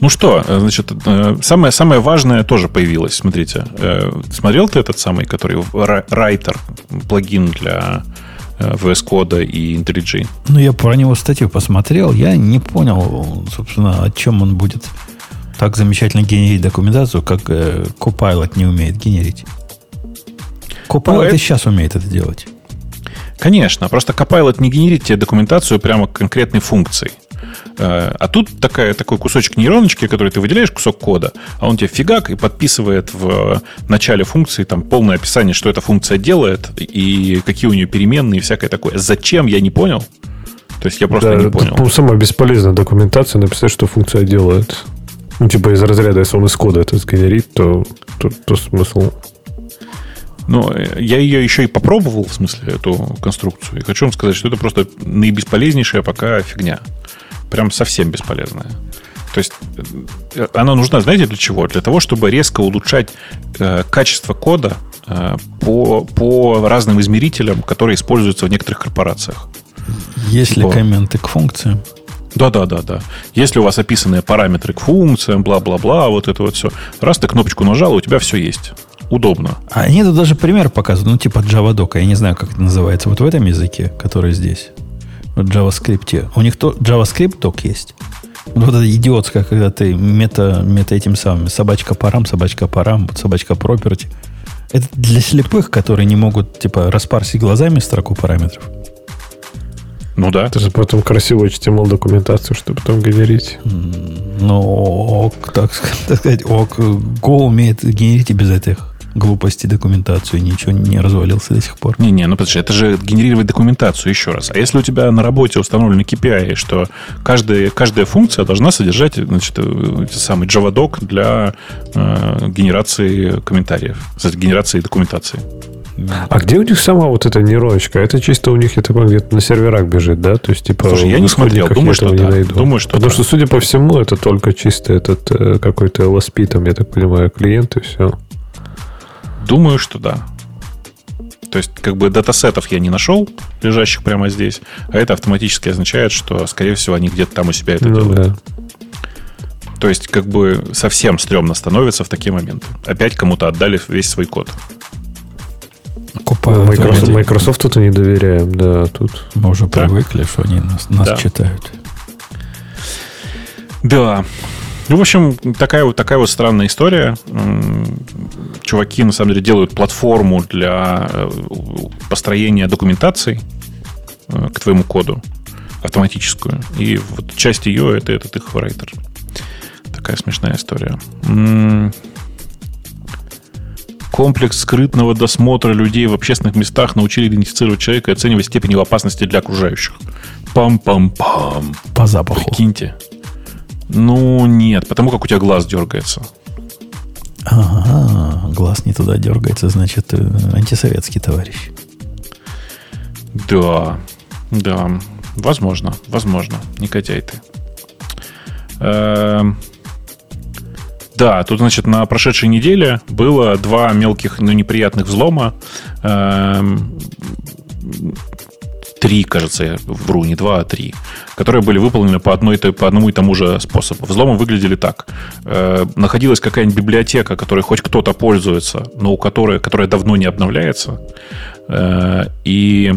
Ну что, значит, э, самое, самое важное тоже появилось. Смотрите, э, смотрел ты этот самый, который Writer, плагин для VS Code и IntelliJ? Ну, я про него статью посмотрел, я не понял, собственно, о чем он будет так замечательно генерить документацию, как Copilot не умеет генерить. Copilot ну, и это... сейчас умеет это делать. Конечно, просто Copilot не генерит тебе документацию прямо к конкретной функции. Э, а тут такая, такой кусочек нейроночки, который ты выделяешь кусок кода, а он тебе фигак и подписывает в начале функции там полное описание, что эта функция делает и какие у нее переменные и всякое такое. Зачем, я не понял. То есть я просто да, не понял. Это самая бесполезная документация написать, что функция делает. Ну, типа из разряда, если он из кода это сгенерит, то, то, то смысл но э, я ее еще и попробовал, в смысле, эту конструкцию. И хочу вам сказать, что это просто наибесполезнейшая пока фигня. Прям совсем бесполезная. То есть э, она нужна, знаете, для чего? Для того, чтобы резко улучшать э, качество кода э, по, по разным измерителям, которые используются в некоторых корпорациях. Есть типа... ли комменты к функциям? Да, да, да, да. Если у вас описаны параметры к функциям, бла-бла-бла, вот это вот все. Раз ты кнопочку нажал, у тебя все есть удобно. А они тут даже пример показывают, ну, типа JavaDoc, я не знаю, как это называется, вот в этом языке, который здесь, в JavaScript. У них то JavaScript док есть. Вот это идиотское, когда ты мета, мета этим самым, собачка парам, собачка парам, собачка property. Это для слепых, которые не могут, типа, распарсить глазами строку параметров. Ну да. Это же потом красивую HTML документацию, чтобы потом генерить. Ну, ок, так, так сказать, ок, Go умеет генерить и без этих глупости документацию и ничего не развалился до сих пор. Не-не, ну подожди, это же генерировать документацию еще раз. А если у тебя на работе установлен KPI, что каждая, каждая функция должна содержать значит, э, самый JavaDoc для э, генерации комментариев, генерации документации. А где у них сама вот эта нейроночка? Это чисто у них, я такой, где-то на серверах бежит, да? То есть, типа, Слушай, я не смотрел, думаю, что не да. найду. Думаю, что Потому да. что, судя по всему, это только чисто этот э, какой-то LSP, там, я так понимаю, клиент и все. Думаю, что да. То есть, как бы датасетов я не нашел, лежащих прямо здесь, а это автоматически означает, что, скорее всего, они где-то там у себя это ну, делают. Да. То есть, как бы совсем стрёмно становится в такие моменты. Опять кому-то отдали весь свой код. Купают Microsoft, Microsoft тут не доверяем, да, тут. Мы уже да. привыкли, что они нас, нас да. читают. Да. Ну, в общем, такая вот, такая вот странная история. Чуваки, на самом деле, делают платформу для э, построения документации э, к твоему коду автоматическую. И вот часть ее это этот их райтер. Такая смешная история. Комплекс скрытного досмотра людей в общественных местах научили идентифицировать человека и оценивать степень его опасности для окружающих. Пам-пам-пам. По запаху. Прикиньте. Ну, нет, потому как у тебя глаз дергается. Ага, глаз не туда дергается, значит, э, антисоветский товарищ. Да, да, возможно, возможно, негодяй ты. Эм, да, тут, значит, на прошедшей неделе было два мелких, но неприятных взлома. Эм, три, кажется, я вру, не два, а три, которые были выполнены по, одной, по одному и тому же способу. Взломы выглядели так. Э, находилась какая-нибудь библиотека, которой хоть кто-то пользуется, но у которой, которая давно не обновляется. Э, и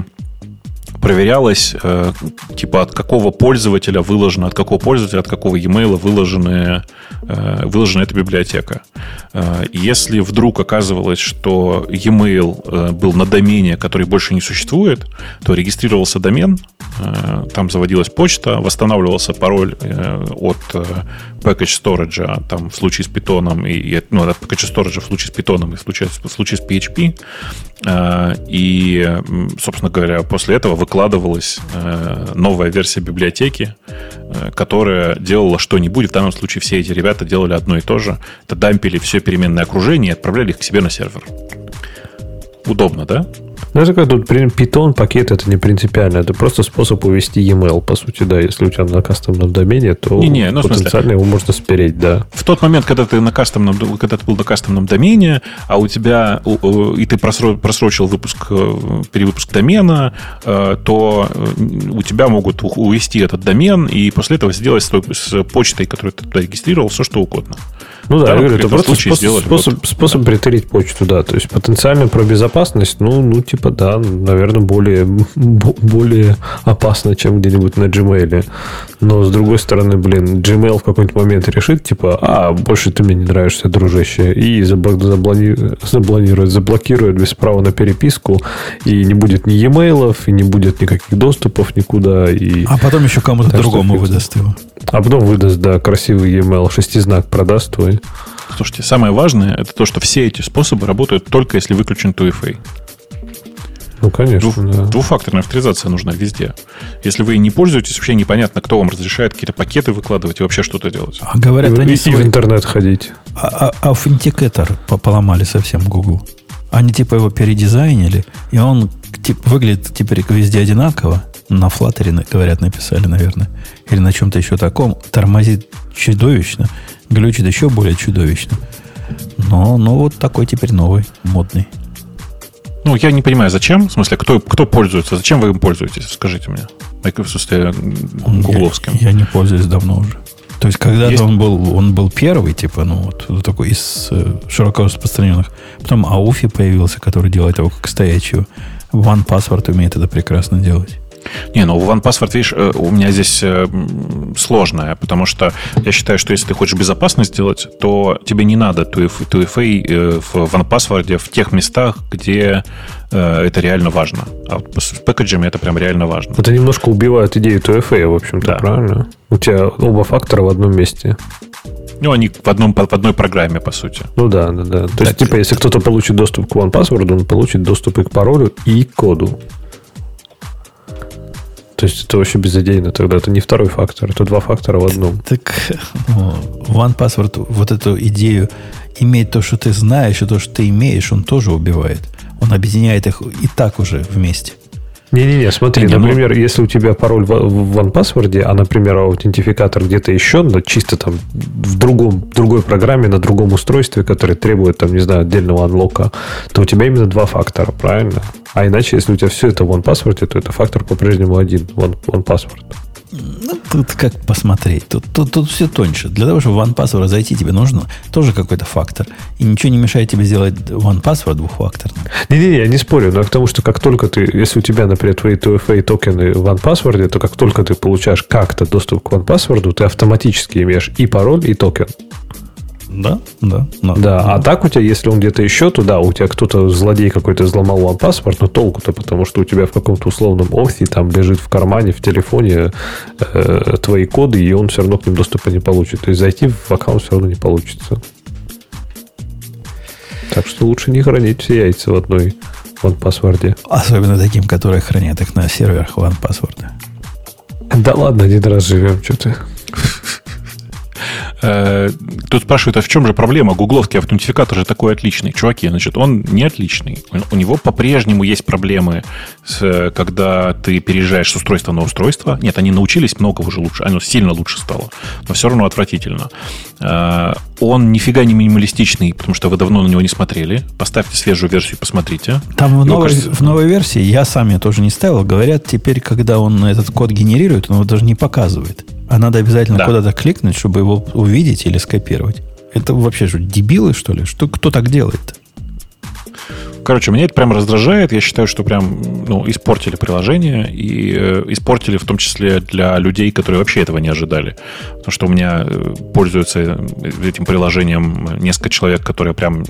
проверялось, э, типа, от какого пользователя выложено, от какого пользователя, от какого e-mail выложены, э, выложена эта библиотека. Э, если вдруг оказывалось, что e-mail был на домене, который больше не существует, то регистрировался домен, там заводилась почта, восстанавливался пароль от э, package storage, а там в случае с питоном, и, ну, от package storage в случае с питоном и в случае, в случае с PHP, и, собственно говоря, после этого выкладывалась э, новая версия библиотеки, э, которая делала что-нибудь. В данном случае все эти ребята делали одно и то же. Это дампили все переменное окружение и отправляли их к себе на сервер. Удобно, да? Ну, это как тут питон пакет это не принципиально, это просто способ увести e-mail, по сути, да. Если у тебя на кастомном домене, то не, не, ну, потенциально его можно спереть, да. В тот момент, когда ты на кастомном, когда ты был на кастомном домене, а у тебя и ты просрочил выпуск, э, перевыпуск домена, э, то э, у тебя могут увести этот домен и после этого сделать с почтой, которую ты туда регистрировал, все что угодно. Ну да, я говорю, это просто способ, способ, способ да. притереть почту, да. То есть потенциально про безопасность, ну, ну, типа, да, наверное, более, более опасно, чем где-нибудь на Gmail. Но с другой стороны, блин, Gmail в какой-нибудь момент решит, типа, а, больше ты мне не нравишься, дружище, и заблонирует, заблонирует, заблокирует без права на переписку, и не будет ни e-mail, и не будет никаких доступов никуда. И... А потом еще кому-то другому выдаст его. А потом выдаст, да, красивый e-mail, шестизнак продаст твой. Слушайте, самое важное, это то, что все эти способы работают только если выключен 2FA. Ну, конечно, Двух, да. Двухфакторная авторизация нужна везде. Если вы не пользуетесь, вообще непонятно, кто вам разрешает какие-то пакеты выкладывать и вообще что-то делать. А говорят, и, они и, свой... в интернет ходить. А, а, аутентикатор поломали совсем Google. Они типа его передизайнили, и он типа, выглядит теперь везде одинаково. На Flutter, говорят, написали, наверное. Или на чем-то еще таком. Тормозит чудовищно. Глючит еще более чудовищно. Но, но вот такой теперь новый, модный. Ну, я не понимаю, зачем? В смысле, кто, кто пользуется? Зачем вы им пользуетесь? Скажите мне. В смысле, гугловским. Я, я не пользуюсь давно уже. То есть, когда-то есть... он был, он был первый, типа, ну, вот такой из э, широко распространенных. Потом Ауфи появился, который делает его как стоячего. One Password умеет это прекрасно делать. Не, ну OnePassword, видишь, э, у меня здесь э, сложное, потому что я считаю, что если ты хочешь безопасно сделать, то тебе не надо 2FA э, в OnePassword в тех местах, где это реально важно. А вот с пэкэджами это прям реально важно. Это немножко убивает идею 2FA, в общем-то, да. правильно? У тебя оба фактора в одном месте. Ну, они в, одном, в одной программе, по сути. Ну да, да, да. То так, есть, типа, если кто-то получит доступ к OnePassword, он получит доступ и к паролю, и к коду. То есть это вообще безыдейно тогда. Это не второй фактор, это два фактора в одном. Так ну, OnePassword вот эту идею иметь то, что ты знаешь, и то, что ты имеешь, он тоже убивает. Он объединяет их и так уже вместе. Не-не-не, смотри, не, например, ну... если у тебя пароль в, в OnePassword, а, например, аутентификатор где-то еще, но чисто там в другом, другой программе, на другом устройстве, которое требует, там, не знаю, отдельного анлока, то у тебя именно два фактора, правильно? А иначе, если у тебя все это в OnePassword, то это фактор по-прежнему один, one, OnePassword. Ну, тут как посмотреть. Тут, тут, тут все тоньше. Для того, чтобы в OnePassword зайти, тебе нужно тоже какой-то фактор. И ничего не мешает тебе сделать OnePassword двухфакторным. Не-не, я не спорю, но к тому, что как только ты, если у тебя, например, твои 2FA токены в OnePassword, то как только ты получаешь как-то доступ к OnePassword, ты автоматически имеешь и пароль, и токен. Да, да. Да, да. а так у тебя, если он где-то еще, то да, у тебя кто-то, злодей какой-то взломал вам паспорт, но толку-то, потому что у тебя в каком-то условном офисе там лежит в кармане, в телефоне э, твои коды, и он все равно к ним доступа не получит. То есть зайти в аккаунт все равно не получится. Так что лучше не хранить все яйца в одной OnePassword. Особенно таким, которые хранят их на серверах OnePassword. Да ладно, один раз живем, что ты. Э, тут спрашивают, а в чем же проблема? Гугловский аутентификатор же такой отличный. Чуваки, значит, он не отличный. У него по-прежнему есть проблемы, с, когда ты переезжаешь с устройства на устройство. Нет, они научились много уже лучше. Оно сильно лучше стало. Но все равно отвратительно. Э, он нифига не минималистичный, потому что вы давно на него не смотрели. Поставьте свежую версию, посмотрите. Там в новой, кажется... в новой версии, я сам ее тоже не ставил, говорят, теперь, когда он этот код генерирует, он его даже не показывает. А надо обязательно да. куда-то кликнуть, чтобы его увидеть или скопировать. Это вообще же дебилы, что ли? Что, кто так делает? Короче, меня это прям раздражает. Я считаю, что прям ну, испортили приложение и э, испортили в том числе для людей, которые вообще этого не ожидали. Потому что у меня э, пользуются этим приложением несколько человек, которые прям,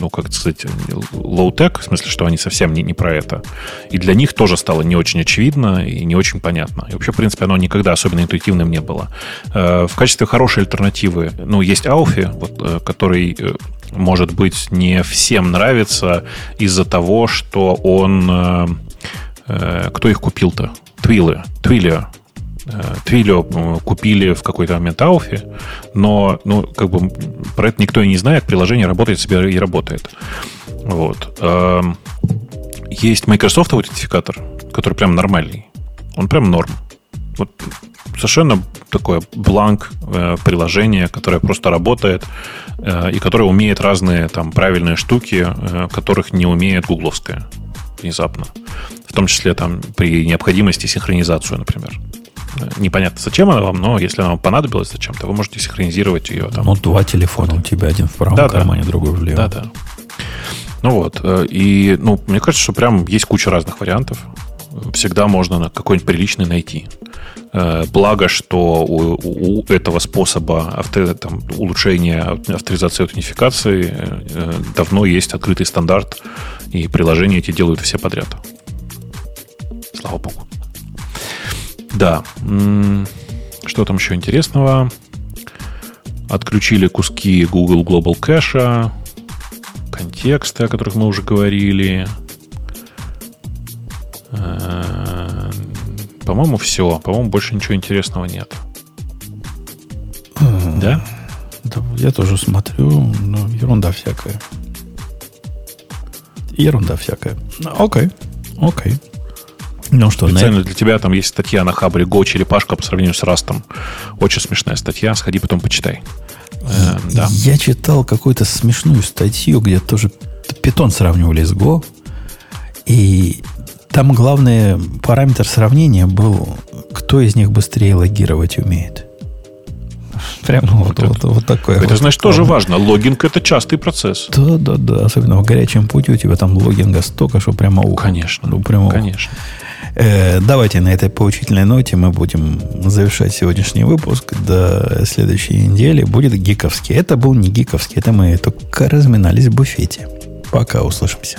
ну, как сказать, low-tech, в смысле, что они совсем не, не про это. И для них тоже стало не очень очевидно и не очень понятно. И вообще, в принципе, оно никогда особенно интуитивным не было. Э, в качестве хорошей альтернативы, ну, есть Ауфи, вот, э, который э, может быть, не всем нравится из-за того, что он... Э, э, кто их купил-то? Твилы. Твилио. Э, Твилио купили в какой-то момент Ауфи, но ну, как бы про это никто и не знает. Приложение работает себе и работает. Вот. Эм, есть Microsoft аутентификатор, который прям нормальный. Он прям норм. Вот совершенно такое бланк э, приложение, которое просто работает э, и которое умеет разные там правильные штуки, э, которых не умеет гугловская внезапно. В том числе там при необходимости синхронизацию, например. Непонятно, зачем она вам, но если она вам понадобилась зачем-то, вы можете синхронизировать ее. Там. Ну, два телефона у тебя, один в правом да, кармане, да. другой в левом. Да, да. Ну вот, и ну, мне кажется, что прям есть куча разных вариантов. Всегда можно какой-нибудь приличный найти. Э, благо, что у, у этого способа авто, там, улучшения авторизации и аутентификации э, давно есть открытый стандарт, и приложения эти делают все подряд. Слава богу. Да. Что там еще интересного? Отключили куски Google Global Cache, контексты, о которых мы уже говорили. Э, по-моему, все. По-моему, больше ничего интересного нет. Да? да? Я тоже смотрю, но ерунда всякая. Ерунда всякая. Окей, окей. Ну что, Специально на... для тебя там есть статья на Хабре Go черепашка по сравнению с Растом. Очень смешная статья. Сходи потом почитай. Э, да. Я читал какую-то смешную статью, где тоже питон сравнивали с Go. И там главный параметр сравнения был, кто из них быстрее логировать умеет. Прям ну, вот, вот, вот, вот такое. Это, вот значит, такое. тоже важно. Логинг – это частый процесс. Да, да, да. Особенно в горячем пути у тебя там логинга столько, что прямо ухо. Конечно. Ну, прямо ухо. Конечно. Э, давайте на этой поучительной ноте мы будем завершать сегодняшний выпуск. До следующей недели будет гиковский. Это был не гиковский, это мы только разминались в буфете. Пока, услышимся.